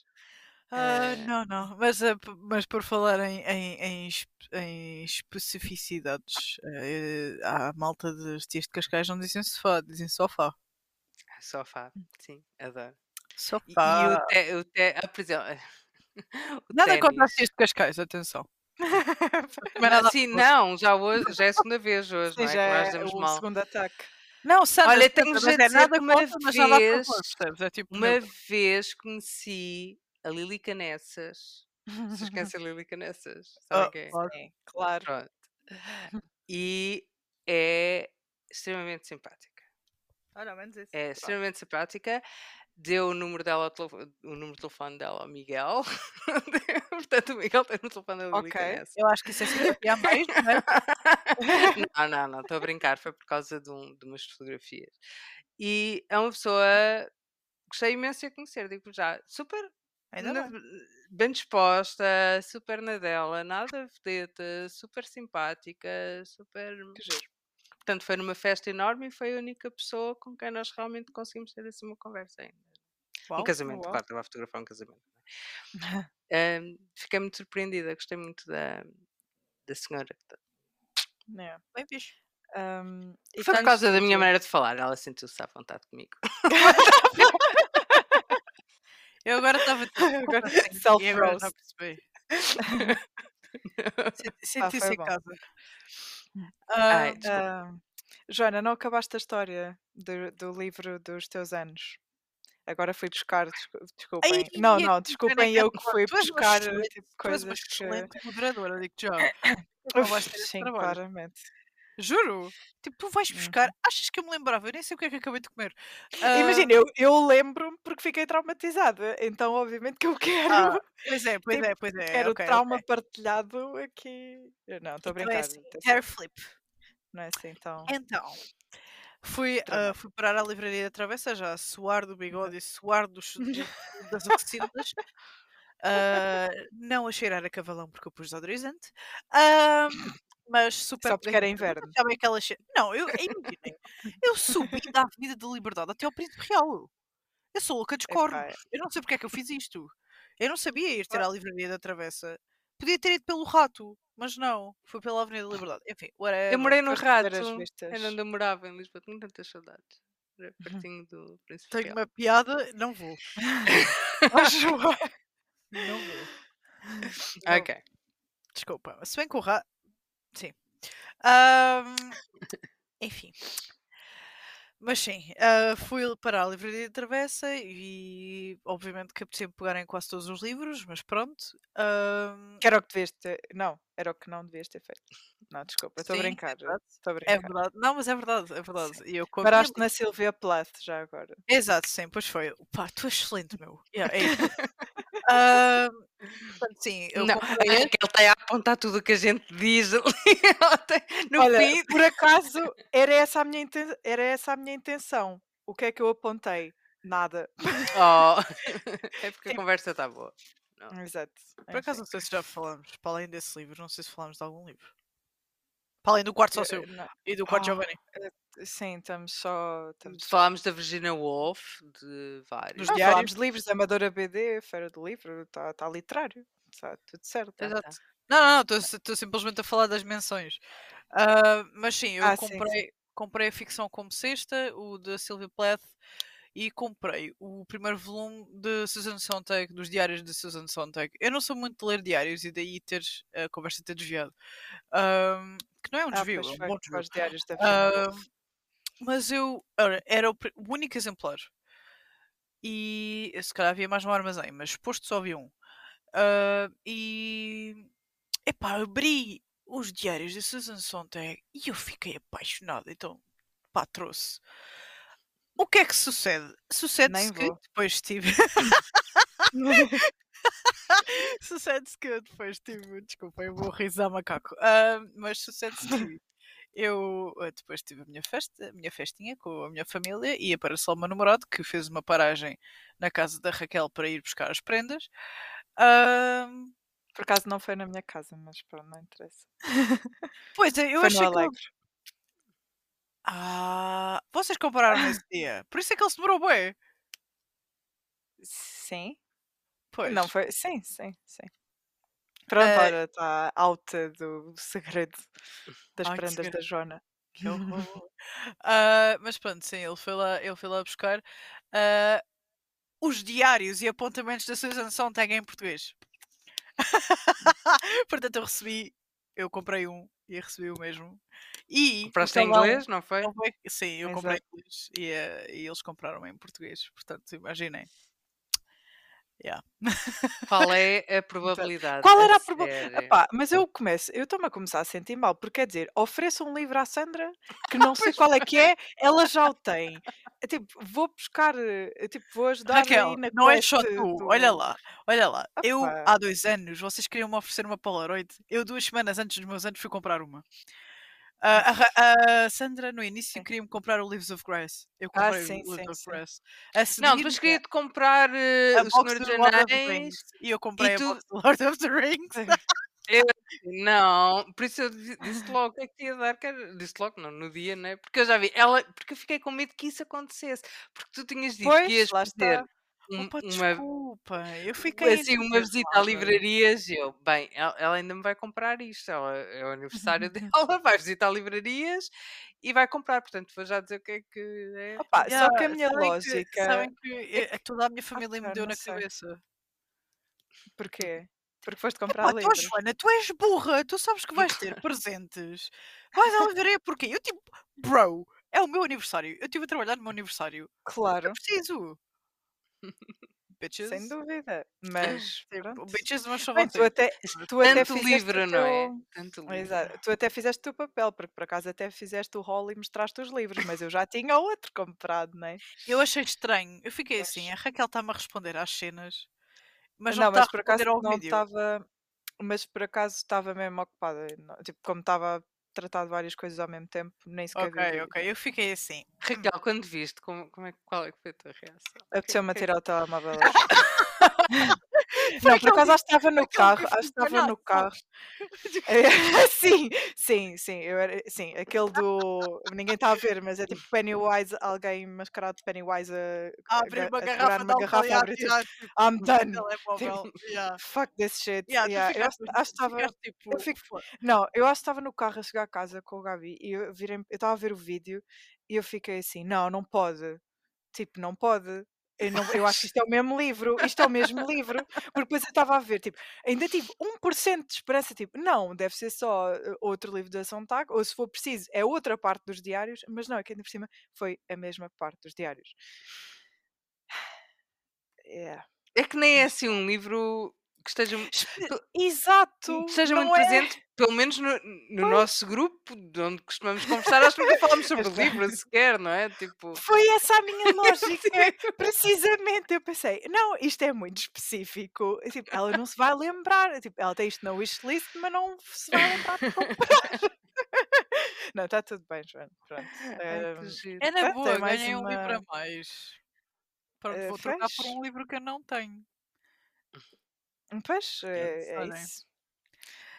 Ah, Eh, não, não. Mas, ah, p- mas por falar em, em, em, em especificidades, eh, há malta dos tias de Cascais não dizem sofá, dizem sofá. Sofá, sim, adoro. E, e Sofá. o te, o te, ah, por exemplo, o Nada contra as ténis. tias de Cascais, atenção. Não, nada a sim, não, já, hoje, já é a segunda vez hoje, Sim, não é? já nós é o mal. segundo ataque. Não, Sandra, Olha, tenho mas já é dizer nada que uma contra, mas a vez, favor, percebes? É tipo uma neutro. vez conheci a Lili Canessas. Vocês conhecem a Lili Canessas? Sabem Ah, quem é? claro. Pronto. E é extremamente simpática. Olha, ao menos isso. É extremamente simpática. deu o número dela, o número de telefone dela ao Miguel. Portanto, o Miguel tem o telefone da Lilica Ok. nessa. Eu acho que isso é simpatia mais, não é? não, não, não, estou a brincar, foi por causa de, um- de umas fotografias. E é uma pessoa, gostei imenso de a conhecer, digo já, super Ainda na- bem. bem disposta, super na dela, nada vedeta, super simpática, super. Que giro. Portanto, foi numa festa enorme e foi a única pessoa com quem nós realmente conseguimos ter assim uma conversa ainda. Um Uau. casamento, uau. claro, estava a fotografar um casamento. não é? Ahm, fiquei muito surpreendida, gostei muito da, da senhora. Yeah. Bem fixe. E Foi por causa da minha maneira de falar, ela sentiu-se à vontade comigo. Eu agora estava Agora, assim? E agora já self-roast. percebi. Ah, Senti-se em casa. Ai, Ah. Ah, Joana, não acabaste a história do, do livro dos teus anos. Agora fui buscar, descu- desculpem. Ai, não, não, desculpem eu que fui buscar tipo, coisas que. excelente moderadora, digo já. Não esse Sim, claramente. Juro. Tipo, tu vais buscar. Achas que eu me lembrava? Eu nem sei o que é que acabei de comer. Ah, Imagina, eu, eu lembro-me porque fiquei traumatizada, então obviamente que eu quero, ah, pois é, pois tipo, é, pois é. quero ok, o trauma ok. partilhado aqui. Eu Não, estou a Então é brincar. assim, atenção, hair flip. Não é assim, então. Então, fui, Drama. fui parar à livraria da Travessa já, a suar do bigode e suar dos, do- das oficinas. Ah, não a cheirar a cavalão porque eu pus desodorizante. Ah, mas super. Só porque era inverno. Sabem aquela che... Não, eu imaginem. Eu subi da Avenida da Liberdade até ao Príncipe Real. Eu sou louca de cornos. Epá, Eu não sei porque é que eu fiz isto. Eu não sabia ir ter à livraria da Travessa. Podia ter ido pelo rato, mas não. Foi pela Avenida da Liberdade. Enfim, whatever. Eu morei no Rato, eu morava em Lisboa, tenho tantas saudades. Era pertinho do Príncipe Tenho Real. uma piada, não vou. Não vou. não. Ok. Desculpa. Se bem que o rato. Sim. Ahm, Enfim. Mas sim, ah, fui para a livraria de Travessa e obviamente que apetecia pegar em quase todos os livros, mas pronto. Ahm, Que era o que devias ter. Não, era o que não devias ter feito. Não, desculpa, estou a Sim, brincar. Estou a É brincar. verdade. Não, mas é verdade, é verdade. E eu com a minha Paraste na Silvia Plath já agora. Exato, sim, pois foi. Pá, tu és excelente, meu. Yeah, é isso. Ahm, portanto, sim, eu Não, acho este. que ele está a apontar tudo o que a gente diz no Olha, fim. por acaso era essa, a minha inten- era essa a minha intenção. O que é que eu apontei? Nada. Oh. É porque a conversa está boa. Exato. Por acaso não sei se já falamos, para além desse livro, não sei se falamos de algum livro. Para além do quarto só seu Eh, não. e do quarto Ah, Giovanni. Sim, estamos só. Estamos só- Falámos da Virginia Woolf, de vários. Dos Ah, diários. falámos de livros, Amadora BD, Feira do Livro, está tá literário. Está tudo certo. Tá, Exato. tá. Não, não, não, estou simplesmente a falar das menções. Ah, mas sim, eu Ah, sim, comprei, comprei a ficção como sexta, o da Sylvia Plath, e comprei o primeiro volume de Susan Sontag, dos diários de Susan Sontag. Eu não sou muito de ler diários e daí ter a conversa ter desviado. Ahm, que não é um Ah, desvio, pois é um bom desvio. os diários Ah, Woolf. mas eu ora, era o, o único exemplar. E se calhar havia mais no armazém, mas exposto só havia um. Ah, e epá, abri os diários de Susan Sontag e eu fiquei apaixonado. Então, pá, trouxe. O que é que sucede? Sucede-se Nem que depois tive. Sucede-se que eu depois tive. Desculpa, eu vou risar macaco. Ah, mas sucede-se que eu ah, depois tive a minha festa, a minha festinha com a minha família e apareceu o meu namorado que fez uma paragem na casa da Raquel para ir buscar as prendas. Ah, Por acaso não foi na minha casa, mas pronto, não interessa. pois é, eu foi achei no que. Ah, vocês compraram nesse dia. Por isso é que ele se demorou bem. Sim? Pois. Não, foi. Sim, sim, sim. Pronto, Ah, olha, está alta do segredo das Ai, que prendas segredo. da Joana. Que horror. Ah, mas pronto, sim, ele foi lá, ele foi lá buscar ah, os diários e apontamentos da Susan Sontag em português. Portanto, eu recebi, eu comprei um e recebi o mesmo. E Compraste em estava lá um- inglês, não foi? não foi- Sim, eu comprei Exato. em inglês e, eh, e eles compraram em português. Portanto, imaginem. Yeah. Qual é a probabilidade? Qual era a probabilidade? mas eu começo, eu estou-me a começar a sentir mal, porque quer dizer, ofereço um livro à Sandra que não sei qual é que é, ela já o tem. É tipo, vou buscar, eh, tipo, vou ajudar Raquel, aí na não é só tu. Olha lá, olha lá. Eu, Opa. há dois anos, vocês queriam me oferecer uma Polaroid. Eu, duas semanas antes dos meus anos, fui comprar uma. Ah, a, Ra- a Sandra, no início, queria-me comprar o Leaves of Grass. Eu Ah, comprei sim, o Leaves of. Grass. A seguir, Não, depois queria-te comprar a o Senhor do dos Lord of the Anéis. Rings. E eu comprei a tu- box do Lord of the Rings. Não, por isso eu di- disse logo que é que ia dar, era- disse logo, não, no dia, né? Porque eu já vi, ela, porque eu fiquei com medo que isso acontecesse, porque tu tinhas dito Pois, que ias lá está. Um- Opa, uma, desculpa. Eu fiquei assim, uma visita a livrarias eu, bem, ela, ela ainda me vai comprar isto, ela, é o aniversário dela, vai visitar livrarias e vai comprar, portanto vou já dizer o que é que é. Opa, só que a Yeah, minha sabem que- lógica. sabem que eh, toda a minha família me pá, deu na sei. cabeça. Porquê? Porque foste comprar Pá, tu, livros. Joana, tu és burra, tu sabes que vais ter presentes. Vais à livraria porquê? Eu tipo, bro, é o meu aniversário. Eu estive a trabalhar no meu aniversário. Claro, Eu preciso. Bitches. sem dúvida. Mas pronto. bitches, mas só Bem, tu até, tu até Tanto livro, não é? Tanto. Exato. Tu até fizeste o teu papel, porque por acaso até fizeste o rol e mostraste os livros, mas eu já tinha outro comprado, não é? Eu achei estranho. Eu fiquei Pois. assim, a Raquel está-me a responder às cenas, mas não, não, mas por acaso não estava. Mas por acaso estava mesmo ocupada. Tipo, como estava tratar de várias coisas ao mesmo tempo, nem sequer vi Ok, vídeo. ok. Eu fiquei assim. Raquel, quando viste, como, como é, que- qual é que foi a tua reação? Apeteceu-me a tirar o telemóvel. não, por acaso dia- acho que estava no carro. estava no carro. É, sim, sim, sim, eu era, sim, aquele do. Ninguém está a ver, mas é tipo Pennywise, alguém mascarado de Pennywise a, abrir uma garrafa uma garrafa e abrir tipo, tipo, I'm done. telemóvel. Yeah. Fuck this shit. Yeah, Yeah, eu acho, que estava. tipo, eu fico-. Não, eu acho que estava no carro a chegar a casa com o Gabi e eu virei, eu estava a ver o vídeo e eu fiquei assim, não, não pode. Tipo, não pode. Eu, não- eu acho que isto é o mesmo livro, isto é o mesmo livro, porque depois eu estava a ver, tipo, ainda tive 1% de esperança, tipo, não, deve ser só eh, outro livro da Sontag, ou se for preciso, é outra parte dos diários, mas não, é que ainda por cima foi a mesma parte dos diários. Yeah. É que nem é assim um livro que esteja, Exato! que esteja muito é? presente, pelo menos no, no nosso grupo, de onde costumamos conversar, acho que nunca falámos sobre Esta- livro sequer, não é? Tipo, Foi essa a minha lógica, precisamente. Eu pensei, não, isto é muito específico. Tipo, ela não se vai lembrar. Tipo, ela tem isto na wishlist, mas não se vai lembrar de comprar. não, está tudo bem, Joana. Pronto. giro. É na boa, é ganhei um livro a uma- mais. Pronto, Eh, vou trocar por um livro que eu não tenho. Pois, é, é olhem. isso.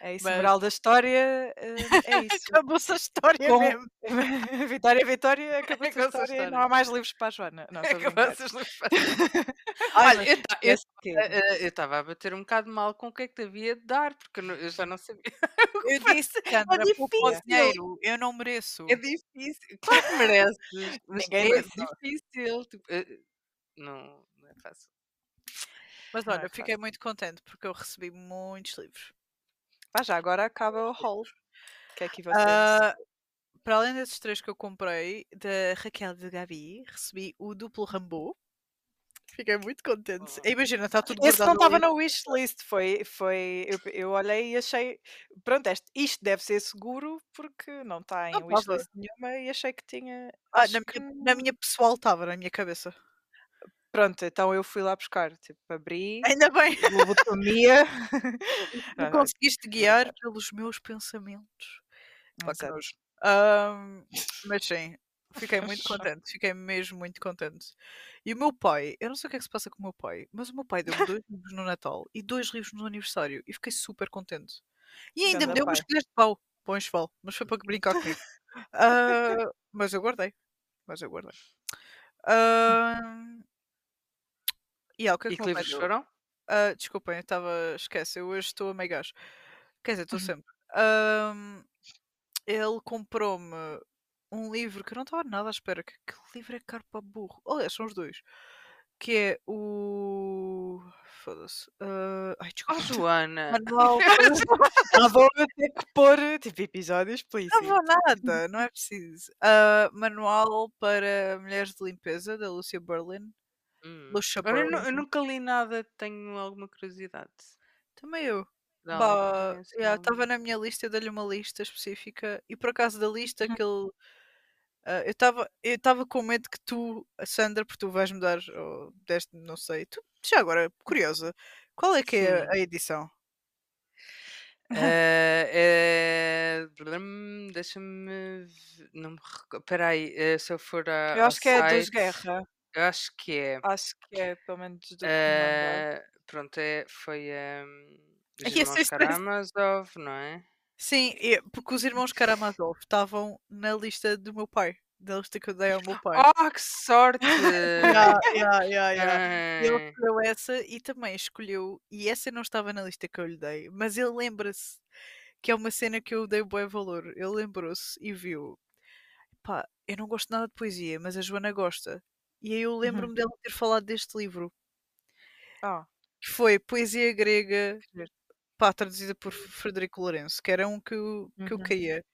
É isso. Mas- Moral da história eh, é isso. Acabou-se a história Com- mesmo. Vitória, Vitória, acabou a Acabou-se a história. história. Não há mais livros para a Joana. Não, estou a Acabou brincar. essas luzes. Ai, Olha, mas eu eu estava a bater um bocado mal com o que é que te havia de dar, porque eu já não sabia. Eu disse, Sandra, difícil. poupa o dinheiro. Eu não mereço. É difícil. Claro que mereces, mas Ninguém é merece. difícil. Tipo, eh, não, não é fácil. Mas Não é olha, fácil. fiquei muito contente porque eu recebi muitos livros. Pá, já agora acaba o haul. O que é que vocês... Ah, para além desses três que eu comprei, da Raquel de Gabi, recebi o duplo Rambo. Fiquei muito contente. Oh. Imagina, está tudo Esse não estava na wishlist, foi, foi eu, eu olhei e achei, pronto, este, isto deve ser seguro porque não está em Não wishlist nenhuma e achei que tinha, Ah, na, que na minha pessoal estava, na minha cabeça. Pronto, então eu fui lá buscar, tipo, abri, Ainda bem, lobotomia, Ah, conseguiste guiar pelos meus pensamentos. Ahm, mas sim, fiquei muito contente, fiquei mesmo muito contente. E o meu pai, eu não sei o que é que se passa com o meu pai, mas o meu pai deu-me dois livros no Natal e dois livros no aniversário e fiquei super contente. E ainda me Ganda deu pai. umas colheres de pau para enxoval, mas foi para brincar comigo. Ah, mas eu guardei, mas eu guardei. Ahm, e ah, o que é E que livros deu? foram? Ah, desculpem, eu estava. Esquece, eu hoje estou a meio gás. Quer dizer, estou Uhum. sempre. Ahm, ele comprou-me um livro que eu não estava nada à espera. Que, que livro é caro para burro? Aliás, são os dois. Que é o. Foda-se. ah, ai, Oh, desculpa. Joana. Manual. Ah, vou ter que pôr, tipo, episódio Não explícito. vou nada, não é preciso. Ah, manual para mulheres de limpeza, da Lucia Berlin. Hum. Agora eu, nu- Chaperones. eu nunca li nada, tenho alguma curiosidade. Também eu. Bah, alguma- yeah, alguma- estava na minha lista, eu dei-lhe uma lista específica e por acaso da lista Uhum. que ele. ah, eu estava eu estava com medo que tu, a Sandra, porque tu vais-me dar, ou deste, não sei, tu, já agora, curiosa, qual é que é a- a edição? Eh, é... blum, Deixa-me. Não me recordo. Espera aí, eh, se eu for a, Eu ao acho que é a dos site, Guerra. Eu acho que é. Acho que é, pelo menos do que me lembro. Eh, pronto, é, foi um, os esse é irmãos estresse- Karamazov, não é? Sim, é- porque os irmãos Karamazov estavam na lista do meu pai, da lista que eu dei ao meu pai. Oh, que sorte! Yeah, yeah, yeah, yeah. Ele Ai. escolheu essa e também escolheu, e essa não estava na lista que eu lhe dei, mas ele lembra-se que é uma cena que eu dei bom valor. Ele lembrou-se e viu, pá, eu não gosto nada de poesia, mas a Joana gosta. E aí eu lembro-me dela ter falado deste livro, Ah, que foi Poesia Grega, pá, traduzida por Frederico Lourenço, que era um que eu, que eu Uhum. caía.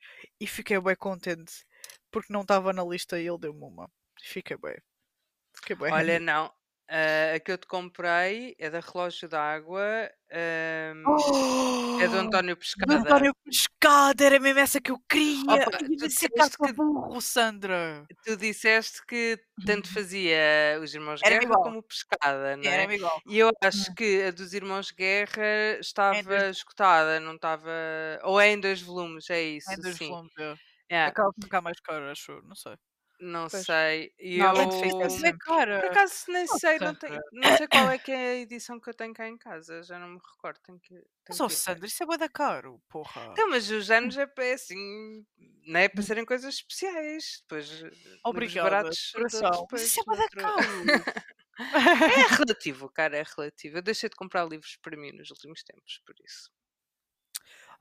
E fiquei bem contente, porque não estava na lista e ele deu-me uma. Fiquei bem. Fiquei bem. Olha, não. Ah, a que eu te comprei é da Relógio d'Água. ahm, é do António Do Pescada. António Pescada, era mesmo essa que eu queria. Opa, Ai, tu ser disseste que- burro, Sandra. Tu disseste que tanto fazia os Irmãos Era Guerra igual. como o Pescada, não é? Era igual. E eu acho que a dos Irmãos Guerra estava dois- esgotada, não estava. Ou é em dois volumes, é isso, Em dois sim. volumes, é. É, Acaba por ficar mais caro, acho. eu, Não sei. Não Pois. sei. E eu. é difícil, É sim. cara. Por acaso nem sei, não, tenho, não sei qual é que é a edição que eu tenho cá em casa, já não me recordo. Tenho que, tenho Mas, que oh, ir ver. Sandra, isso é bué da caro, porra. Então, mas os anos é, pa- é assim, não é para serem coisas especiais. Depois, eh, livros Obrigada, baratos, de de outros coração. Mas isso é bué da noutro- caro. É relativo, cara, é relativo. Eu deixei de comprar livros para mim nos últimos tempos, por isso.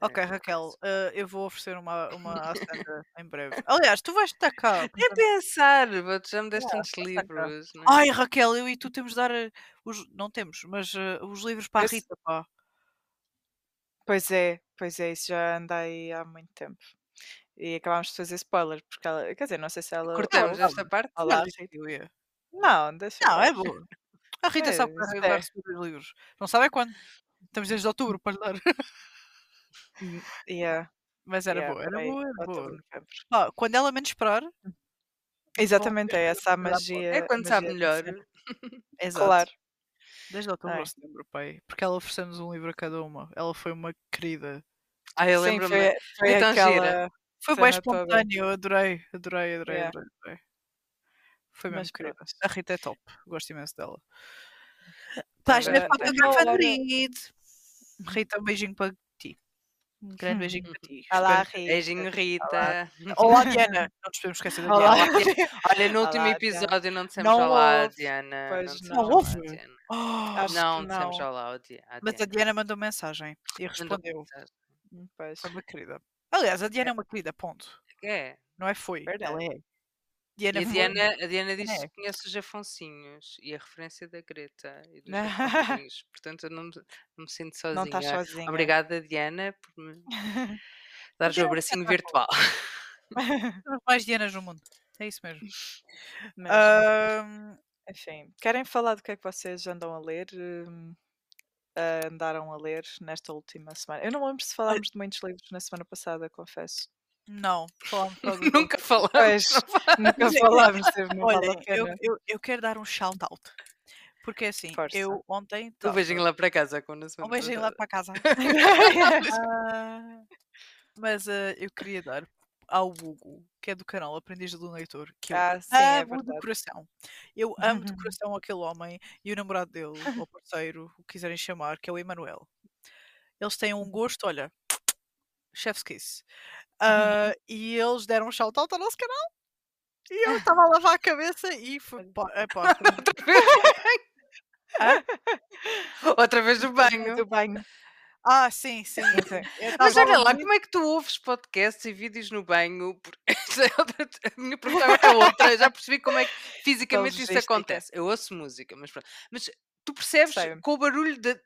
Ok, É, Raquel, isso. eh, eu vou oferecer uma, uma em breve. Aliás, tu vais estar cá. Nem portanto- pensar, vou-te já me deste tantos livros. Né? Ai, Raquel, eu e tu temos de dar eh, os. Não temos, mas eh, os livros para a Rita, pá. Pois é, pois é, isso já anda aí há muito tempo. E acabámos de fazer spoiler, porque ela, quer dizer, não sei se ela. Cortamos esta parte? Olá, Não, Rita. deixa. Não, é boa. A Rita É, sabe que vai é. os livros. Não sabe é quando. Estamos desde outubro para lhe dar. Hum, Yeah, Mas era yeah, boa, era boa, era boa. quando ela menos esperar, Exatamente, é essa a magia. É quando sabe magia melhor. exato. Claro. Desde outubro Ai. a setembro, pai. Porque ela ofereceu-nos um livro a cada uma. Ela foi uma querida. Ah, eu Sim, lembro-me. foi, foi Então gira. aquela. Foi bem Cena toda. espontâneo, eu adorei, adorei, adorei, Yeah. adorei, adorei. Foi mesmo Mas querida. pronto. A Rita é top, gosto imenso dela. Estás Olha, na tenho fotógrafa agora- favorito. Rita, um beijinho para. Um grande beijinho para ti. Olá, Rita. Beijinho, Rita. Olá, Diana. Não nos podemos esquecer da Olá. Diana. Olha, no último Olá, episódio não dissemos Não olá. Diana. Pois não dissemos não. olá? Diana. Oh, Não, que dissemos não. olá à mas a Diana. Diana mandou mensagem e Mandou respondeu. mensagem. Hum, Pois. Foi uma querida. Aliás, a Diana é uma querida, ponto. É. Não é foi, Verdade. ela é. E Diana a foi. Diana, a Diana disse É. que conhece os Afonsinhos e a referência da Greta e dos Afonsinhos. Portanto, eu não, me- não me sinto sozinha. Não estás sozinha. Obrigada, Diana, por me dar o abracinho virtual. Temos mais Dianas no mundo. É isso mesmo. Mas, Ahm, enfim, querem falar do que é que vocês andam a ler? hum, ah, andaram a ler nesta última semana? Eu não lembro se falámos de muitos livros na semana passada, confesso. Não, do Nunca falamos. Pois, nunca é- vale Olha, eu, eu, eu quero dar um shout-out. Porque assim, Força. eu ontem. Um tava- beijinho lá para casa. Na Um beijinho lá para casa. Ah, mas ah, eu queria dar ao Hugo, que é do canal Aprendiz do Leitor, que eu Ah, sim, é amo de verdade. coração. Eu amo de coração aquele homem e o namorado dele, ou parceiro, o que quiserem chamar, que é o Emanuel. Eles têm um gosto, olha, chef's kiss. Ah, e eles deram um shout-out ao nosso canal. E eu estava a lavar a cabeça e foi. Muito- Outra vez no banho. Do banho. Ah, sim, sim. Sim. Mas olha lá, como é que tu ouves podcasts e vídeos no banho? É A minha pergunta é outra. Já percebi como é que fisicamente isso acontece. Eu ouço música, mas pronto. Mas tu percebes Sei. com o barulho da,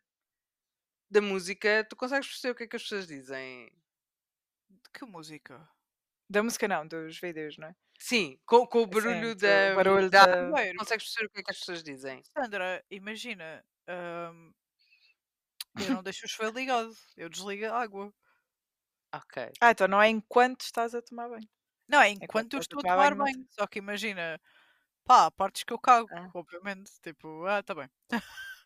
da música, tu consegues perceber o que é que as pessoas dizem? Que música? Da música não, dos vídeos, não é? Sim, com, com o Sim, barulho do da, barulho da da-. Primeiro, Consegues perceber o que é que as pessoas dizem? Sandra, imagina, hum, eu não deixo o chuveiro ligado, eu desligo a água. Ok. Ah, então não é enquanto estás a tomar banho. Não, é Enquanto enquanto eu estou a tomar banho, não banho. Só que imagina, pá, há partes que eu cago, Ah. obviamente. Tipo, ah, tá bem.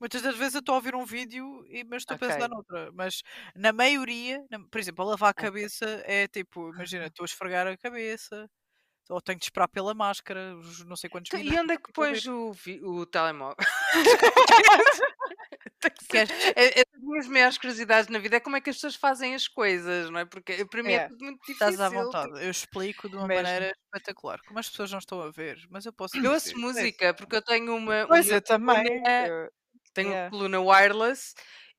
Muitas das vezes eu estou a ouvir um vídeo, e, mas estou a pensar noutra. Mas na maioria, na- por exemplo, a lavar a cabeça é tipo, imagina, estou a esfregar a cabeça, ou tenho de esperar pela máscara, não sei quantos Então, minutos. e onde é que pões o, o telemóvel? É, é das minhas maiores curiosidades na vida é como é que as pessoas fazem as coisas, não é? Porque para mim é, É. tudo muito difícil. Estás à vontade, eu explico de uma Mesmo. maneira espetacular. Como as pessoas não estão a ver, mas eu posso Eu ouço. É música porque eu tenho uma, Pois uma eu também. Eu- tenho yeah. uma coluna wireless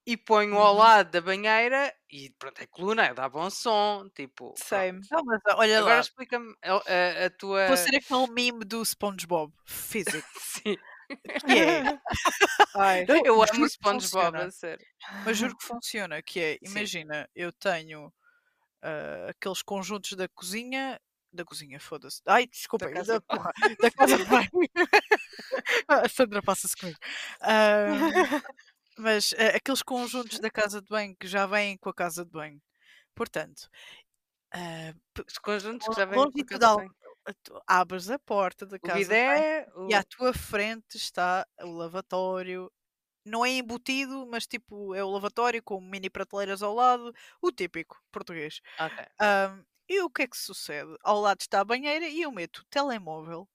e ponho ao Uhum. lado da banheira e pronto, é coluna, dá bom som, tipo. Same. Não, mas olha Agora lá, explica-me a, a- a tua. vou ser aquele meme do SpongeBob, físico. Sim. Que é, Ai, Eu juro amo o SpongeBob, a sério. mas juro que funciona, que é, Sim. imagina, eu tenho ah, aqueles conjuntos da cozinha, da cozinha, foda-se. Ai, desculpa, casa da, de porra, da casa de banho. a Sandra passa-se comigo. Ah, mas ah, aqueles conjuntos da casa de banho que já vêm com a casa de banho. Portanto, ah, p- Os conjuntos que já vêm com a casa bem. tu abres a porta da O casa de banho bidé, e à o... tua frente está o lavatório. Não é embutido, mas tipo é o lavatório com mini prateleiras ao lado, o típico português. Ok. Ahm, e o que é que sucede? Ao lado está a banheira e eu meto o telemóvel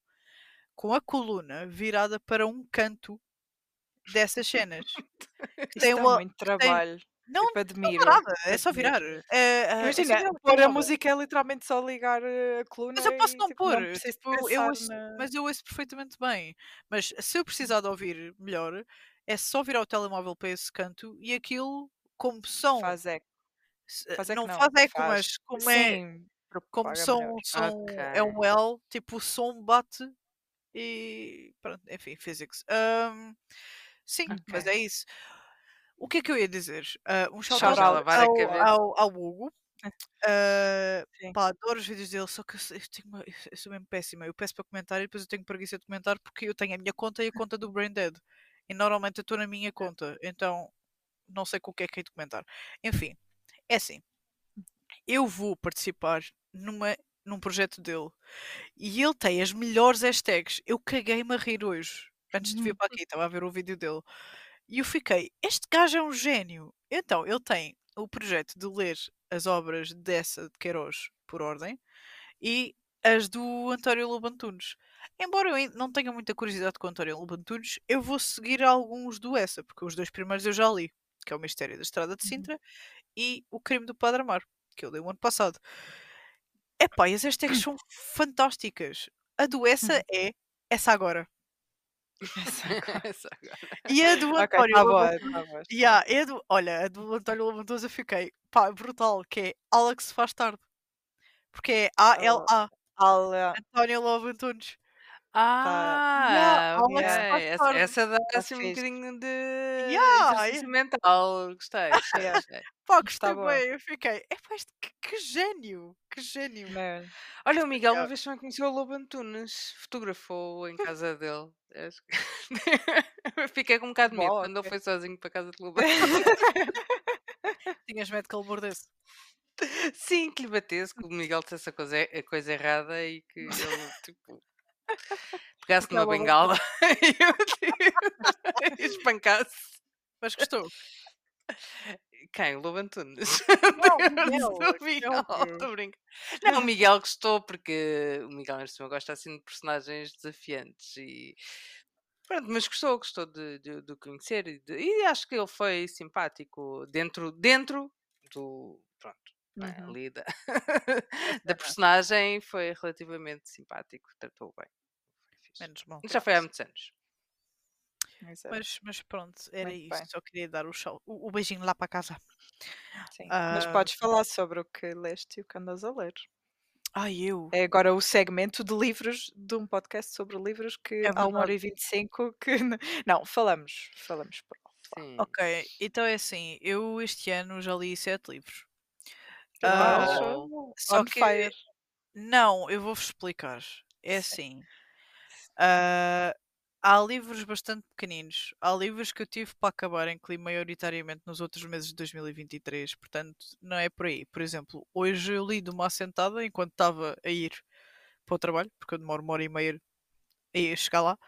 com a coluna virada para um canto dessas cenas. Isto tem dá uma. muito trabalho. Não, tipo, não admiro. dá nada, é só virar. É, é, é Imagina, virar pôr a música é literalmente só ligar eh, a coluna Mas eu posso e, não tipo, pôr, preciso tipo, eu pensar ouço, na- mas eu ouço perfeitamente bem. Mas se eu precisar de ouvir melhor, é só virar o telemóvel para esse canto e aquilo, como são, Faz eco. Se- Faz não não, faz eco, faz- mas como é, Sim, como propaga são, melhor. são é um. L, tipo o som bate e pronto, enfim, physics. Ahm, sim, mas Ok. é isso. O que é que eu ia dizer? Ah, um shout Shout out out. Lavar a ao, ao, ao Hugo. Sim. pá, adoro os vídeos dele, só que eu, tenho uma- eu sou mesmo péssima. Eu peço para comentar e depois eu tenho preguiça de comentar porque eu tenho a minha conta e a conta do Brain Dead. E normalmente eu estou na minha conta, então não sei com o que é que hei de comentar. Enfim, é assim. Eu vou participar numa, num projeto dele e ele tem as melhores hashtags. Eu caguei-me a rir hoje, antes de vir para aqui, estava a ver o vídeo dele. E eu fiquei, este gajo é um gênio. Então, ele tem o projeto de ler as obras dessa de Queiroz por ordem e as do António Lobantunes. Embora eu ainda não tenha muita curiosidade com o António Lobantunes, eu vou seguir alguns do essa, porque os dois primeiros eu já li, que é o Mistério da Estrada de Uhum. Sintra e o Crime do Padre Amar, que eu li o ano passado. Epá, e as hashtags são fantásticas. A do essa Uhum. é essa agora. Essa agora. E a do Ok, António tá boa, tá boa. Yeah, do, olha, a do António Lavantoso eu fiquei, pá, brutal, que é Alex faz tarde. Porque é A-L-A, Ala- António Lavantunes. Ah, ok. faz Essa, essa dá assim um fixe. bocadinho de Yeah, exercício mental. Gostei, gostei, Yeah. gostei. Pá, gostei bem, eu fiquei, é pá, isto, que, que gênio, que gênio. Man. Olha, o Miguel uma Yeah. vez também conheceu o Lobo Antunes, fotografou em casa dele. Acho que- Eu Fiquei com um bocado de medo quando ele ok. foi sozinho para a casa de Lobo Antunes. Tinhas medo que ele mordesse. Sim, que lhe batesse, que o Miguel dissesse a coisa, a coisa errada e que ele, tipo, pegasse numa Aquela bengala e eu, e espancasse. Mas gostou. Quem? O Lobo Antunes? Não, Miguel, estou a brincar. Não, o Miguel gostou porque o Miguel neste gosta assim de personagens desafiantes e pronto, mas gostou, gostou de, de, de conhecer e, de- e acho que ele foi simpático dentro, dentro do é, Uhum. ali da, da personagem foi relativamente simpático, tratou bem. Menos mal. Já foi há muitos anos. Mas, mas pronto, era Muito isso. Só queria dar o, chau- o, o beijinho lá para casa. Sim. Mas Ah, podes falar sobre o que leste e o que andas a ler. Ai, eu. É agora o segmento de livros de um podcast sobre livros que É há uma hora verdade. e 25 que. Não, falamos. Falamos. Sim. Ok, então é assim, eu este ano já li sete livros. Ah, só que fire. não, eu vou-vos explicar. É assim. ah, há livros bastante pequeninos. Há livros que eu tive para acabar em que li maioritariamente nos outros meses de 2023, portanto, não é por aí. Por exemplo, hoje eu li de uma assentada enquanto estava a ir para o trabalho, porque eu demoro uma hora e meia a chegar lá,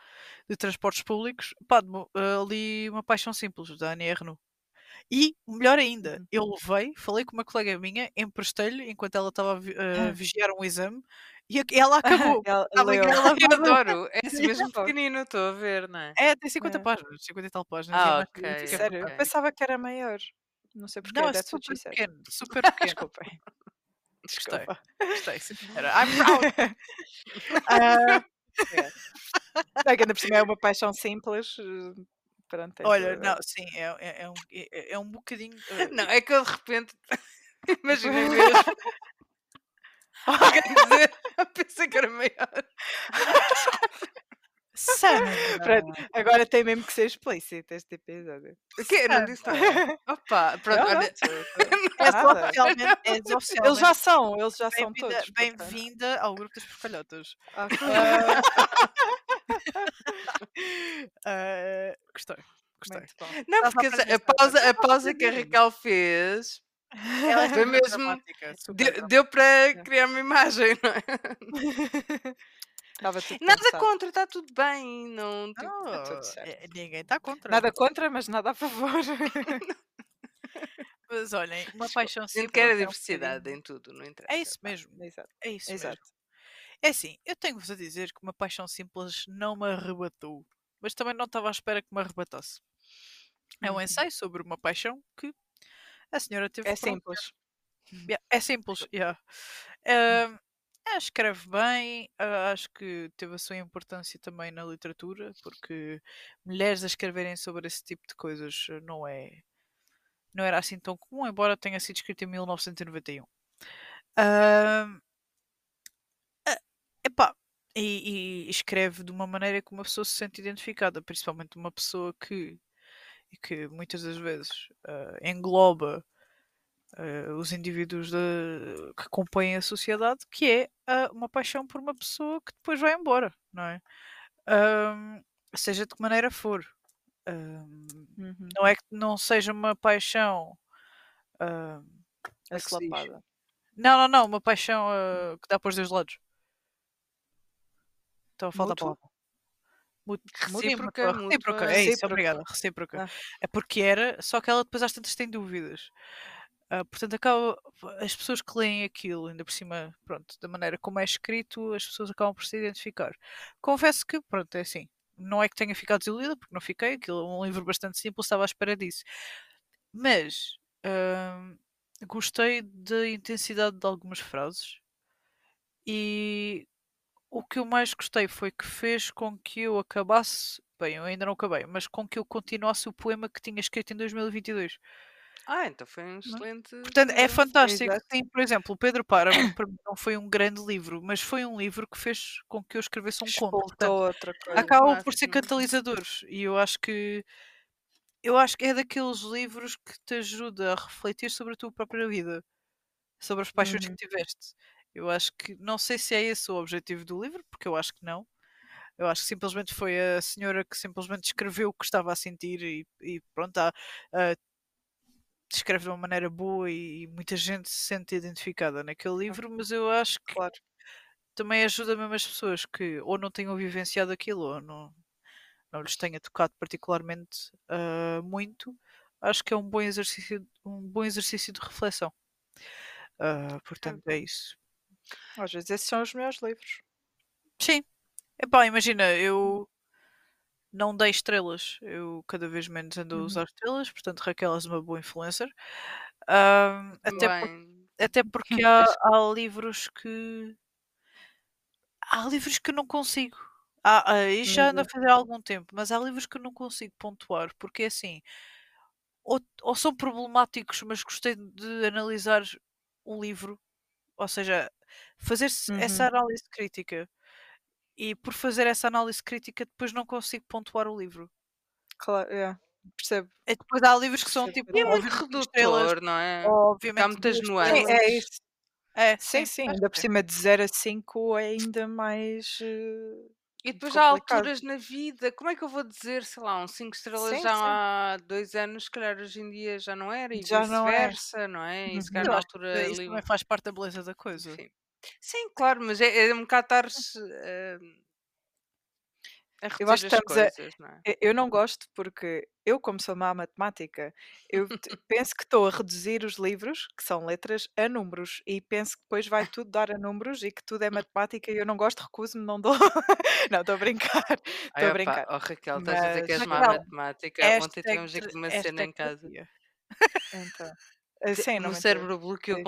de transportes públicos. Pá, ah, li Uma Paixão Simples, da Annie. E, melhor ainda, Uhum. eu levei, falei com uma colega minha, emprestei-lhe enquanto ela estava a a Ah. vigiar um exame e ela acabou. Ela leu. ela Eu adoro. É assim mesmo pequenino, estou a ver, não é? É, tem 50 É. páginas, 50 e tal páginas. é Ah, ok, Sério, por eu pensava que era maior. Não sei porque, Não, é what super pequeno, super pequeno. Desculpem. Gostei, gostei, senhora. I'm proud. Ah, É que ainda por cima é uma paixão simples. Eh, Pronto, tem olha, não, sim, é, é, é um, é, é um bocadinho. ah, Não, é que eu de repente imaginei mesmo alguém dizer, pensei que era maior. Sandra! Agora tem mesmo que ser explícito este episódio. O quê? Não disse nada. Opa, pronto, Não, olha. tu- És nada. oficialmente, Eles oficialmente já são, eles já são bem-vinda todos. bem-vinda ao grupo das porcalhotas. Ah, Ah, gostei, gostei. Não, Estás a porque a essa pausa, a pausa que a Raquel fez Ela é Foi mesmo- deu, deu para criar uma imagem, não é? Nada pensado. contra, está tudo bem. Não, tipo, Não, tá tudo certo. é- ninguém está contra. Nada contra, mas nada a favor. Mas olhem, uma paixão a gente simples. quer a é um diversidade em tudo, não interessa. É isso mesmo, Exato. é isso Exato. mesmo. É assim, eu tenho-vos a dizer que uma paixão simples não me arrebatou, mas também não estava à espera que me arrebatasse. É um Uhum. ensaio sobre uma paixão que a senhora teve É simples. Yeah, é simples, yeah. Ah, escreve bem, ah, acho que teve a sua importância também na literatura, porque mulheres a escreverem sobre esse tipo de coisas eh, não é não era assim tão comum, embora tenha sido escrito em 1991. Ahm, ah, epá, e, e escreve de uma maneira que uma pessoa se sente identificada, principalmente uma pessoa que, que muitas das vezes ah, engloba eh, os indivíduos de- que compõem a sociedade, que é ah, uma paixão por uma pessoa que depois vai embora, não é? Seja de que maneira for. Uhum. não é que não seja uma paixão. como é? Aclapada. Não, não, não, uma paixão que dá para os dois lados. Então falta a palavra. Mut- Recíproca, mútua, recíproca, é isso, Recíproca. obrigada, recíproca. Ah. É porque era, só que ela depois às tantas tem dúvidas. Ah, portanto, acaba, as pessoas que leem aquilo, ainda por cima, pronto, da maneira como é escrito, as pessoas acabam por se identificar. Confesso que, pronto, é assim, não é que tenha ficado desiludida, porque não fiquei, aquilo é um livro bastante simples, estava à espera disso. Mas ahm, gostei da intensidade de algumas frases e o que eu mais gostei foi que fez com que eu acabasse, bem, eu ainda não acabei, mas com que eu continuasse o poema que tinha escrito em 2022. Ah, então foi um excelente. Portanto, é fantástico. Sim, por exemplo, o Pedro Páramo para mim não foi um grande livro, mas foi um livro que fez com que eu escrevesse um conto. Portanto, Expultou outra coisa. por ser máximo. catalisadores e eu acho que eu acho que é daqueles livros que te ajuda a refletir sobre a tua própria vida, sobre as paixões Uhum. que tiveste. Eu acho que não sei se é esse o objetivo do livro, porque eu acho que não. Eu acho que simplesmente foi a senhora que simplesmente escreveu o que estava a sentir e, e pronto, ah, escreve de uma maneira boa e, e muita gente se sente identificada naquele livro, mas eu acho que Claro. também ajuda mesmo as pessoas que ou não tenham vivenciado aquilo ou não, não lhes tenha tocado particularmente ah, muito. Acho que é um bom exercício, um bom exercício de reflexão. Ah, portanto, é isso. Às vezes esses são os melhores livros. Sim. Epá, imagina, eu não dei estrelas. Eu cada vez menos ando a Uhum. usar estrelas, portanto, Raquel és uma boa influencer. Ah, até, por- até porque há, há livros que. Há livros que não consigo. Há, ah, isto já ando a fazer há algum tempo, mas há livros que eu não consigo pontuar, porque é assim. Ou, ou são problemáticos, mas gostei de analisar o livro, ou seja, fazer essa Uhum. análise crítica. E por fazer essa análise crítica, depois não consigo pontuar o livro. Claro, é. percebo. E depois há livros que são Percebo tipo. É muito redutor, não é? Obviamente. Há muitas nuances. Sim, estrelas. é isso. É, Sim, sim, sim, ainda por é. cima de 0 a 5 é ainda mais eh, E depois há complicado. alturas na vida. Como é que eu vou dizer, sei lá, um 5 estrelas Sim, já sim. há dois anos, se calhar hoje em dia já não era, e Já não é. vice-versa, não é? E se Uhum. calhar Eu na altura isso ali. também faz parte da beleza da coisa. Enfim. Sim, claro, mas é, é um bocado estar-se eh, a Eu acho que estamos a. coisas, não é? Eu- não gosto porque eu, como sou má à matemática, eu penso que estou a reduzir os livros, que são letras, a números e penso que depois vai tudo dar a números e que tudo é matemática e eu não gosto, recuso-me, não dou. não, estou a brincar, estou a opa, brincar. oh, Raquel, estás a dizer que Mas, és má à matemática. Ontem tivemos aqui uma cena em casa. então, Te- sim, O cérebro bloqueou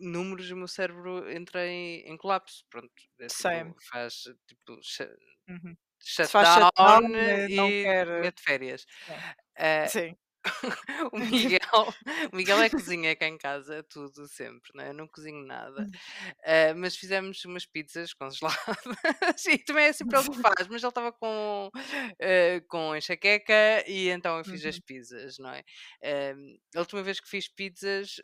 números e o meu cérebro entra em, em colapso. Pronto, é tipo, faz tipo Uhum. Shutdown shutdown, eh, não e quer. mete férias. Sim. Eh, Sim. o Miguel, o Miguel é cozinha cá em casa, tudo sempre, não é? Eu não cozinho nada. Eh, mas fizemos umas pizzas congeladas e também é sempre ele que faz, mas ele estava com, eh, com enxaqueca e então eu fiz as Uhum. pizzas, não é? Eh, a última vez que fiz pizzas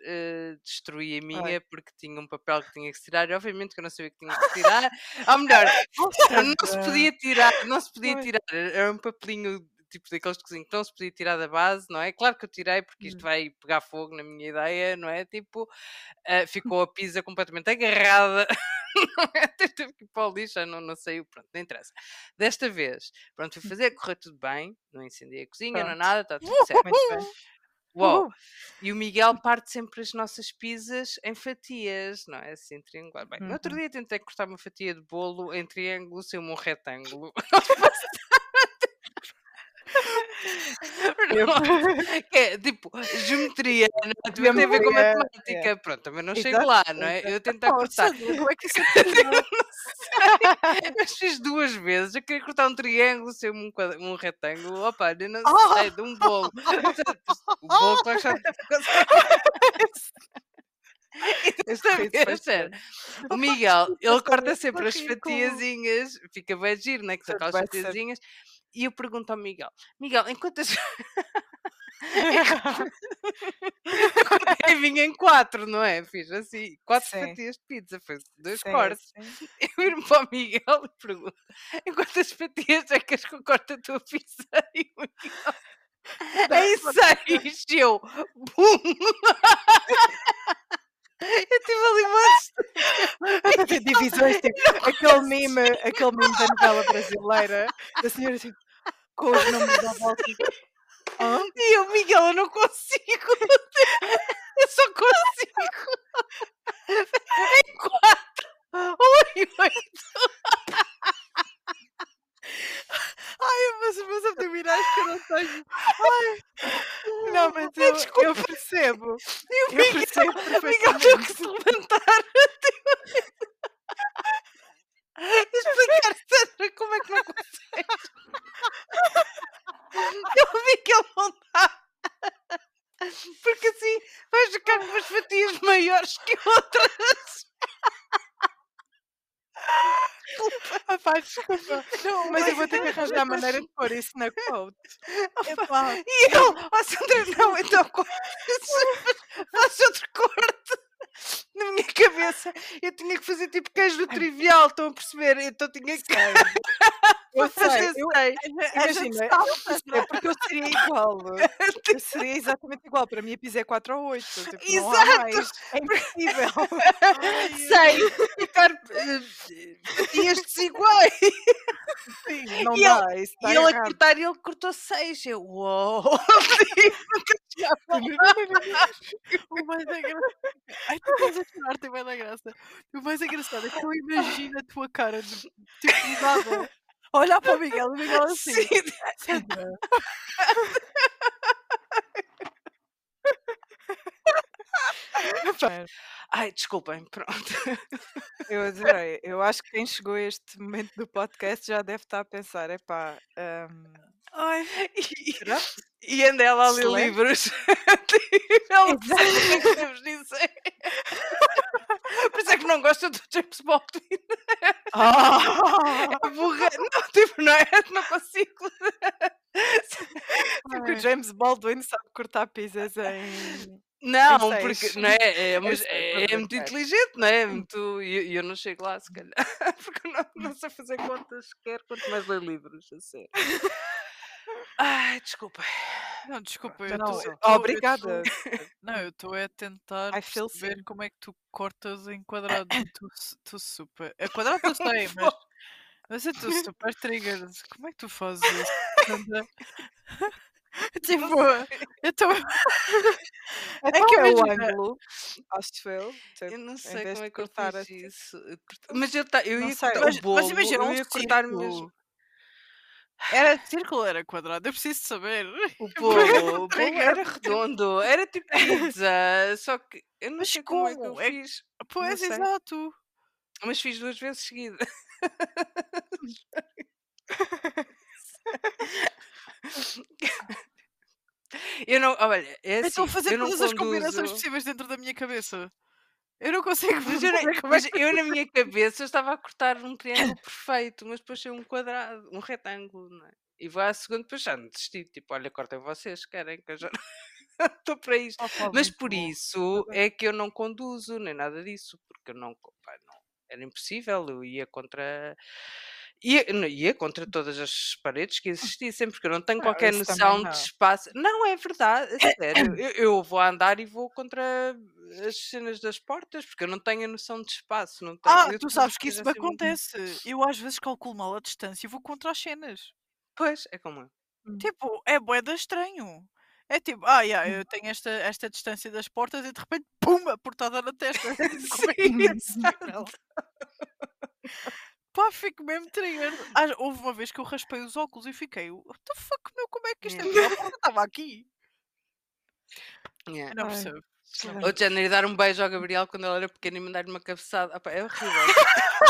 destruí a Ai. minha porque tinha um papel que tinha que tirar e obviamente que eu não sabia que tinha que tirar. Ou melhor, não se podia tirar, não se podia Ai. tirar, era um papelinho tipo daqueles de cozinha que não se podia tirar da base, não é? Claro que eu tirei porque isto Hum. vai pegar fogo na minha ideia, não é? Tipo, ah, ficou a pizza completamente agarrada, não é? Teve que ir para o lixo, ah, não, não saiu, pronto, não interessa. Desta vez, pronto, fui fazer, correu tudo bem, não incendiei a cozinha, não é Pronto. nada, está tudo certo. Muito bem. Uhul. E o Miguel parte sempre as nossas pizzas em fatias, não é? Assim, triangular. Bem, no outro Uhum. dia tentei cortar uma fatia de bolo em triângulo, saiu-me um retângulo. Eu- Não, que é tipo, geometria, não é? Tem a ver com Geometria, matemática. Pronto, também não chego Exato, lá, não é? Eu tentar Oh, cortar. Como é que isso é? Mas fiz duas vezes. Eu queria cortar um triângulo, saiu-me um, um retângulo. Opa, eu não Ah! sei, de um bolo. O bolo, E Este desta riso vez, sério, o Miguel, ele Esta corta sempre as fatiazinhas, fica bem giro, né? Que são aquelas bem, certo. E eu pergunto ao Miguel: Miguel, em quantas. eu vinha em quatro, não é? Fiz assim, quatro Sim. fatias de pizza, foi dois Sim, cortes. sim. Eu viro para o Miguel e pergunto: em quantas fatias é que és que eu corto a tua pizza? E o Miguel. Em seis! Eu, bum! Eu tive ali uma Divisões, tipo, aquele meme, aquele meme da novela brasileira, da senhora tipo, com os números à volta. Hã? E eu, Miguel, eu não consigo. Eu só consigo. Em quatro. Oi, oito. Ai, mas os meus abdominais que eu não tenho. Não, mas Ai, eu, desculpa. eu percebo. E o Eu Miguel, percebo Miguel teve que se levantar. Explicar, Sandra, como é que não consegues? Eu vi que ele não dá. Porque assim vais ficar com umas fatias maiores que outras. Ah, pá, desculpa. Não, mas eu vou ter que arranjar a maneira de pôr isso na quote. Epá, E ele, ó Sandra, não, então corta. Faz outro corte. Na minha cabeça, eu tinha que fazer tipo queijo do trivial, estão a perceber? Então tinha que. Eu sei, eu, imagina, é porque eu seria igual. Eu seria exatamente igual. Para mim a pizza é 4 ou 8. Tipo, Exato. mais. É impossível. Sei, ficar eh, fatias desiguais. Sim, não E dá. Isso E está ele a errado. cortar, ele cortou seis. Eu, uou! O mais engraçado. Ai, tu estás a chorar, tem bem da graça. O mais engraçado é que eu imagino a tua cara de tipo nada. Olhar para o Miguel, o Miguel assim. Sim. Epá, Ai, desculpem, pronto. Eu adorei. Eu acho que quem chegou a este momento do podcast já deve estar a pensar: epá, hum, Ai, E, será? e anda ela a ler livros. ela percebe o que é dizer. Por isso é que não gosta do James Baldwin. Ah! É burra. Não, tipo, não é? Não consigo. Porque o James Baldwin sabe cortar pizzas em. Não, porque não é, é, é, a é muito inteligente, não é? Muito, e eu, eu não chego lá, se calhar, porque eu não, não sei fazer contas sequer, quanto mais ler livros, a sério. Ai, desculpa. Não, desculpa, eu não, tô- oh, eu tô- eu obrigada. tô- Não, eu estou a tentar seen. como é que tu cortas em quadrado. Tu, tu super. A quadrado eu sei, mas. Mas eu estou super triggered. Como é que tu fazes isso? Tipo, eu estou. Então que é o ângulo, acho eu. Eu tipo, não em sei como é que eu assim. isso. Eu Mas eu, ta- eu Não ia sei. cortar Mas, o bolo, mas imagina eu ia cortar círculo. mesmo Era círculo ou era quadrado? Eu preciso saber. o bolo. O bolo era redondo, era tipo pizza, só que eu não Mas sei como é que eu como? É fiz. Pois, exato. Mas fiz duas vezes seguida. Eu não, olha, é assim, Estou a fazer eu não todas as combinações possíveis dentro da minha cabeça. Eu não consigo eu, perceber como é mas que- eu na minha cabeça estava a cortar um triângulo perfeito, mas depois saiu um quadrado, um retângulo, não é? E vou à segunda, depois já não desisti. Tipo, olha, cortem vocês, querem que eu já estou para isto. Opa, Mas por isso é que eu não conduzo, nem nada disso, porque eu não, pá, não era impossível, eu ia contra. Ia, ia contra todas as paredes que existissem, porque eu não tenho qualquer noção de espaço. Não, é verdade, a sério. Eu, eu vou andar e vou contra as cenas das portas, porque eu não tenho a noção de espaço. Não tenho, Ah, eu tu sabes que isso me assim muito- acontece. Eu às vezes calculo mal a distância e vou contra as cenas. Pois, é como eu. Tipo, é boeda estranho. É tipo, ah, yeah, eu tenho esta, esta distância das portas e de repente, pum, a portada na testa. Como é que é? Pá, fico mesmo trigger. Ah, houve uma vez que eu raspei os óculos e fiquei, what the fuck, meu, como é que isto é? Yeah. A porta estava aqui. Yeah. Eu não percebo. Ou de género, ir dar um beijo ao Gabriel quando ele era pequeno e mandar-lhe uma cabeçada. Ah, pá, é horrível.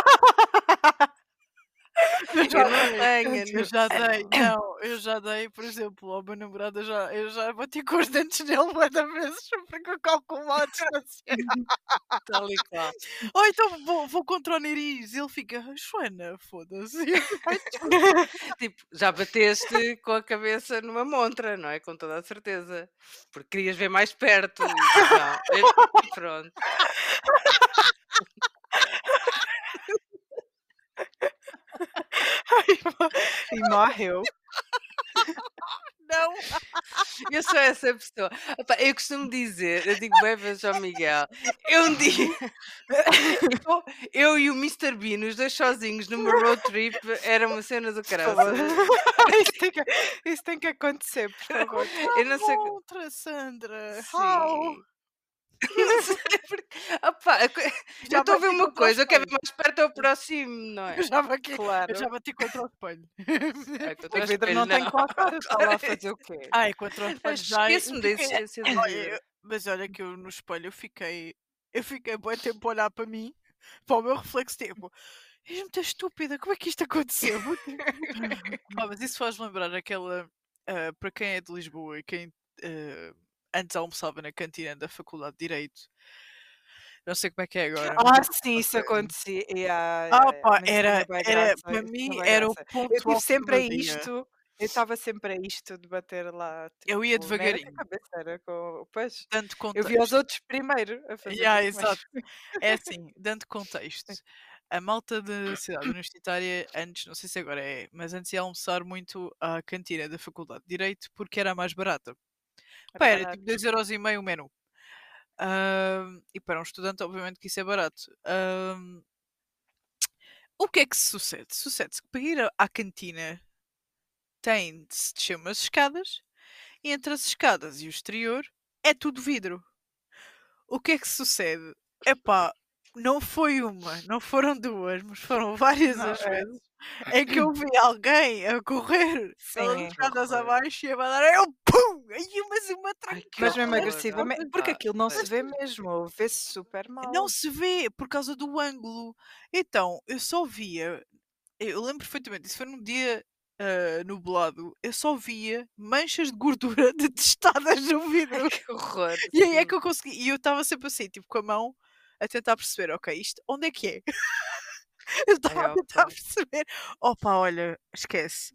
Eu Eu já não dei, tenho. eu já dei, não, eu já dei, por exemplo, ao meu namorado, eu já, eu já bati com os dentes nele muitas vezes, porque eu calculo a distância. Tal e qual. Ou então vou, vou contra o nariz e ele fica, Joana, foda-se. E eu, "Ai, desculpa." Tipo, já bateste com a cabeça numa montra, não é? Com toda a certeza. Porque querias ver mais perto. Não, eu- pronto. E morreu. não, Eu sou essa pessoa. Eu costumo dizer, eu digo bem vezes ao Miguel, eu um dia, eu, e o Mr. Bean, os dois sozinhos numa road trip, era uma cena do caralho. isso, tem que, isso tem que acontecer, por favor. Eu não sei. contra, Sandra. How? Sim. Não sei porque. Opa, Já eu estou a ver uma coisa, eu quero ver mais perto, eu aproximo, não é? Eu já, bati, Claro. eu já bati contra o espelho. É, O o vidro espelho, não tem qualquer, está lá a fazer o quê? Ai, contra o espelho já. Esqueço-me da fiquei- existência Olha, mas olha que eu no espelho eu fiquei. Eu fiquei bom tempo a olhar para mim, para o meu reflexo, tipo. És muito estúpida, como é que isto aconteceu? Ah, mas isso faz lembrar aquela. ah, para quem é de Lisboa e quem ah, antes almoçava na cantina da Faculdade de Direito, não sei como é que é agora. Ah, sim, isso acontecia. Yeah, Ah, yeah. pá, era, era, para mim era o ponto Eu tive sempre a isto, eu estava sempre a isto de bater lá. Eu ia tipo, não era com a devagarinho. com. Pois, Dando eu vi os contexto. outros primeiro a fazer. Yeah, exato. É assim, dando contexto. A malta de cidade universitária, antes, não sei se agora é, mas antes ia almoçar muito à cantina da Faculdade de Direito porque era a mais barata. Pá, era barato. tipo 2,5€ o menu. Ahm, e para um estudante, obviamente que isso é barato. Ahm, o que é que sucede? Sucede-se que para ir à cantina tem de se descer umas escadas e entre as escadas e o exterior é tudo vidro. O que é que sucede? Epá, não foi uma, não foram duas, mas foram várias Não, as é. vezes em que eu vi alguém a correr Sim. escadas horror. abaixo e a mandar eu pum! Aí mas uma tranca. que Mas mesmo agressivamente, porque aquilo não se vê mesmo, vê-se super mal. Não se vê por causa do ângulo. Então, eu só via. Eu lembro perfeitamente, isso foi num dia ah, nublado. Eu só via manchas de gordura detestadas no vidro. Que horror. E aí é que eu consegui. E eu estava sempre assim, tipo, com a mão a tentar perceber, ok, isto onde é que é? eu estava É, a tentar opa. perceber. Opa, olha, esquece.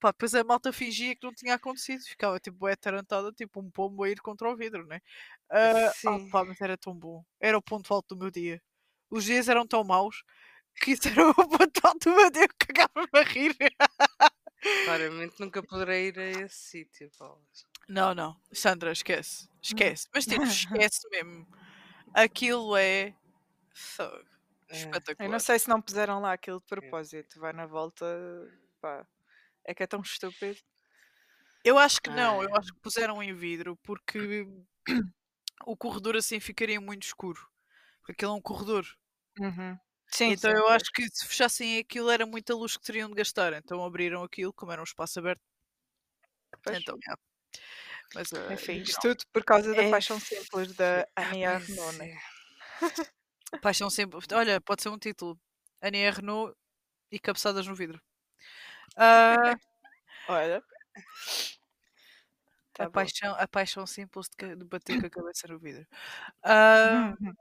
pá, depois a malta fingia que não tinha acontecido, ficava tipo é tarantada, tipo um pombo a ir contra o vidro, né? Ah, Sim. pá, mas era tão bom. Era o ponto alto do meu dia. Os dias eram tão maus que isso era o ponto alto do meu dia que cagava-me a rir. Claramente nunca poderei ir a esse sítio, bolas. Não, não, Sandra, esquece. Esquece. Mas tipo, esquece mesmo. Aquilo é. Fogo. É. Espetacular. Eu não sei se não puseram lá aquilo de propósito. Vai na volta, pá. É que é tão estúpido. Eu acho que não, eu acho que puseram em vidro porque o corredor assim ficaria muito escuro. Porque aquilo é um corredor. Uhum. Sim, então sim, eu pois. acho que se fechassem aquilo era muita luz que teriam de gastar. Então abriram aquilo, como era um espaço aberto. Pois. Então, yeah. Mas, ah, Enfim, isto tudo por causa da É paixão simples da Ania é. Paixão sempre. Olha, pode ser um título. Ania Renault e cabeçadas no vidro. Ah, Olha. Tá a, bom. paixão, a paixão simples de, de bater com a cabeça no vidro. Ah,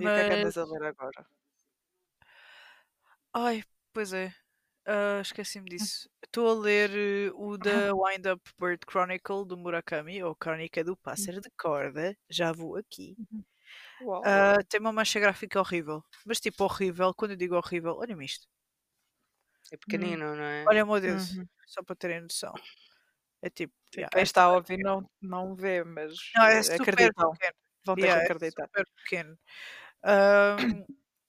E o que é que mas. andas a ler agora? Ai, pois é. Ah, Esqueci-me disso. Estou a ler eh, o da Wind Up Bird Chronicle do Murakami, ou Crónica do Pássaro de Corda. Já vou aqui. Uau. Ah, tem uma mancha gráfica horrível. Mas tipo horrível, quando eu digo horrível, olha-me isto. É pequenino, não é? Olha meu dedo, Uhum. só para terem noção. É tipo. Sim, yeah, Quem é está a super ouvir pequeno. não, não vê, mas Não, é acreditam. Vão ter Yeah, que é acreditar. super pequeno.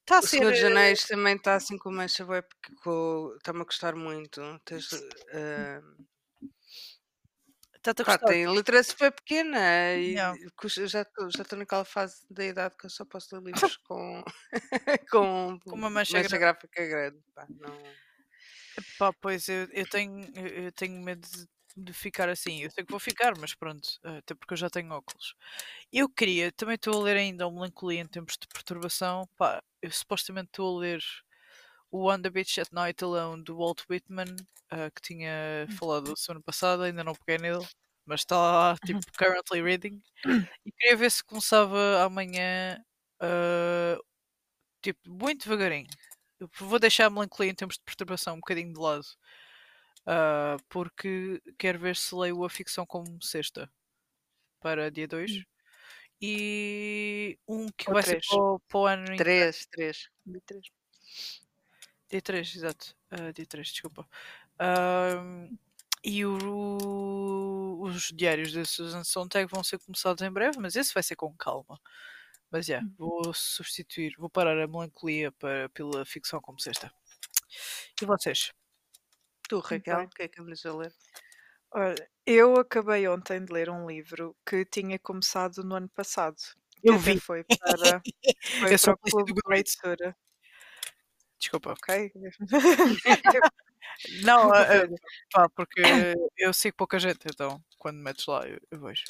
Está a O ser. Senhor dos eh, Anéis também está assim com mancha porque co- está-me a gostar muito. Tens, eh, Está-te a pá, gostar. tem letra super pequena e custa- já estou já naquela fase da idade que eu só posso ler livros com, com, Com uma mancha mancha grande. gráfica grande. Pá, não... Pá, pois eu, eu tenho, eu eu tenho medo de, de ficar assim. Eu sei que vou ficar, mas pronto, eh, até porque eu já tenho óculos. Eu queria, também estou a ler ainda o Melancolia em Tempos de Perturbação. Pá, eu supostamente estou a ler o On the Beach at Night Alone do Walt Whitman, eh, que tinha falado semana passada, ainda não peguei nele, mas está lá, tipo, currently reading. E queria ver se começava amanhã, eh, tipo, muito devagarinho. Eu vou deixar a melancolia em termos de perturbação um bocadinho de lado. ah, porque quero ver se leio a ficção como sexta para dia 2 e um que Ou vai ser três. para o, para o ano em- Três, três. Dia 3, exato. ah, dia 3, desculpa. Ahm, e o- os diários da Susan Sontag vão ser começados em breve, mas esse vai ser com calma. Mas já, vou substituir, vou parar a melancolia para, pela ficção como sexta. E vocês? Tu, Raquel, o que é que andas a ler? Olha, eu acabei ontem de ler um livro que tinha começado no ano passado. Eu vi. Foi para, foi Eu para o Clube de Leitura. Desculpa. Ok? Não, Olha, pá, porque eu sigo pouca gente, então quando metes lá eu, eu vejo.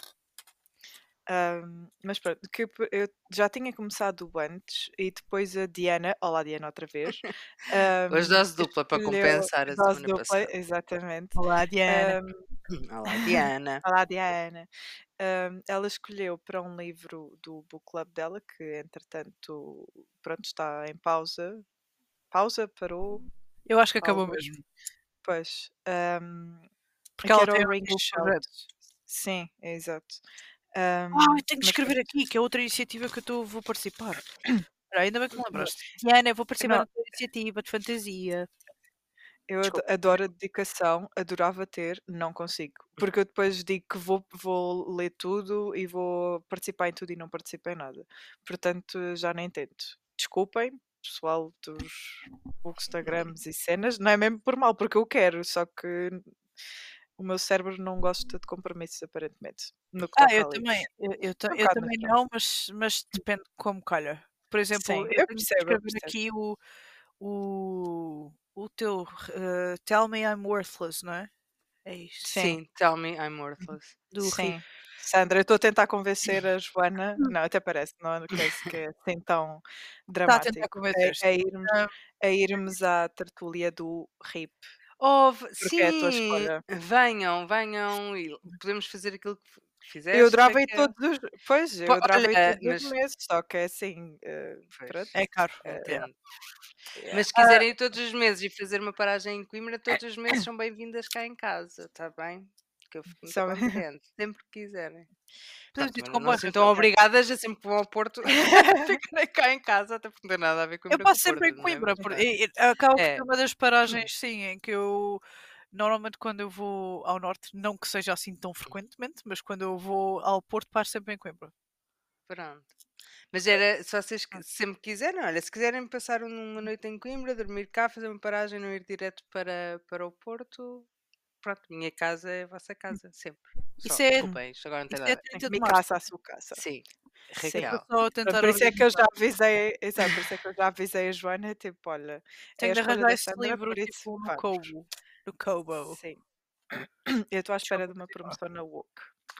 ahm, mas pronto, que eu já tinha começado antes e depois a Diana, olá Diana outra vez, Hoje ahm, dose dupla para compensar a dose semana dupla, passada. exatamente. Olá, Diana. Olá, Diana. Olá, Diana. Ahm, ela escolheu para um livro do book club dela, que entretanto, pronto, está em pausa. Pausa, parou, eu acho que acabou algo. mesmo. pois. ahm, Porque que ela era tem o Ring outros Shout. projetos. Sim, é exato. Ahm, Ah, eu tenho que mas escrever aqui, que é outra iniciativa que eu tô, vou participar. Espera, ainda bem que me lembraste. Eu vou participar tua iniciativa de fantasia. Eu Desculpa. adoro a dedicação, adorava ter, não consigo. Porque eu depois digo que vou, vou ler tudo e vou participar em tudo e não participo em nada. Portanto, já nem tento. Desculpem, pessoal dos bookstagrams e cenas, não é mesmo por mal, porque eu quero, só que o meu cérebro não gosta de compromissos, aparentemente. Ah, eu também, eu, eu, Um eu também não, mas, mas depende como calha. Por exemplo, Sim, eu eu percebo, eu percebo. aqui o, o, o teu eh, Tell Me I'm Worthless, não é? É isto. Sim. Sim, tell me I'm worthless. Do Sim. Sandra, eu estou a tentar convencer a Joana. Não, até parece, não é que é, que é assim tão Está a tentar dramático. convencer-te. A, a irmos, Ah, a irmos à tertulia do RIP. Oh, é sim, escolha. venham, venham e podemos fazer aquilo que Fizeste, Eu é que é. todos os. Pois, eu olha, todos os meses, só que é assim. pronto. É caro. entendo. yeah. Mas se quiserem ir todos os meses e fazer uma paragem em Coimbra, todos os meses são bem-vindas cá em casa, está bem? Que eu fico muito contente, sempre que quiserem. Podemos ir de não comboio, se Raquel. sintam obrigadas a sempre vão ao Porto ficarem cá em casa, até porque não tem nada a ver com Eu passo sempre em Coimbra. por- e- e acaba por É. ser uma das paragens, sim, em que eu. Normalmente, quando eu vou ao norte, não que seja assim tão frequentemente, mas quando eu vou ao Porto, paro sempre em Coimbra. Pronto. Mas era, se vocês que- sempre quiserem, olha, se quiserem passar um- uma noite em Coimbra, dormir cá, fazer uma paragem, não ir direto para, para o Porto, pronto, minha casa é a vossa casa, sempre. Só, Isso é- Desculpem, isto agora não tem Isso nada. é a ver. 30 de Minha março. casa, a sua casa. Sim, Sim. Só a tentar Por isso é que eu já avisei, exato, por isso é que eu já avisei a Joana, tipo, olha, Tenho é de a escolha arranjar da esse Sandra, livro por isso, tipo, no vamos. Kobo. No Kobo. Sim. Eu estou à espera de uma continua. promoção na WOC.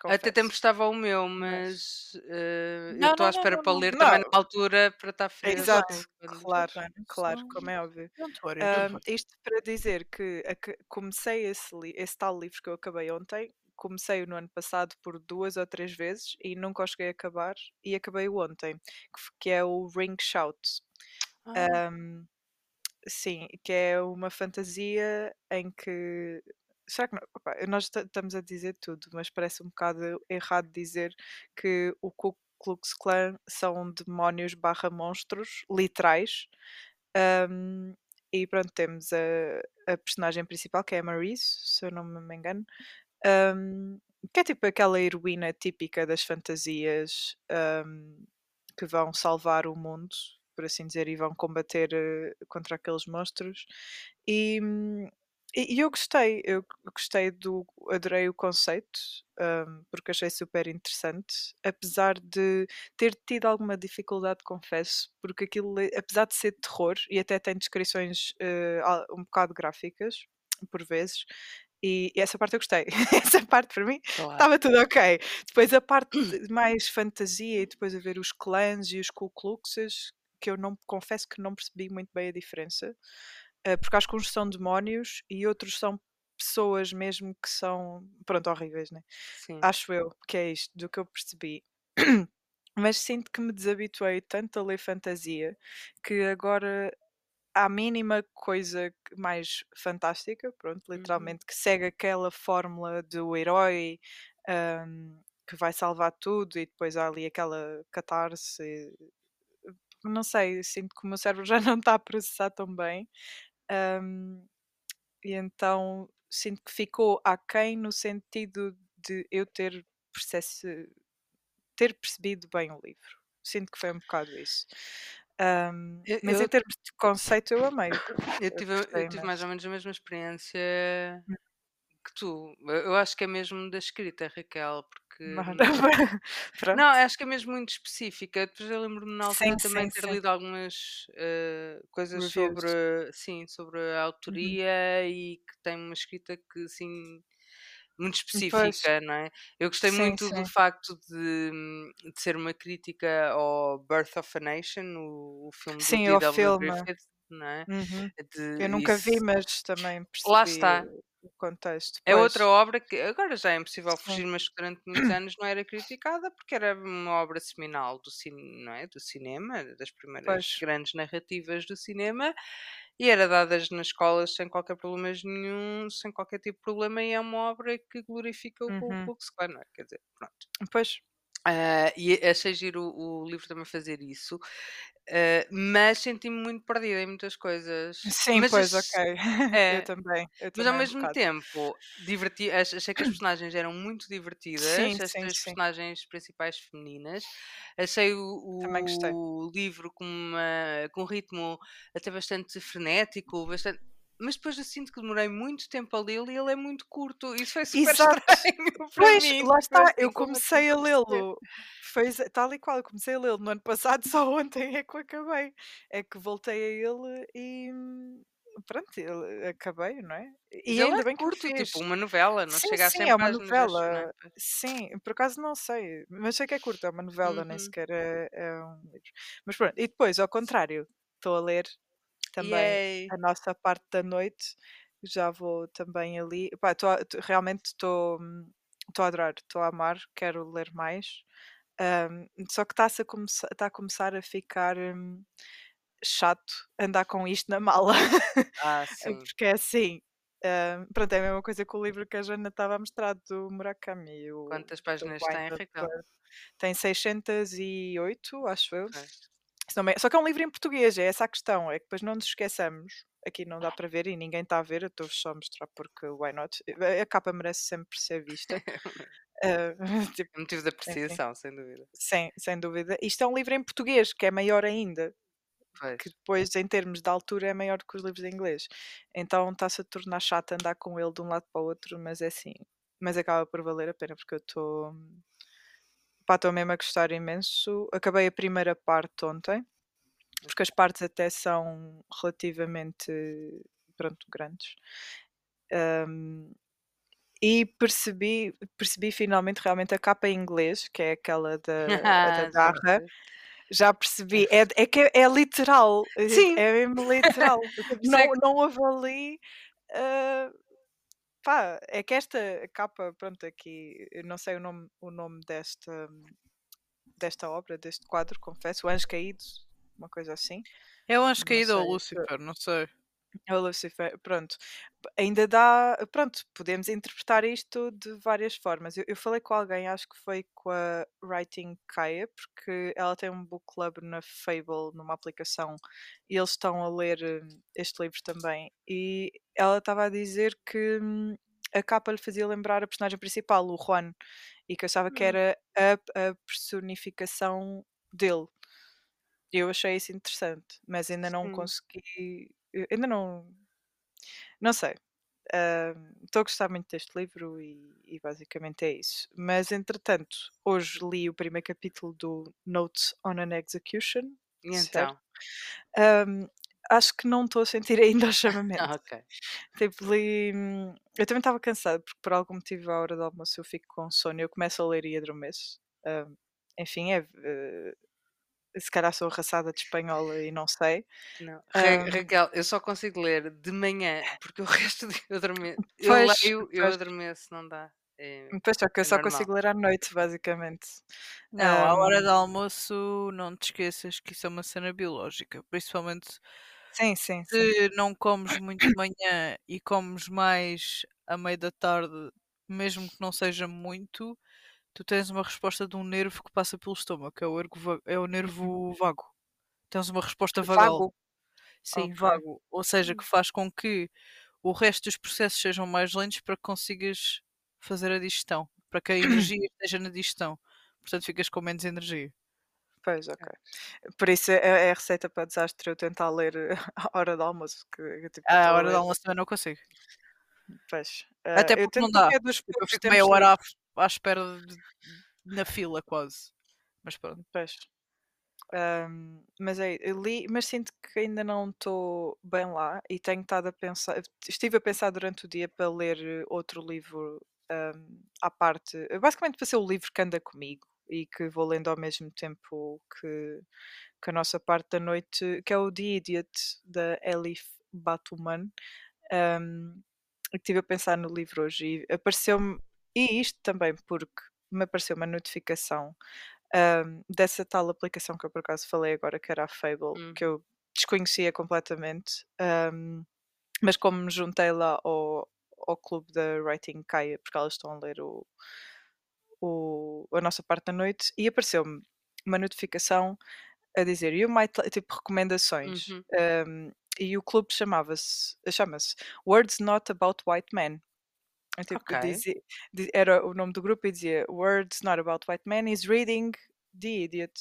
Até te confesso. emprestava o meu, mas eh, eu Não, estou à não, não, espera não, para não. ler também Não. na altura para estar fresco. Exato, quando- claro, claro, como é óbvio. Don't worry, don't Ahm, worry. isto para dizer que aca- comecei esse, li- esse tal livro que eu acabei ontem, comecei no ano passado por duas ou três vezes e nunca o cheguei a acabar e acabei ontem, que, f- que é o Ring Shout. Ah, Ahm, sim, que é uma fantasia em que. Será que não? Opa, nós ta- estamos a dizer tudo, mas parece um bocado errado dizer que o Ku Klux Klan são demónios barra monstros literais. Ahm, e pronto, temos a, a personagem principal, que é a Maurice, se eu não me engano, ahm, que é tipo aquela heroína típica das fantasias ahm, que vão salvar o mundo, por assim dizer, e vão combater eh, contra aqueles monstros. E, hum, e e eu gostei, eu gostei do, adorei o conceito, ahm, porque achei super interessante, apesar de ter tido alguma dificuldade, confesso, porque aquilo, é- apesar de ser terror, e até tem descrições eh, al- um bocado gráficas, por vezes, e, essa parte eu gostei. essa parte para mim claro. estava tudo ok. Depois a parte mais fantasia e depois a ver os clãs e os Ku Kluxes, que eu não confesso que não percebi muito bem a diferença, eh, porque acho que uns são demónios e outros são pessoas mesmo que são, pronto, horríveis, né? Sim. Acho eu que é isto, do que eu percebi. Mas sinto que me desabituei tanto a ler fantasia que agora à mínima coisa mais fantástica, pronto, Uhum. literalmente, que segue aquela fórmula do herói ahm, que vai salvar tudo e depois há ali aquela catarse. e- Não sei, sinto que o meu cérebro já não está a processar tão bem. Ahm, e então sinto que ficou aquém no sentido de eu ter, ter percebido bem o livro. Sinto que foi um bocado isso. Ahm, Eu- mas em eu- termos de conceito eu amei. Eu tive, eu tive mais ou menos a mesma experiência Hum. que tu. Eu eu acho que é mesmo da escrita, Raquel, porque. Não, acho que é mesmo muito específica. Depois eu lembro-me na altura Sim, também sim, ter sim. lido algumas eh, coisas Reviews. sobre, sim, sobre Uhum. a autoria e que tem uma escrita que assim muito Pois. específica, não é? Eu gostei Sim, muito sim. do facto de, de ser uma crítica ao Birth of a Nation, o, o filme Sim, do D.W. filme. Griffith, não é? Uhum. De- Eu nunca vi, isso- mas também percebi Lá está. o contexto. É Pois. outra obra que agora já é impossível Sim. fugir, mas que durante muitos anos não era criticada porque era uma obra seminal do, não é? do cinema, das primeiras Pois. grandes narrativas do cinema, e era dadas nas escolas sem qualquer problema nenhum, sem qualquer tipo de problema, e é uma obra que glorifica o Ku Uhum. Klux Klan, não é? Quer dizer, pronto. Pois. Ah, e achei giro o, o livro também fazer isso, ah, mas senti-me muito perdida em muitas coisas. Sim, mas pois, ok. é, Eu também. Eu mas ao também um mesmo bocado. tempo, diverti ach- achei que as personagens eram muito divertidas, Sim, as sim, três sim. personagens principais femininas. Achei o, Também o livro com, uma, com um ritmo até bastante frenético, bastante. Mas depois eu sinto que demorei muito tempo a lê-lo e ele é muito curto. Isso foi super Exato. estranho para Pois, mim. lá está, eu comecei a a lê-lo. Foi tal e qual, eu comecei a lê-lo no ano passado, só ontem é que eu acabei. É que voltei a ele e pronto, ele- acabei, não é? E ele ainda é bem que curto, fiz. tipo uma novela, não Sim, chega a sim, 100 é uma não é? novela. Sim, por acaso não sei, mas sei que é curto, é uma novela, nem Uhum. sequer é, é um livro. Mas pronto, e depois, ao contrário, estou a ler também Yay! a nossa parte da noite, já vou também ali. Pá, tô realmente estou hum, a adorar, estou a amar, quero ler mais. Ahm, só que está-se a, começar, tá a começar a ficar hum, chato andar com isto na mala. Ah, É sim. Porque é assim. ahm, pronto, é a mesma coisa que o livro que a Joana estava a mostrar do Murakami. O, Quantas páginas tem? Blood. Tem 608, acho eu. Só que é um livro em português, é essa a questão. É que depois não nos esqueçamos. Aqui não dá para ver e ninguém está a ver, eu estou só a mostrar porque why not? A capa merece sempre ser vista. Ah, tipo, É motivo de apreciação, sem dúvida. sem, sem dúvida. Isto é um livro em português, que é maior ainda. Pois. Que depois, em termos de altura, é maior que os livros em inglês. Então está-se a tornar chato andar com ele de um lado para o outro, mas é assim. Mas acaba por valer a pena porque eu estou. Pá, estou mesmo a gostar imenso. Acabei a primeira parte ontem, porque as partes até são relativamente pronto, grandes. Ahm, e percebi, percebi finalmente realmente a capa em inglês, que é aquela da, da garra. Já percebi, é, é que é, literal, Sim. é mesmo literal. Não, não houve ali. Pá, é que esta capa, pronto, aqui, eu não sei o nome, o nome desta, desta obra, deste quadro, confesso, O Anjo Caído, uma coisa assim. É o Anjo Não Caído ou Lucifer, não sei. É o Lucifer, pronto. Ainda dá, pronto, podemos interpretar isto de várias formas. Eu, eu falei com alguém, acho que foi com a Writing Kaya, porque ela tem um book club na Fable, numa aplicação, e eles estão a ler eh, este livro também. E ela estava a dizer que hum, a capa lhe fazia lembrar a personagem principal, o Juan, e que eu achava que Hum. era a, a personificação dele. Eu achei isso interessante, mas ainda não Sim. consegui. Eu Ainda não. Não sei. Estou a gostar muito deste livro e, e basicamente é isso. Mas entretanto, hoje li o primeiro capítulo do Notes on an Execution. E então? Ahm, acho que não estou a sentir ainda o chamamento. Ah, ok. Tipo, li. hum, Eu também estava cansada, porque por algum motivo, à hora do almoço, eu fico com sono. Eu começo a ler e adormeço. Ahm, enfim, é. eh, se calhar sou arrasada de espanhola e não sei. Não. Ra- Raquel, eu só consigo ler de manhã, porque o resto dia eu adormeço. Eu leio, eu adormeço, não dá. É, Pois só que eu é só normal. consigo ler à noite, basicamente. Não, à hora do almoço não te esqueças que isso é uma cena biológica. Principalmente sim, sim, sim. se não comes muito de manhã e comes mais à meia da tarde, mesmo que não seja muito, tu tens uma resposta de um nervo que passa pelo estômago, que é o, ergo é o Uhum. nervo vago. Tens uma resposta vagal. Vago. Sim, Ok. vago. Ou seja, que faz com que o resto dos processos sejam mais lentos para que consigas fazer a digestão, para que a energia esteja na digestão. Portanto, ficas com menos energia. Pois, ok. Por isso é, é a receita para desastre eu tentar ler eh, à hora do almoço. Que, tipo, À estou a hora do almoço também não consigo. Pois. Até Ah, eu porque não dá. é Tipo, eu fico meia hora livres. À, espera de- na fila quase. Mas pronto. Pois. Ahm, mas é, li, mas sinto que ainda não estou bem lá e tenho estado a pensar, estive a pensar durante o dia para ler eh, outro livro ahm, à parte, basicamente para ser o livro que anda comigo e que vou lendo ao mesmo tempo que, que a nossa parte da noite, que é o The Idiot, da Elif Batuman. E estive a pensar no livro hoje e apareceu-me, e isto também porque me apareceu uma notificação ahm, dessa tal aplicação que eu por acaso falei agora, que era a Fable, que Uhum. eu desconhecia completamente, ahm, mas como me juntei lá ao, ao clube da Writing Kaya, porque elas estão a ler o, o- a nossa parte da noite, e apareceu-me uma notificação a dizer you might li-" tipo recomendações. Uhum. ahm, e o clube chamava-se, chama-se Words Not About White Men. Tipo, Ok. dizia- di- era o nome do grupo e dizia Words Not About White Men is reading The Idiot.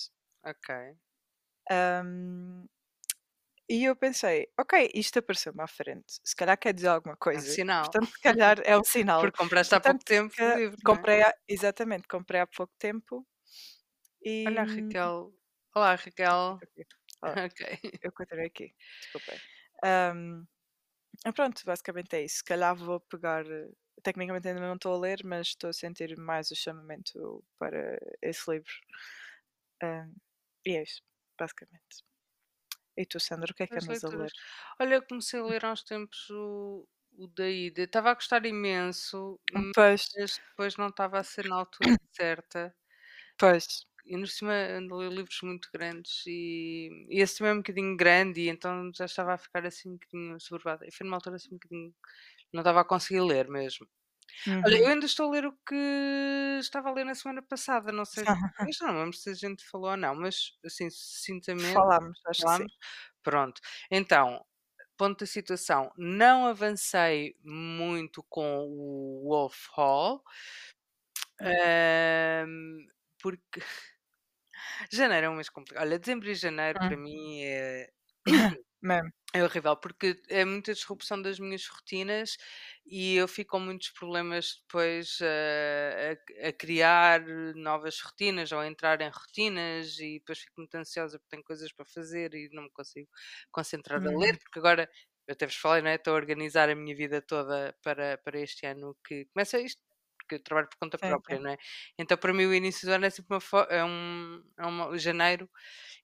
Ok. Ahm, e eu pensei, ok, isto apareceu-me à frente. Se calhar quer dizer alguma É um coisa. sinal. Portanto, se calhar é um sinal. Porque compraste há pouco Portanto, tempo que livro, não é? comprei, há- exatamente, comprei há pouco tempo. E Olha a Raquel. Olá, Raquel. ó, Ok. eu continuei aqui, desculpem. Ahm, ah, pronto, basicamente é isso. Se calhar vou pegar. eh, Tecnicamente ainda não estou a ler, mas estou a sentir mais o chamamento para esse livro. Ahm, e é isso, basicamente. E tu, Sandra, o que é que As andas a ler? Olha, eu comecei a ler há uns tempos o, o da ida. Estava a gostar imenso, Pois, mas depois não estava a ser na altura certa. pois. E no cima ando a ler livros muito grandes e, e esse também é um bocadinho grande e então já estava a ficar assim um bocadinho soberbada. E foi numa altura assim um bocadinho. Não estava a conseguir ler mesmo. Olha, eu Uhum. ainda estou a ler o que estava a ler na semana passada, não sei, já não lembro se a gente falou ou não, mas assim, sucintamente Falámos, acho que sim. falámos. Pronto. Então, ponto da situação, não avancei muito com o Wolf Hall, ahm, porque janeiro é um mês complicado. Olha, dezembro e janeiro para Hum. mim é Mesmo. é horrível, porque é muita disrupção das minhas rotinas e eu fico com muitos problemas depois eh, a, a criar novas rotinas ou a entrar em rotinas e depois fico muito ansiosa porque tenho coisas para fazer e não me consigo concentrar a ler, Uhum. porque agora, eu até vos falei, não é? Estou a organizar a minha vida toda para, para este ano que começa isto, porque eu trabalho por conta própria, sim. não é? Então para mim o início do ano é sempre uma, é um, é uma janeiro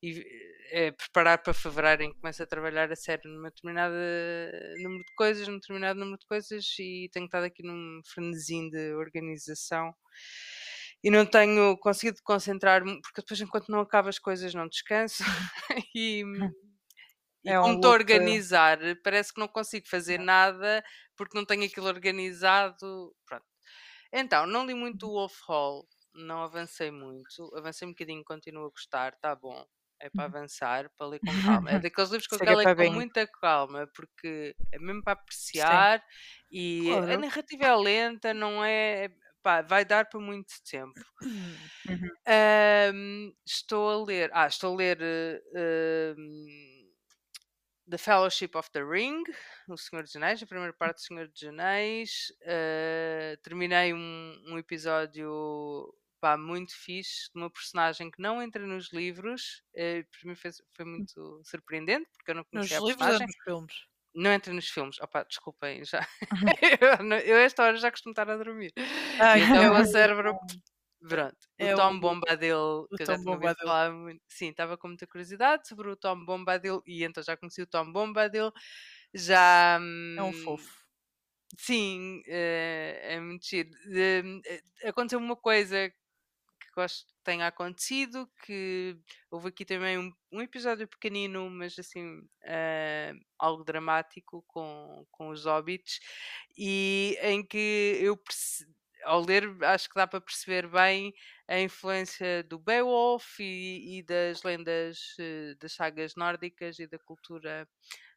e é preparar para fevereiro em que começo a trabalhar a sério numa determinada número de coisas, num determinado número de coisas e tenho estado aqui num frenesim de organização e não tenho conseguido concentrar-me, porque depois enquanto não acabo as coisas não descanso e, e É um eh. organizar, parece que não consigo fazer nada porque não tenho aquilo organizado. Pronto. Então, não li muito o Wolf Hall, não avancei muito, avancei um bocadinho, continuo a gostar, tá bom. É para avançar, para ler com calma. É daqueles livros que eu quero ler com muita calma, porque é mesmo para apreciar e a Claro. narrativa é lenta, não é. Pá, vai dar para muito tempo. Uhum. Ahm, estou a ler. Ah, estou a ler. eh, ahm, The Fellowship of the Ring, O Senhor dos Anéis, a primeira parte do Senhor dos Anéis. Eh, terminei um, um episódio pá, muito fixe de uma personagem que não entra nos livros. eh, para mim foi, foi muito surpreendente, porque eu não Nos conhecia a livros ou personagem. nos filmes? Não entra nos filmes. Opa, desculpem, já. eu, eu esta hora já costumo estar a dormir. Ai, então é o o- cérebro. Pronto, É o Tom o- Bombadil, o que eu já Tom tinha ouvido Bombadil. falar muito. Sim, estava com muita curiosidade sobre o Tom Bombadil e então já conheci o Tom Bombadil. Já. É um hum, fofo. Sim, eh, é muito giro. Eh, aconteceu uma coisa que gosto que tenha acontecido, que houve aqui também um, um episódio pequenino, mas assim, eh, algo dramático com, com os hobbits, e em que eu perce- ao ler acho que dá para perceber bem a influência do Beowulf e, e das lendas eh, das sagas nórdicas e da cultura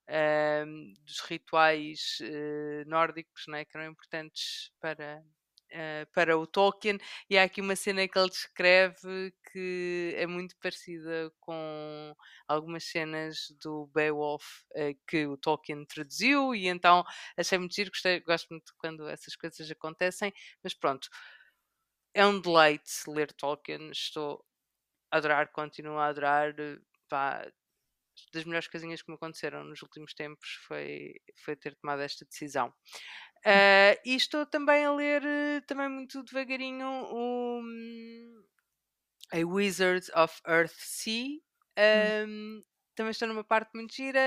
ahm, dos rituais eh, nórdicos né, que eram importantes para, eh, para o Tolkien. E há aqui uma cena que ele descreve que é muito parecida com algumas cenas do Beowulf eh, que o Tolkien traduziu, e então achei muito giro, gostei, gosto muito quando essas coisas acontecem, mas pronto. É um deleite ler Tolkien, estou a adorar, continuo a adorar. Pá, das melhores coisinhas que me aconteceram nos últimos tempos foi, foi ter tomado esta decisão. Ah, e estou também a ler, eh, também muito devagarinho, o hum, A Wizard of Earth Sea. Ahm, também estou numa parte muito gira.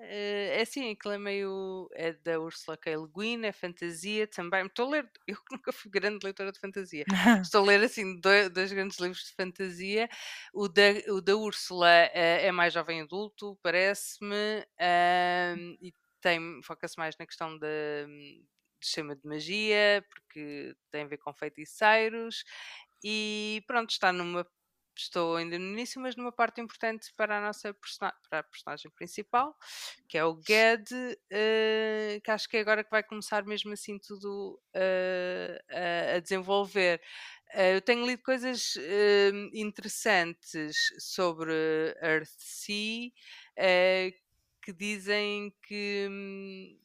eh, é assim, aquilo é meio. É da Ursula K. Le Guin, é fantasia também. Estou a ler. Eu nunca fui grande leitora de fantasia. Estou a ler assim dois, dois grandes livros de fantasia. O da, o da Úrsula eh, é mais jovem adulto, parece-me, ahm, e tem, foca-se mais na questão da, sistema de magia, porque tem a ver com feiticeiros. E pronto, está numa. Estou ainda no início, mas numa parte importante para a nossa persona- para a personagem principal, que é o Ged, eh, que acho que é agora que vai começar mesmo assim tudo eh, a- a desenvolver. Eh, eu tenho lido coisas eh, interessantes sobre Earthsea eh, que dizem que hum,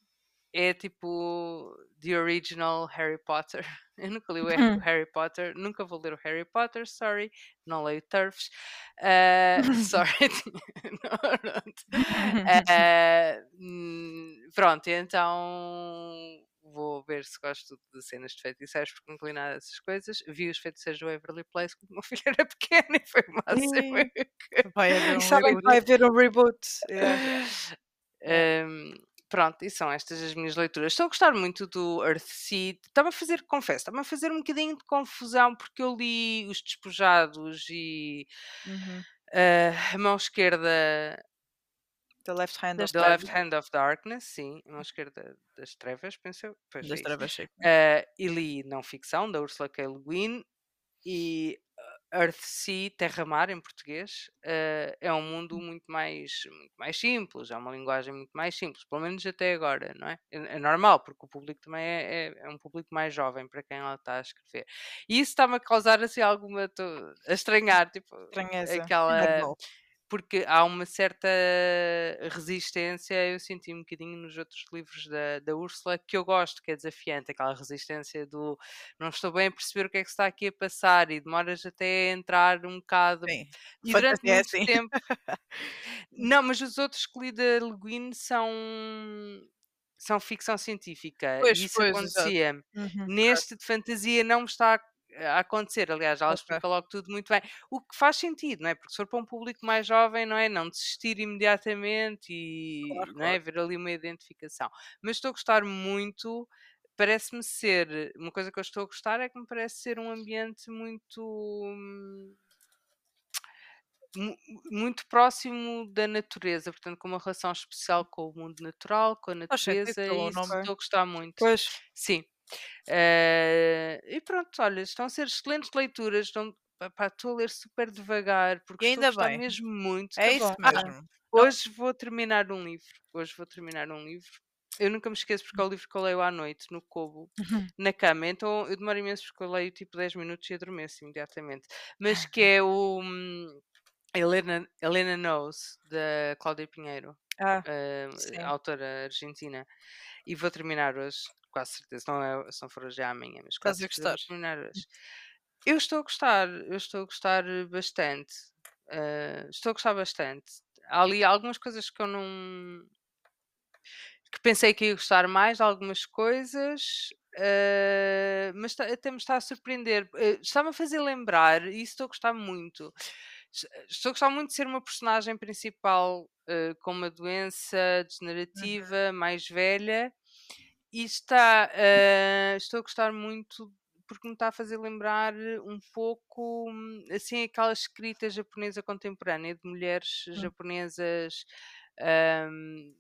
é tipo the original Harry Potter. Eu nunca li o Hum. Harry Potter, nunca vou ler o Harry Potter, sorry, não leio turfs. Ah, sorry. Não, pronto. Ah, hum, pronto, então vou ver se gosto de cenas de feiticeiros porque não li nada dessas coisas. Vi os feiticeiros do Everly Place quando o meu filho era pequeno e foi máximo. Ih, Vai haver um E sabem que reboot. vai haver um reboot. Yeah. Ahm, pronto, e são estas as minhas leituras. Estou a gostar muito do Earthseed. Está-me a fazer, confesso, está-me a fazer um bocadinho de confusão porque eu li Os Despojados e Uhum. ah, a mão esquerda The Left Hand of The. Left Hand of Darkness, sim, a mão esquerda das trevas, penso eu. Pois é Das isso. trevas, sim. Ah, e li não ficção, da Ursula K. Le Guin e Earthsea, Terra-Mar em português, ah, é um mundo muito mais, muito mais simples, é uma linguagem muito mais simples, pelo menos até agora, não é? É, é normal, porque o público também é, é, é um público mais jovem para quem ela está a escrever. E isso está-me a causar assim alguma. a estranhar, tipo, Estranheza. aquela Normal. Porque há uma certa resistência, eu senti um bocadinho nos outros livros da, da Úrsula que eu gosto, que é desafiante, aquela resistência do não estou bem a perceber o que é que se está aqui a passar e demoras até a entrar um bocado. Sim. E durante é muito assim. tempo. Não, mas os outros que li da Le Guin são. São ficção científica Pois, isso pois, acontecia. Uhum. Neste de fantasia não me está a a acontecer. Aliás, ela Ok. explica logo tudo muito bem. O que faz sentido, não é? Porque se for para um público mais jovem, não é? Não desistir imediatamente e Claro, não é? ver ali uma identificação. Mas estou a gostar muito. Parece-me ser. Uma coisa que eu estou a gostar é que me parece ser um ambiente muito. hum, mu- muito próximo da natureza, portanto, com uma relação especial com o mundo natural, com a sentido natureza, e isso estou a gostar muito. Pois. Sim. Eh, e pronto, olha, estão a ser excelentes leituras. Estão, pá, estou a ler super devagar porque E estou ainda gostar bem. mesmo muito. É isso bom. Ah, mesmo. hoje vou terminar um livro. Hoje vou terminar um livro. Eu nunca me esqueço porque é o livro que eu leio à noite, no Kobo, Uhum. na cama. Então eu demoro imenso porque eu leio tipo 10 minutos e adormeço imediatamente. Mas que é o hum, Helena, Helena Knows, da Cláudia Pinheiro, Ah, sim. autora argentina. E vou terminar hoje, quase certeza. Não é, se não for hoje é amanhã, mas Estás quase a certeza vou gostar? terminar hoje. Eu estou a gostar, eu estou a gostar bastante. eh, estou a gostar bastante. Há ali algumas coisas que eu não. que pensei que ia gostar mais, de algumas coisas. eh, mas até me está a surpreender. Eh, Está-me a fazer lembrar, e isso estou a gostar muito. Es- Estou a gostar muito de ser uma personagem principal eh, com uma doença Uhum. degenerativa, mais velha, e está, eh, estou a gostar muito porque me está a fazer lembrar um pouco hum, assim aquela escrita japonesa contemporânea de mulheres Hum. japonesas hum,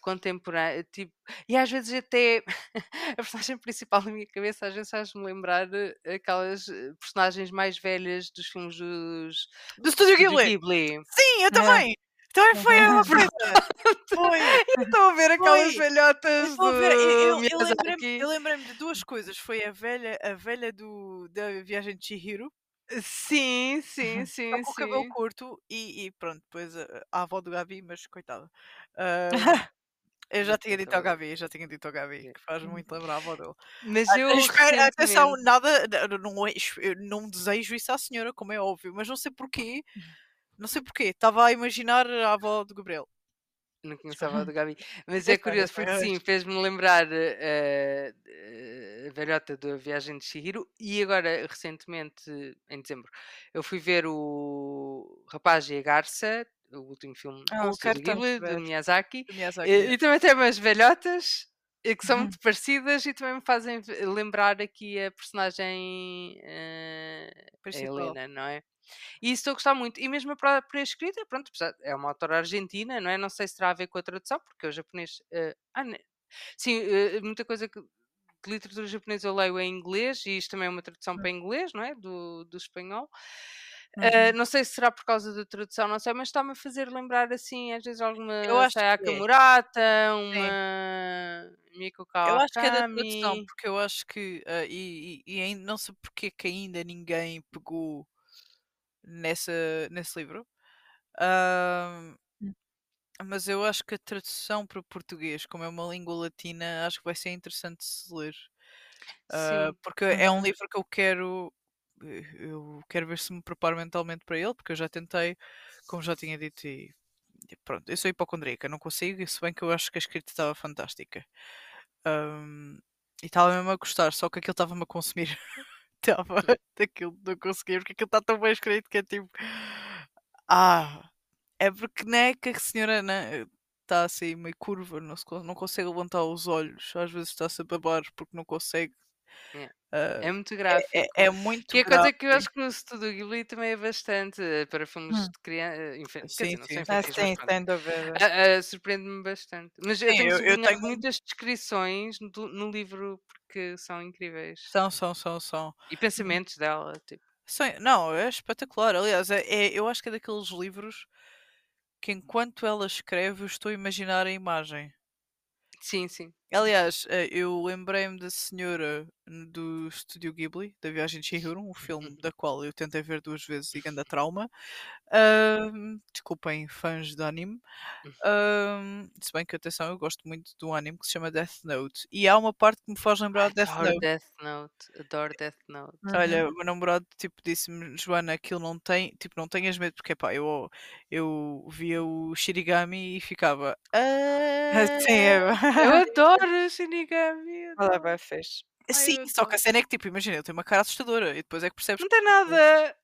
contemporâneas tipo, e às vezes até a personagem principal na minha cabeça às vezes faz-me lembrar eh, aquelas eh, personagens mais velhas dos filmes dos Do Estúdio Estúdio Ghibli. Ghibli. Sim, eu também. Também foi a mesma coisa. Foi. Eu estou a ver aquelas Foi. velhotas a ver, eu, do eu, eu lembrei-me de duas coisas. Foi a velha, a velha do, da viagem de Chihiro, Sim, sim, sim, com o cabelo sim. curto, e, e pronto, depois a, a avó do Gabi, mas coitada. Ah, eu já tinha dito ao. Gabi, já tinha dito ao Gabi, que faz muito lembrar a avó dele. Mas Ah, eu espera, atenção, nada, não, não, é- não desejo isso à senhora, como é óbvio, mas não sei porquê, não sei porquê, estava a imaginar a avó do Gabriel. Não conheço a avó do Gabi. Mas é eu curioso, porque sim, fez-me lembrar eh, eh, a velhota da Viagem de Chihiro e agora, recentemente, em dezembro, eu fui ver o Rapaz e a Garça, o último filme Ah, tanto Ghibli, do. Miyazaki, Do Miyazaki, e, é. e também tem umas velhotas que são Uhum. muito parecidas e também me fazem lembrar aqui a personagem a Principal. Helena, não é? E isso estou a gostar muito. E mesmo a própria escrita, pronto, é uma autora argentina, não é? Não sei se terá a ver com a tradução, porque o japonês. eh, ah, ne- sim, eh, muita coisa que. De literatura japonesa eu leio em inglês e isto também é uma tradução Hum. para inglês, não é? Do, do espanhol. Eh, Uhum. não sei se será por causa da tradução, não sei, mas está-me a fazer lembrar assim, às vezes, Eu alguma acho que Sayaka é. Murata, Sim. uma Miko Eu acho que é da tradução, Kawakami. porque eu acho que. ah, e, e, e ainda, não sei porque que ainda ninguém pegou nessa, nesse livro. Hum. mas eu acho que a tradução para o português, como é uma língua latina, acho que vai ser interessante de se ler. Sim. porque é um livro que eu quero. Eu quero ver se me preparo mentalmente para ele, porque eu já tentei, como já tinha dito, e pronto, eu sou hipocondríaca, não consigo, se bem que eu acho que a escrita estava fantástica. Ahm, e estava mesmo a gostar, só que aquilo estava-me a consumir. Estava daquilo, não conseguia, porque aquilo está tão bem escrito que é tipo. Ah, é porque não é que a senhora. Não, está assim meio curva, não, se não consegue levantar os olhos, às vezes está-se a babar porque não consegue. Yeah. Ah, É muito é, gráfico. é, é muito Que é coisa que eu acho que no Estúdio Ghibli também é bastante eh, para filmes Hum. de criança. Sim, dizer, não sim. Ah, sim, sem dúvida. Ah, ah, Surpreende-me bastante. Mas eu Sim, tenho eu, eu tenho. muitas descrições no, no livro porque são incríveis. São, são, são, são. E pensamentos dela, tipo. São- Não, é espetacular. Aliás, é, é- eu acho que é daqueles livros que enquanto ela escreve, eu estou a imaginar a imagem. Sim, sim. Aliás, eh, eu lembrei-me da senhora do Estúdio Ghibli, da Viagem de Chihiro, um filme da qual eu tentei ver duas vezes e ganda trauma. Desculpem, fãs de anime. Ahm, se bem que, atenção, eu gosto muito do anime que se chama Death Note. E há uma parte que me faz lembrar de Death Adoro Note. Death Note. Adoro Death Note. Olha, Uhum. o meu namorado tipo, disse-me, Joana, aquilo não tem, tipo, não tenhas medo, porque pá, eu, eu via o Shirigami e ficava. "Ah." Eu adoro Shinigami. Ela é Adoro. Ai, Sim, eu só que a cena é que, tipo, imagina, ele tem uma cara assustadora e depois é que percebes Não tem nada.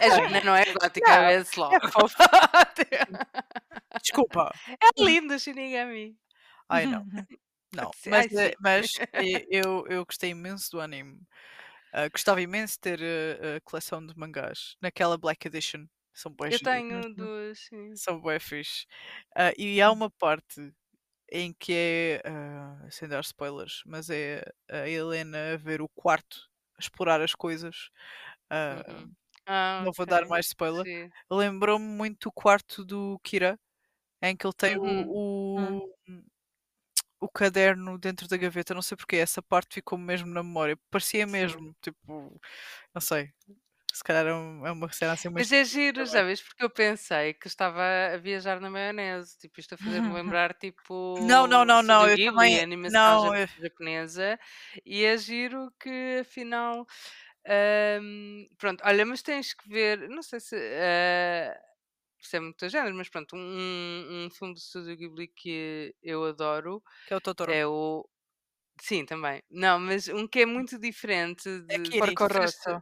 A Joana não é gótica, Não, vê-se logo. é. Desculpa. É lindo Shinigami. Ai não, não. Mas, ai, eh, mas eh, eu, eu gostei imenso do anime. Ah, gostava imenso de ter eh, a coleção de mangás naquela Black Edition. São bué Eu tenho duas, sim. São bué fixe. Ah, e há uma parte em que é, ah, sem dar spoilers, mas é a Helena a ver o quarto, explorar as coisas. Ah, Uhum. Ah, não vou dar mais spoiler. Lembrou-me muito do quarto do Kira, em que ele tem Uhum. o, o, o caderno dentro da gaveta. Não sei porque, essa parte ficou mesmo na memória. Parecia mesmo, tipo, não sei. Se calhar é um- é uma cena assim mais. Mas é giro, sabes? Porque eu pensei que estava a viajar na maionese. Tipo, isto a fazer-me lembrar, tipo, Não, não, não, não. Studio Eu Ghibli, também. animação Não, ja- eu- japonesa. E é giro que, afinal... ahm, pronto, olha, mas tens que ver... Não sei se... ah, isso é muito género, mas pronto, um, um filme do Studio Ghibli que eu adoro que é o Totoro. é o... Sim, também. Não, mas um que é muito diferente É de... Kiri. Porco Rosso.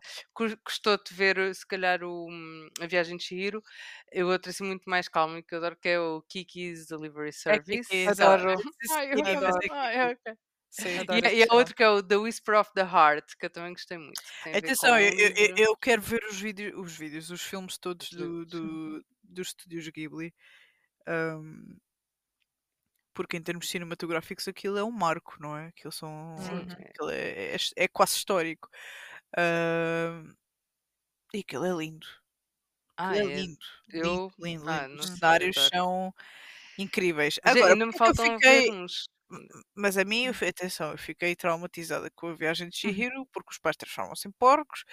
Custou-te ver, se calhar, o, hum, A Viagem de Chihiro. Eu outro assim muito mais calmo e que eu adoro, que é o Kiki's Delivery É Service. Kiki, Adoro. Ai, eu adoro. é Ai, ok. Sim. Adoro E, esse e há filme. outro que é o The Whisper of the Heart, que eu também gostei muito. Tem a ver Atenção, eu, eu- eu- livro. eu quero ver os vídeos, os vídeos, os filmes todos Os do, livros. do, dos estúdios Ghibli. ahm, porque em termos cinematográficos aquilo é um marco, não é? Aquilo, são, Sim, Uhum. é. aquilo é, é, é quase histórico. Ahm, e aquilo é lindo. Ah, é é. lindo. Lindo, Eu. lindo, Ah, lindo. não Os cenários são incríveis. Agora, ainda me é faltam fiquei. uns. Mas a mim, fui- atenção, eu fiquei traumatizada com a viagem de Uhum. Chihiro porque os pais transformam-se em porcos,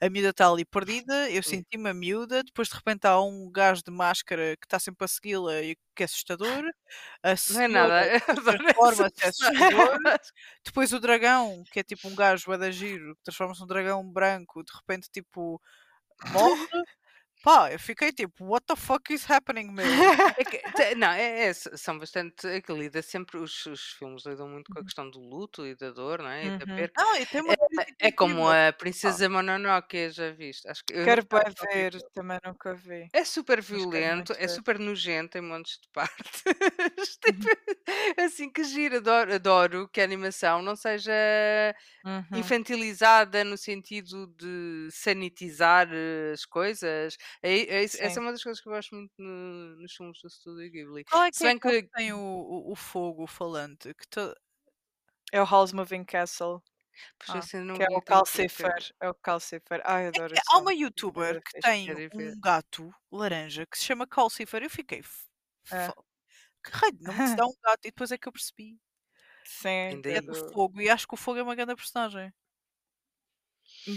a miúda está ali perdida, eu senti-me a miúda, depois de repente há um gajo de máscara que está sempre a segui-la e que é assustador, a Não é senhora nada. Transforma-se, é assustador, depois o dragão, que é tipo um gajo bué da giro, que transforma-se num dragão branco, de repente tipo morre. Pá, eu fiquei tipo, what the fuck is happening, meu? É que, não, é, é, são bastante. É que lida sempre. Os, os filmes lidam muito com a Uhum. questão do luto e da dor, não é? E da Uhum. Não, e tem uma É, é como a Princesa Mononoke, já viste? Acho que Quero bem vi ver, aquilo. também nunca vi. É super violento, é super nojento em montes de partes. Uhum. Tipo, assim que giro, adoro, adoro que a animação não seja Uhum. infantilizada no sentido de sanitizar eh, as coisas. É, é isso- essa Sim. é uma das coisas que eu gosto muito no- nos filmes do Studio Ghibli. Qual é Se que é bem aquele que que tem o, o, o fogo falante? Que to- É o Howl's Moving Castle, Ah, eu não que é vi, o. Calcifer. É o Calcifer. Ai, É adoro que esse há uma filme. É youtuber que fixe. tem Quero ir ver. um gato laranja que se chama Calcifer. Eu fiquei. "F- É. fo- Que raio de nome se dá um gato? E depois é que eu percebi. Sim, Ainda É é do do... fogo. E acho que o fogo é uma grande personagem.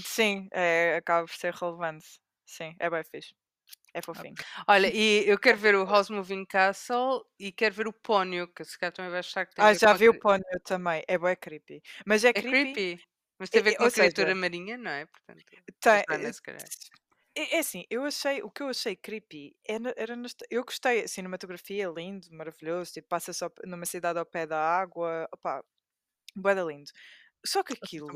Sim, é, acaba por ser relevante. Sim, é bem fixe. É fofinho. Olha, e eu quero ver o House Moving Castle e quero ver o Pónio, que se calhar também vais achar que tem Ah, já vi o Ponyo também. É bem creepy. Mas é É creepy. creepy, mas tem a é- ver é- com a ou seja, criatura marinha, não é? Portanto, se calhar. É, é assim, eu achei, o que eu achei creepy é era nas- eu gostei, a cinematografia é lindo, maravilhoso, tipo, passa-se ao- numa cidade ao pé da água, opá, bué da lindo. Só que a aquilo.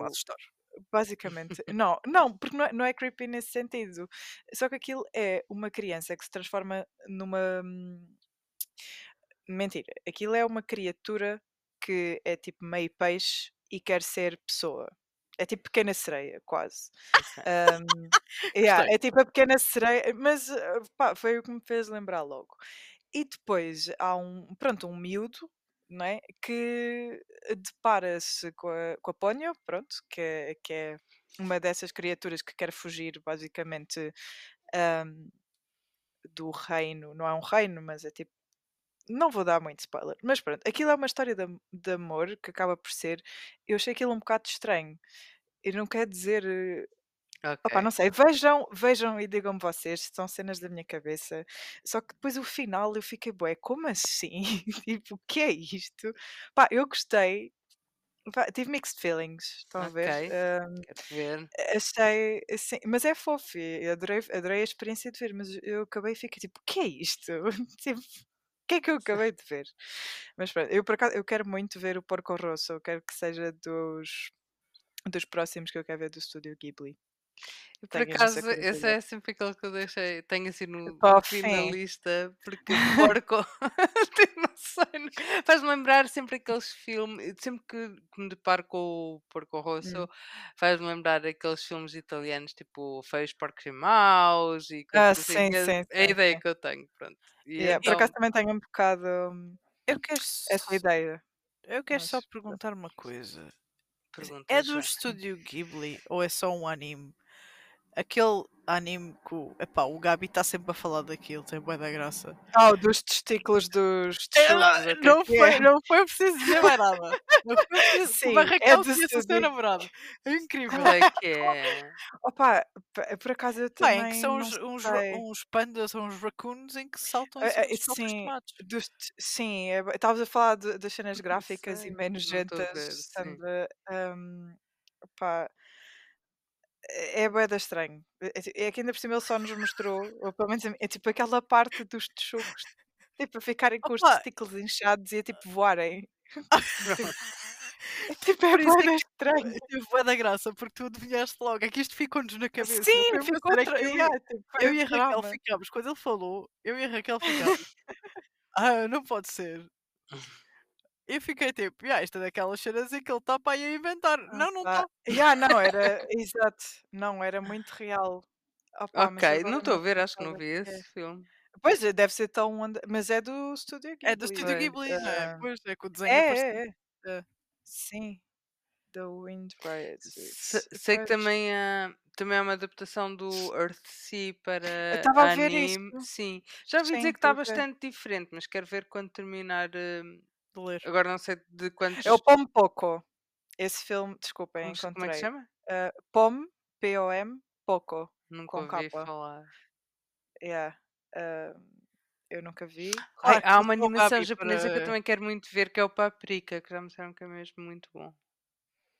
Basicamente, não, não, porque não é, não é creepy nesse sentido. Só que aquilo é uma criança que se transforma numa, hum, mentira. Aquilo é uma criatura que é tipo meio peixe e quer ser pessoa. É tipo pequena sereia, quase. Ahm, yeah, é tipo a pequena sereia, mas pá, foi o que me fez lembrar logo. E depois há um, pronto, um miúdo, não é? Que depara-se com a, com a Ponyo, pronto, que é, que é uma dessas criaturas que quer fugir basicamente ahm, do reino. Não é um reino, mas é tipo. Não vou dar muito spoiler, mas pronto, aquilo é uma história de, de amor que acaba por ser. Eu achei aquilo um bocado estranho. E não quer dizer Opa, Ok. não sei, vejam, vejam e digam-me vocês, são cenas da minha cabeça. Só que depois o final eu fiquei, bué, como assim? tipo, o que é isto? Pá, eu gostei, pá, tive mixed feelings, estão a ver? Ok. Ahm, Quero ver. achei, assim, mas é fofo, e adorei, adorei a experiência de ver, mas eu acabei e fiquei tipo, o que é isto? tipo, o que é que eu acabei de ver? Mas pronto, eu por acaso, eu quero muito ver o Porco Rosso, eu quero que seja dos, dos próximos que eu quero ver do estúdio Ghibli. Por Tenho essa acaso, esse é sempre aquele que eu deixei, tenho assim no Para o fim da fim. lista, porque porco, não sei, não- faz-me lembrar sempre aqueles filmes, sempre que, que me deparo com o Porco Rosso, Hum. faz-me lembrar aqueles filmes italianos, tipo Feios Porcos e Maus e Ah, coisas assim, sim, que é, sim, é a sim, ideia sim. que eu tenho, pronto. E Yeah, por então, acaso também tenho um bocado hum, Eu quero, essa s- ideia, eu quero só mas perguntar uma coisa. É perguntas, do Joana. estúdio Ghibli ou é só um anime? Aquele anime que o, epá, o Gabi está sempre a falar daquilo, tem boa da graça. Ah, o dos testículos dos que é não, que foi, é? não foi preciso dizer mais nada. Não foi preciso. Sim, é conhece o seu namorado. É incrível. É que é? Opa, por acaso eu Bem, também que são uns, uns, uns pandas ou uns raccoons em que saltam dos próprios sim, tomates. dos sim, é, estavas a falar de- das cenas gráficas e sei, bem estou a nojentas, ver, sim. estando a- hum, opá, é bué da estranho. É, ti- é que ainda por cima ele só nos mostrou, ou pelo menos é tipo aquela parte dos texugos, tipo a ficarem com os Opa, testículos inchados e a tipo voarem. Tipo, é tipo, é é que estranho. teve boa da graça, porque tu adivinhaste logo. É que isto ficou-nos na cabeça. Sim, ficou tra... eu, e- yeah, tipo, eu e a Raquel ficámos. Quando ele falou, eu e a Raquel ficámos. ah, não pode ser. Eu fiquei tipo, ah, isto é daquelas cenas em que ele está para aí a inventar. Não, não Opa, está. yeah, não, era, exato, não, era muito real. Opa, mas Ok, não estou a não ver, acho que não é vi é. esse filme. Pois é, deve ser tão. Mas é do Estúdio É do Ghibli. Studio. Ghibli, não é? Ah, Pois é, que o desenho é, é é, é. É. Sim. The Wind. Se- sei que também há, também há uma adaptação do Earthsea para Eu estava a ver isso. anime. Sim, já ouvi Sim, dizer que está bastante diferente, mas quero ver quando terminar. hum, De ler. Agora não sei de quantos. É o Pom Poco. Esse filme, desculpem, como, se- como é que se encontrei. chama? Ah, Pom, P-O-M, Poco, Nunca com ouvi capa. falar. Yeah. Ah, eu nunca vi. Ai, Claro há uma é animação japonesa que eu para. também quero muito ver, que é o Paprika, que já me disseram que é mesmo muito bom.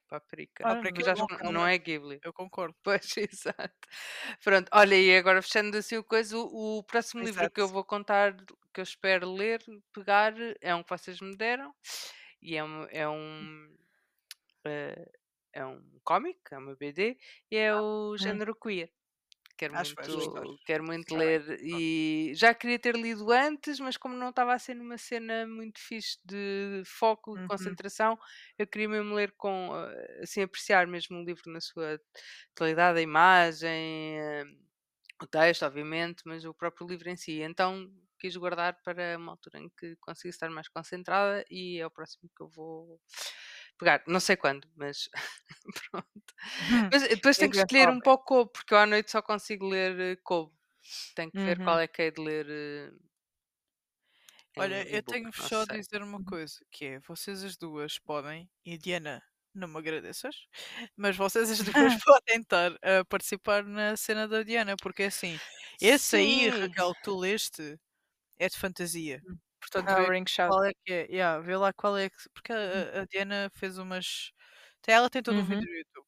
Paprika. Olha, Paprika é que não, não não é. é Ghibli. Eu concordo. Pois, exato. Pronto, olha, e agora fechando assim o coisa, o, o próximo livro que eu Exato. vou contar, que eu espero ler, pegar, é um que vocês me deram, e é um, é um, eh, é um cómic, é uma BD, e é o Hum, género queer. Quero Acho muito, quero muito ler e já queria ter lido antes, mas como não estava a ser numa cena muito fixe de foco e Uhum. concentração, eu queria mesmo ler com, eh, assim, apreciar mesmo o livro na sua totalidade, a imagem, eh, o texto, obviamente, mas o próprio livro em si. Então quis guardar para uma altura em que consiga estar mais concentrada e é o próximo que eu vou pegar. Não sei quando, mas pronto. Hum, Mas depois tenho que escolher um pouco porque eu à noite só consigo ler eh, Kobo. Tenho que ver qual Uhum. é que é de ler eh, Olha, eu tenho-vos só a sei. dizer uma Uhum. coisa, que é, vocês as duas podem, e Diana, não me agradeças, mas vocês as duas podem estar a participar na cena da Diana, porque é assim, esse aí, Sim, Raquel, que tu leste, é de fantasia. Hum. Portanto, Ah, vê qual é que é, yeah, vê lá qual é que, porque Hum. a, a Diana fez umas, até ela tem todo o Uhum. vídeo no YouTube.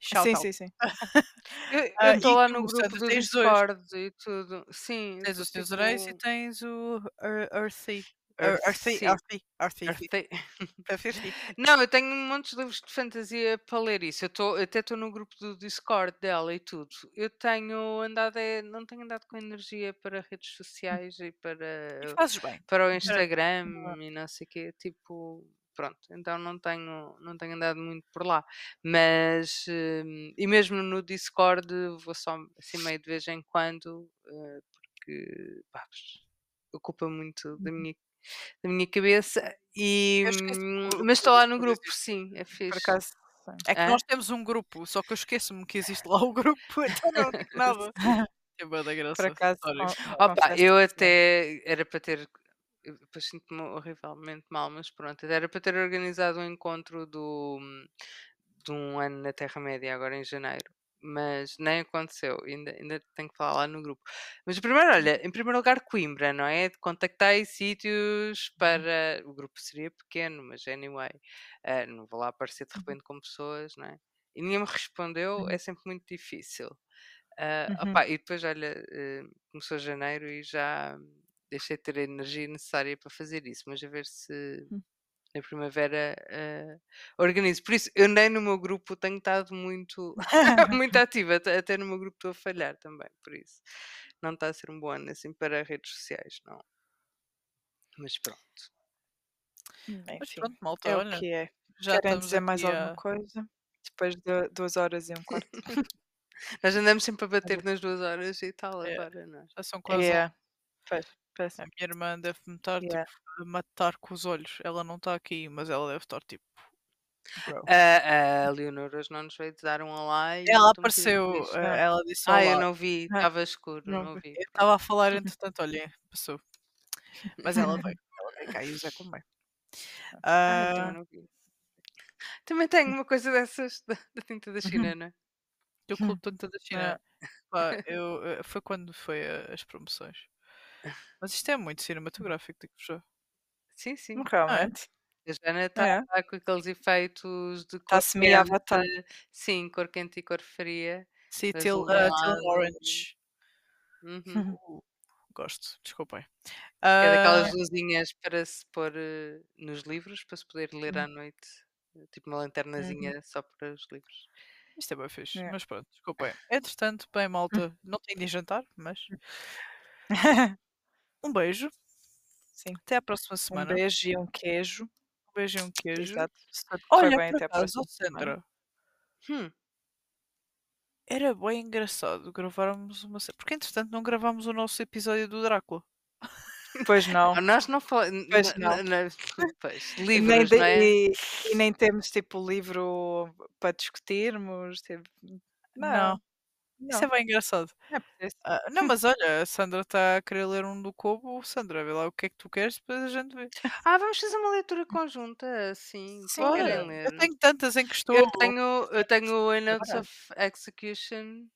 Shout Sim, out. sim, sim. eu Ah, estou e lá no grupo Sandra, do tens dois. Discord e tudo. Sim, Tens o estou Senhores Anéis e tipo. tens o Ear- Earthy. Ar- Arthi, Earthsea. Arthi, Arthi. Earthsea. Arthi. Não, eu tenho muitos livros de fantasia para ler isso. Eu tô, até estou no grupo do Discord dela e tudo. Eu tenho andado, é, não tenho andado com energia para redes sociais e E para, bem. para o Para- Instagram e não sei o quê. Tipo, pronto. Então não tenho, não tenho andado muito por lá. Mas, hum, e mesmo no Discord vou só assim meio de vez em quando, eh, porque pá, ocupa muito da Uhum. minha da minha cabeça e hum, mas estou lá no grupo, sim, é fixe. Acaso, sim. É que Hã? nós temos um grupo, só que eu esqueço-me que existe lá o grupo, então não nada. É boa da graça. Por acaso, con- Opa, eu até era para ter depois sinto-me horrivelmente mal, mas pronto, era para ter organizado um encontro do, de um ano na Terra-média agora em janeiro. Mas nem aconteceu, ainda, ainda tenho que falar lá no grupo. Mas primeiro, olha, em primeiro lugar, Coimbra, não é? Contactei sítios para. O grupo seria pequeno, mas anyway, eh, não vou lá aparecer de repente com pessoas, não é? E ninguém me respondeu, Uhum. é sempre muito difícil. Ah, Uhum. opá, e depois, olha, eh, começou janeiro e já deixei de ter a energia necessária para fazer isso, mas a ver se Hum. Na primavera ah, organizo. Por isso, eu nem no meu grupo tenho estado muito, muito ativa, até, no meu grupo estou a falhar também, por isso não está a ser um bom ano assim para redes sociais, não. Mas pronto. Mas Enfim, pronto, malta, é o olha. que é. Já Querem dizer mais aqui alguma a... coisa? Depois de duas horas e um quarto. Nós andamos sempre a bater nas duas horas e tal É. agora, não é? Já são quase. yeah. A minha irmã deve-me estar Yeah. tipo, a matar com os olhos. Ela não está aqui, mas ela deve estar tipo. A, a Leonor hoje não nos veio dar um olá e Ela apareceu, feliz. eh, ela disse Ah, eu olá. não vi, Ah, estava escuro, não não, vi. Eu estava a falar, entretanto, olha, passou. Mas ela veio, ela veio cá e o Zé também. Ah, eu Ah, também não vi. Também tenho uma coisa dessas da, da tinta da China, não é? que o Clube Tanta da Ah, China, pá, eu, eh, foi quando foi a- as promoções. Mas isto é muito cinematográfico, digo já. Sim, sim. realmente. A Jana está É. com aqueles efeitos de Tá cor semi-avatar. quente. Sim, cor quente e cor fria. Sim, Mas Till, ah, Till lado- Orange. Uhum. Uh, gosto, desculpem. É Ah, daquelas luzinhas para se pôr eh, nos livros, para se poder ler Hum. à noite. Tipo uma lanternazinha só para os livros. isto é bem fixe, É. mas pronto, desculpem. Entretanto, bem, malta, não tenho de jantar, mas um beijo. Sim. Até à próxima Um semana. beijo e um queijo. Um beijo e um queijo. Exato. Olha, bem, até a acaso, próxima ó, Sandra, Hum. era bem engraçado gravarmos uma... Porque, entretanto, não gravámos o nosso episódio do Drácula. Pois não. Nós não falamos. Pois não. Pois, Nem livros, de- não é? e, e nem temos tipo livro para discutirmos. Tipo, não, Isso é bem engraçado. É. Ah, não, mas olha, a Sandra está a querer ler um do Cobo. Sandra, vê lá o que é que tu queres, depois a gente vê. Ah, vamos fazer uma leitura conjunta, assim. Sim, querem Olha, ler? eu tenho tantas em que estou. Eu tenho, eu tenho a Notes of Execution.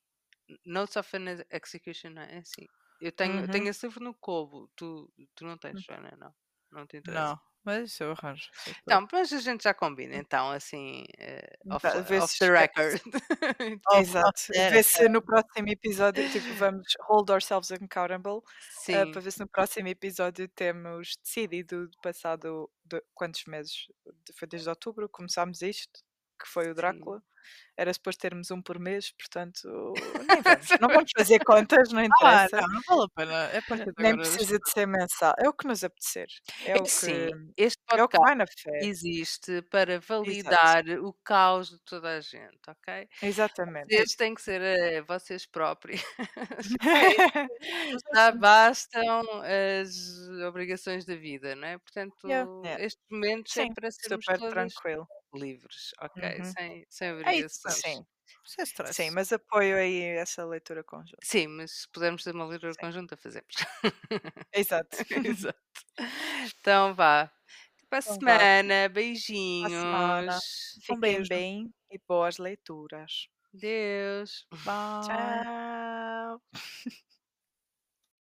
Notes of an Execution, não é? Assim. Eu tenho, Uhum. tenho esse livro no Kobo. Tu, tu não tens, Joana, não? Não te interessa? Não, mas isso eu arranjo. sei lá. Então, mas a gente já combina, então, assim, eh, off, Tá, vê off the record. Off- Exato. Ver se no próximo episódio tipo, vamos hold ourselves accountable Sim, para ver se no próximo episódio temos decidido passado de, quantos meses? Foi desde outubro que começámos isto, que foi o Drácula. Era suposto termos um por mês, portanto, vamos. Não vamos fazer contas, não Ah, interessa. não, não vale a pena. É Nem precisa de ser mensal. É o que nos apetecer. É o é que, assim, este é o que podcast vai na fé. existe para validar o caos de toda a gente, ok? Exatamente. Vocês têm que ser eh, vocês próprios. Já bastam as obrigações da vida, não é? Portanto, Yeah. Yeah. estes momentos é Sim, para sermos Super todos tranquilo. Livres, ok? Uhum. Sem, sem É isso, obrigações. Sim, é sim, mas apoio aí essa leitura conjunta. Sim, mas se pudermos ter uma leitura Sim. conjunta, fazemos. Exato. Exato. Então vá. Para a Então vá. semana, Boa beijinhos. semana. Fiquem beijo. bem e boas leituras. Deus. Bye. Tchau.